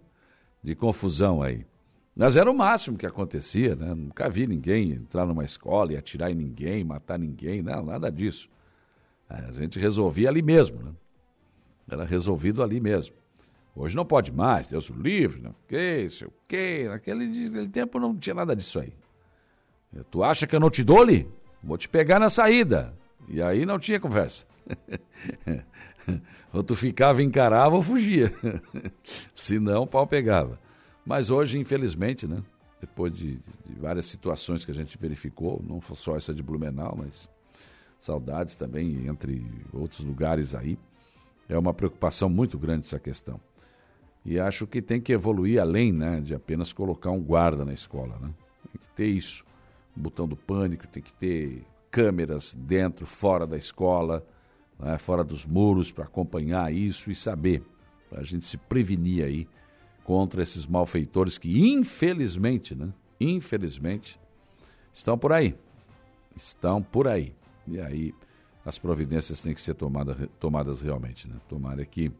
Speaker 1: de confusão aí. Mas era o máximo que acontecia, né? Nunca vi ninguém entrar numa escola e atirar em ninguém, matar ninguém, não, nada disso. A gente resolvia ali mesmo, né? Era resolvido ali mesmo. Hoje não pode mais, Deus o livre, não que, sei o quê. Naquele, naquele tempo não tinha nada disso aí. Tu acha que eu não te dou ali? Vou te pegar na saída. E aí não tinha conversa. ou tu ficava, encarava ou fugia. Se não, o pau pegava. Mas hoje, infelizmente, né? Depois de, de, várias situações que a gente verificou, não só essa de Blumenau, mas saudades também entre outros lugares aí. É uma preocupação muito grande essa questão. E acho que tem que evoluir além né, de apenas colocar um guarda na escola. Né? Tem que ter isso. O botão do pânico, tem que ter câmeras dentro, fora da escola, né, fora dos muros, para acompanhar isso e saber, para a gente se prevenir aí contra esses malfeitores que, infelizmente, né, infelizmente, estão por aí. Estão por aí. E aí as providências têm que ser tomada, tomadas realmente. Né? Tomara que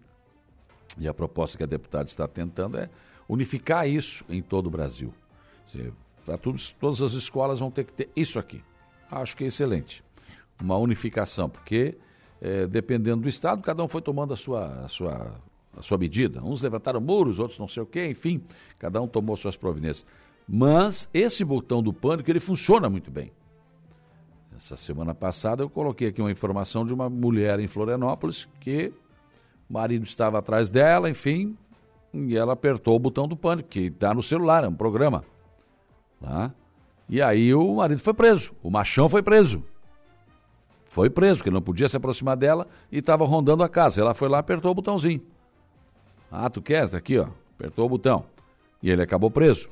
Speaker 1: e a proposta que a deputada está tentando é unificar isso em todo o Brasil. Para todas as escolas vão ter que ter isso aqui. Acho que é excelente. Uma unificação, porque é, dependendo do estado, cada um foi tomando a sua, a sua, a sua medida. Uns levantaram muros, outros não sei o quê, enfim, cada um tomou suas providências. Mas esse botão do pânico, ele funciona muito bem. Essa semana passada eu coloquei aqui uma informação de uma mulher em Florianópolis que o marido estava atrás dela, enfim, e ela apertou o botão do pânico, que está no celular, é um programa. Tá? E aí o marido foi preso, o machão foi preso. Foi preso, ele não podia se aproximar dela e estava rondando a casa. Ela foi lá apertou o botãozinho. Ah, tu quer? Tá aqui, ó. Apertou o botão. E ele acabou preso.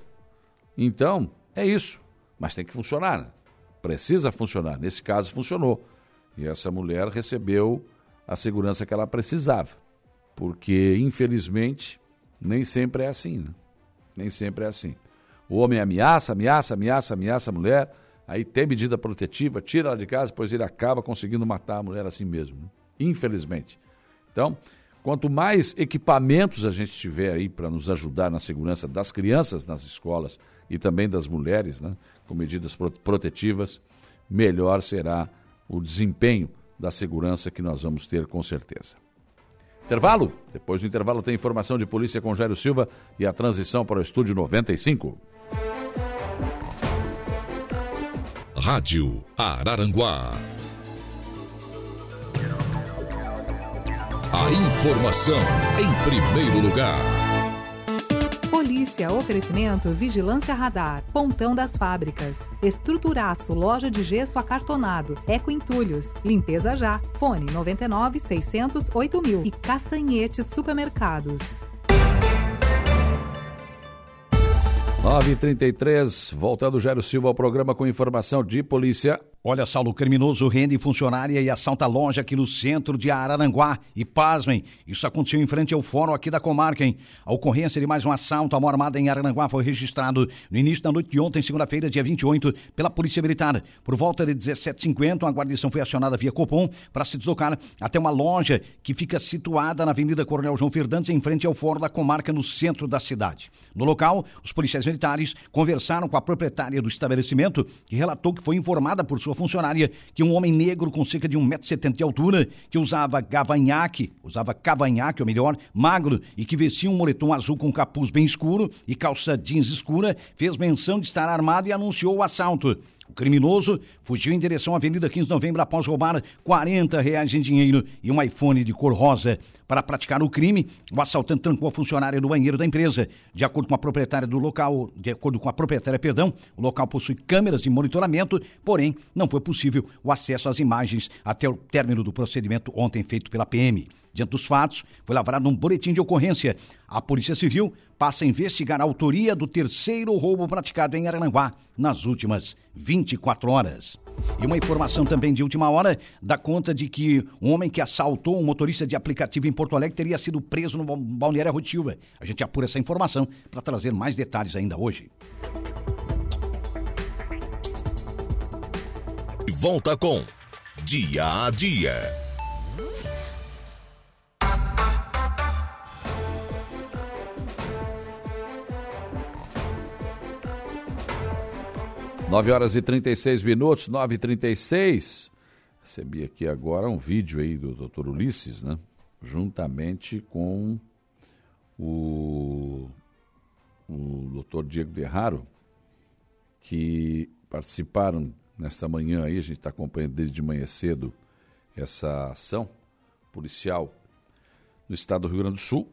Speaker 1: Então, é isso. Mas tem que funcionar. Né? Precisa funcionar. Nesse caso, funcionou. E essa mulher recebeu a segurança que ela precisava porque infelizmente nem sempre é assim, né? Nem sempre é assim. O homem ameaça, ameaça, ameaça, ameaça a mulher, aí tem medida protetiva, tira ela de casa, depois ele acaba conseguindo matar a mulher assim mesmo, né? infelizmente. Então, quanto mais equipamentos a gente tiver aí para nos ajudar na segurança das crianças nas escolas e também das mulheres, né, com medidas protetivas, melhor será o desempenho da segurança que nós vamos ter com certeza. Intervalo? Depois do intervalo tem informação de polícia com Jairo Silva e a transição para o estúdio 95.
Speaker 2: Rádio Araranguá. A informação em primeiro lugar.
Speaker 8: Polícia, oferecimento Vigilância Radar, Pontão das Fábricas, Estruturaço, Loja de Gesso Acartonado, Eco Entulhos, Limpeza Já, Fone 99 600 8000 e Castanhetes Supermercados.
Speaker 1: 9h33, voltando Jairo Silva ao programa com informação de polícia.
Speaker 3: Olha, Saulo, criminoso rende funcionária e assalta loja aqui no centro de Araranguá. E pasmem, isso aconteceu em frente ao fórum aqui da comarca, hein? A ocorrência de mais um assalto à mão armada em Araranguá foi registrado no início da noite de ontem, segunda-feira, dia 28, pela Polícia Militar. Por volta de 17h50, a guarnição foi acionada via Copom para se deslocar até uma loja que fica situada na Avenida Coronel João Fernandes, em frente ao fórum da comarca, no centro da cidade. No local, os policiais militares conversaram com a proprietária do estabelecimento, que relatou que foi informada por sua funcionária que um homem negro com cerca de 1,70m de altura, que usava gavanhaque, usava cavanhaque, ou melhor, magro, e que vestia um moletom azul com capuz bem escuro e calça jeans escura, fez menção de estar armado e anunciou o assalto. O criminoso fugiu em direção à Avenida 15 de Novembro após roubar 40 reais em dinheiro e um iPhone de cor rosa. Para praticar o crime, o assaltante trancou a funcionária do banheiro da empresa. De acordo com a proprietária do local, de acordo com a proprietária, perdão, o local possui câmeras de monitoramento, porém não foi possível o acesso às imagens até o término do procedimento ontem feito pela PM. Diante dos fatos, foi lavrado um boletim de ocorrência. A Polícia Civil passa a investigar a autoria do terceiro roubo praticado em Arananguá nas últimas 24 horas. E uma informação também de última hora dá conta de que um homem que assaltou um motorista de aplicativo em Porto Alegre teria sido preso no Balneário Rua Silva. A gente apura essa informação para trazer mais detalhes ainda hoje.
Speaker 2: Volta com Dia a Dia.
Speaker 1: 9 horas e 36 minutos, 9 e 36 Recebi aqui agora um vídeo aí do Dr. Ulisses, né? Juntamente com o, o Dr. Diego Derraro, que participaram nesta manhã aí, a gente está acompanhando desde de manhã cedo essa ação policial no estado do Rio Grande do Sul,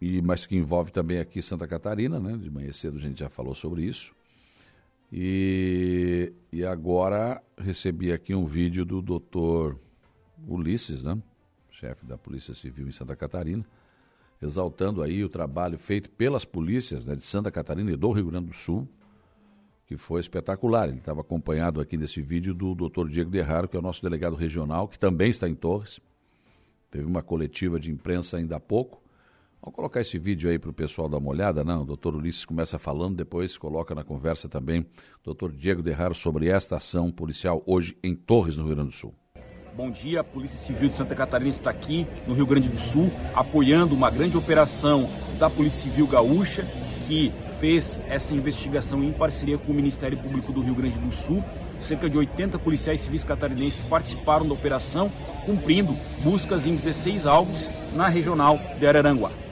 Speaker 1: e mas que envolve também aqui Santa Catarina, né? De manhã cedo a gente já falou sobre isso. E, e agora recebi aqui um vídeo do doutor Ulisses, né? chefe da Polícia Civil em Santa Catarina, exaltando aí o trabalho feito pelas polícias né, de Santa Catarina e do Rio Grande do Sul, que foi espetacular. Ele estava acompanhado aqui nesse vídeo do doutor Diego Derraro, que é o nosso delegado regional, que também está em Torres. Teve uma coletiva de imprensa ainda há pouco, Vamos colocar esse vídeo aí para o pessoal dar uma olhada, não? O doutor Ulisses começa falando, depois coloca na conversa também o doutor Diego Derraro sobre esta ação policial hoje em Torres, no Rio Grande do Sul.
Speaker 11: Bom dia, a Polícia Civil de Santa Catarina está aqui no Rio Grande do Sul, apoiando uma grande operação da Polícia Civil Gaúcha, que fez essa investigação em parceria com o Ministério Público do Rio Grande do Sul. Cerca de 80 policiais civis catarinenses participaram da operação, cumprindo buscas em 16 alvos na regional de Araranguá.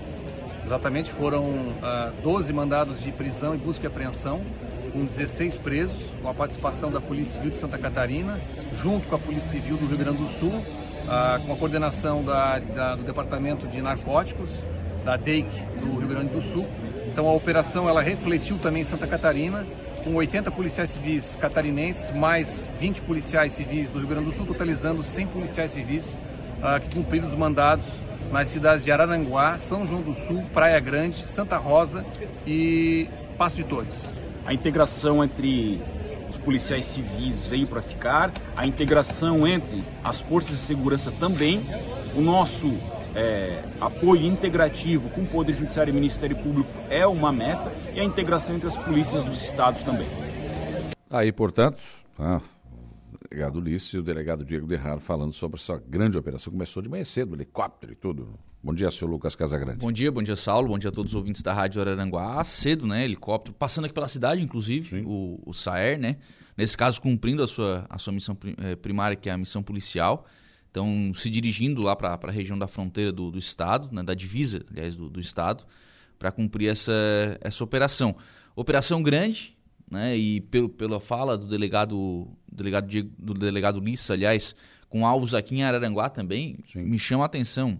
Speaker 12: Exatamente, foram ah, 12 mandados de prisão e busca e apreensão, com 16 presos, com a participação da Polícia Civil de Santa Catarina, junto com a Polícia Civil do Rio Grande do Sul, ah, com a coordenação da, da, do Departamento de Narcóticos, da DEIC do Rio Grande do Sul. Então a operação ela refletiu também em Santa Catarina, com 80 policiais civis catarinenses, mais 20 policiais civis do Rio Grande do Sul, totalizando 100 policiais civis ah, que cumpriram os mandados nas cidades de Araranguá, São João do Sul, Praia Grande, Santa Rosa e Passo de Torres.
Speaker 11: A integração entre os policiais civis veio para ficar, a integração entre as forças de segurança também, o nosso é, apoio integrativo com o Poder Judiciário e Ministério Público é uma meta e a integração entre as polícias dos estados também.
Speaker 1: Aí, portanto, ah, delegado Ulisses e o delegado Diego Derraro falando sobre essa grande operação. Começou de manhã cedo, helicóptero e tudo. Bom dia, senhor Lucas Casagrande.
Speaker 13: Bom dia, bom dia, Saulo. Bom dia a todos os ouvintes da Rádio Araranguá. Ah, cedo, né? Helicóptero, passando aqui pela cidade, inclusive, o, o Saer, né? Nesse caso, cumprindo a sua, a sua missão eh, primária, que é a missão policial. Então, se dirigindo lá para a região da fronteira do, do estado, né? da divisa, aliás, do, do estado, para cumprir essa, essa operação. Operação grande, né? E pelo, pela fala do delegado, delegado Diego, do delegado Lissa, aliás, com alvos aqui em Araranguá também, Sim. me chama a atenção.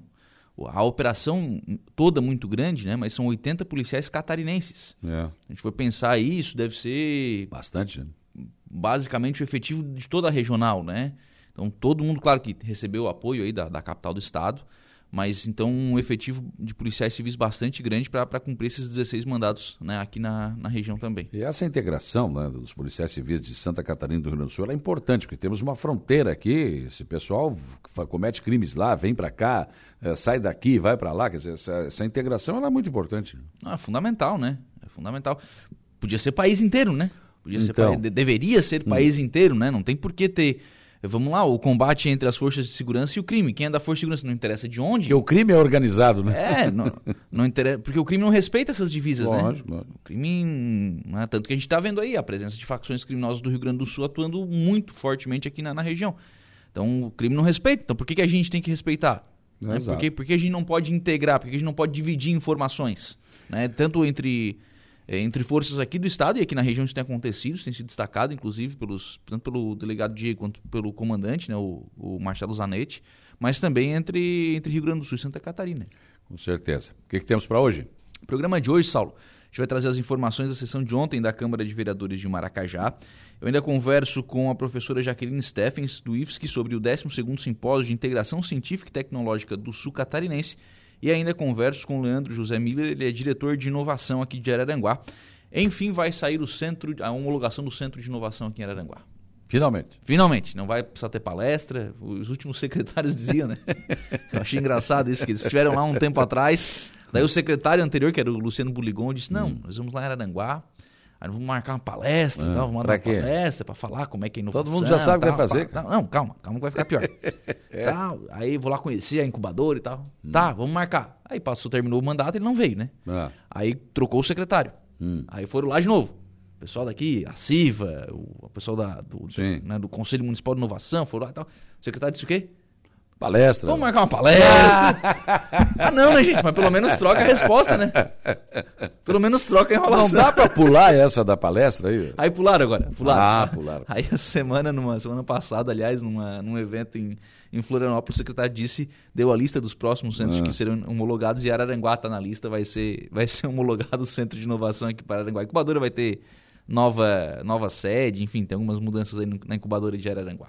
Speaker 13: A operação toda muito grande, né? Mas são 80 policiais catarinenses. É. A gente foi pensar aí, isso deve ser
Speaker 1: bastante, né?
Speaker 13: Basicamente o efetivo de toda a regional, né? Então todo mundo, claro que recebeu o apoio aí da, da capital do estado, mas então um efetivo de policiais civis bastante grande para cumprir esses 16 mandados né, aqui na, na região também.
Speaker 1: E essa integração né, dos policiais civis de Santa Catarina e do Rio Grande do Sul é importante, porque temos uma fronteira aqui, esse pessoal comete crimes lá, vem para cá, é, sai daqui, vai para lá, quer dizer, essa, essa integração é muito importante.
Speaker 13: é fundamental, né? É fundamental. Podia ser país inteiro, né? Podia então, ser, deveria ser hum. país inteiro, né? Não tem por que ter Vamos lá, o combate entre as forças de segurança e o crime. Quem é da força de segurança não interessa de onde.
Speaker 1: Porque o crime é organizado, né?
Speaker 13: É, não, não interessa, porque o crime não respeita essas divisas,
Speaker 1: lógico,
Speaker 13: né?
Speaker 1: Lógico.
Speaker 13: O crime, né? tanto que a gente está vendo aí a presença de facções criminosas do Rio Grande do Sul atuando muito fortemente aqui na, na região. Então o crime não respeita. Então por que, que a gente tem que respeitar? Né? Por, que, por que a gente não pode integrar? Por que a gente não pode dividir informações? Né? Tanto entre entre forças aqui do estado e aqui na região isso tem acontecido, isso tem sido destacado, inclusive, pelos, tanto pelo delegado Diego quanto pelo comandante, né, o, o Marcelo Zanetti, mas também entre, entre Rio Grande do Sul e Santa Catarina.
Speaker 1: Com certeza. O que, que temos para hoje?
Speaker 13: O programa de hoje, Saulo, a gente vai trazer as informações da sessão de ontem da Câmara de Vereadores de Maracajá. Eu ainda converso com a professora Jaqueline Steffens, do IFSC, sobre o 12º Simpósio de Integração Científica e Tecnológica do Sul Catarinense e ainda converso com o Leandro José Miller, ele é diretor de inovação aqui de Araranguá. Enfim, vai sair o centro, a homologação do Centro de Inovação aqui em Araranguá.
Speaker 1: Finalmente.
Speaker 13: Finalmente, não vai precisar ter palestra. Os últimos secretários diziam, né? Eu achei engraçado isso, que eles estiveram lá um tempo atrás. Daí o secretário anterior, que era o Luciano Buligon, disse: Não, hum. nós vamos lá em Araranguá. Aí vamos marcar uma palestra, ah, vamos mandar uma palestra para falar como é que é inovação.
Speaker 1: Todo mundo já sabe o que vai fazer.
Speaker 13: Não, calma, calma que vai ficar pior. é. aí vou lá conhecer a incubadora e tal. Hum. Tá, vamos marcar. Aí passou, terminou o mandato, ele não veio, né? Ah. Aí trocou o secretário. Hum. Aí foram lá de novo. O pessoal daqui, a CIVA, o pessoal da, do, do, né, do Conselho Municipal de Inovação, foram lá e tal. O secretário disse o quê?
Speaker 1: Palestra.
Speaker 13: Vamos marcar uma palestra. ah, não, né, gente? Mas pelo menos troca a resposta, né? Pelo menos troca a enrolação.
Speaker 1: Não dá pra pular essa da palestra aí?
Speaker 13: Aí pularam agora. Pularam.
Speaker 1: Ah, pularam.
Speaker 13: Aí a semana, numa semana passada, aliás, numa, num evento em, em Florianópolis, o secretário disse, deu a lista dos próximos centros ah. que serão homologados e Araranguá está na lista, vai ser, vai ser homologado o centro de inovação aqui para Araranguá. A incubadora vai ter nova, nova sede, enfim, tem algumas mudanças aí na incubadora de Araranguá.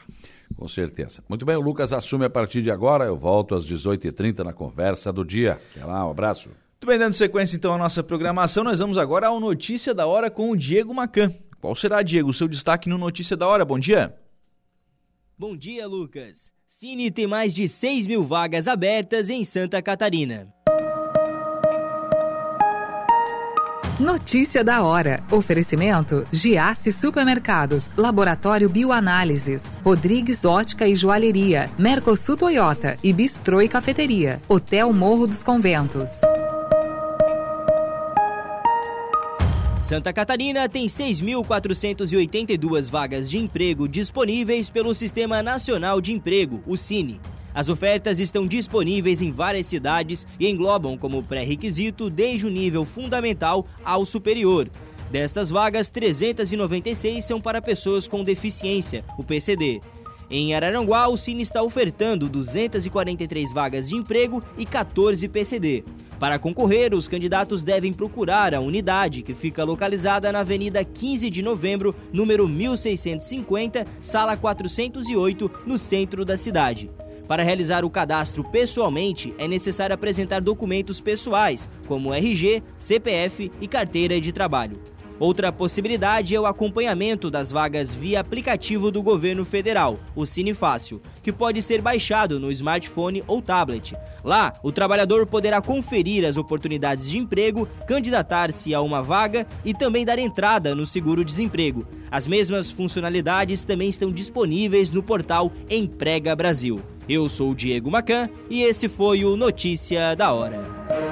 Speaker 1: Com certeza. Muito bem, o Lucas assume a partir de agora. Eu volto às 18h30 na conversa do dia. Até lá, um abraço.
Speaker 13: Muito bem, dando sequência então à nossa programação, nós vamos agora ao Notícia da Hora com o Diego Macan. Qual será, Diego, o seu destaque no Notícia da Hora? Bom dia.
Speaker 9: Bom dia, Lucas. Cine tem mais de 6 mil vagas abertas em Santa Catarina.
Speaker 8: Notícia da hora. Oferecimento: Giasse Supermercados, Laboratório Bioanálises, Rodrigues Ótica e Joalheria, Mercosul Toyota e Bistrô e Cafeteria, Hotel Morro dos Conventos.
Speaker 9: Santa Catarina tem 6.482 vagas de emprego disponíveis pelo Sistema Nacional de Emprego, o Cine. As ofertas estão disponíveis em várias cidades e englobam como pré-requisito desde o nível fundamental ao superior. Destas vagas, 396 são para pessoas com deficiência, o PCD. Em Araranguá, o Cine está ofertando 243 vagas de emprego e 14 PCD. Para concorrer, os candidatos devem procurar a unidade, que fica localizada na Avenida 15 de Novembro, número 1650, sala 408, no centro da cidade. Para realizar o cadastro pessoalmente, é necessário apresentar documentos pessoais, como RG, CPF e carteira de trabalho. Outra possibilidade é o acompanhamento das vagas via aplicativo do governo federal, o Cine Fácil, que pode ser baixado no smartphone ou tablet. Lá, o trabalhador poderá conferir as oportunidades de emprego, candidatar-se a uma vaga e também dar entrada no seguro-desemprego. As mesmas funcionalidades também estão disponíveis no portal Emprega Brasil. Eu sou o Diego Macan e esse foi o Notícia da Hora.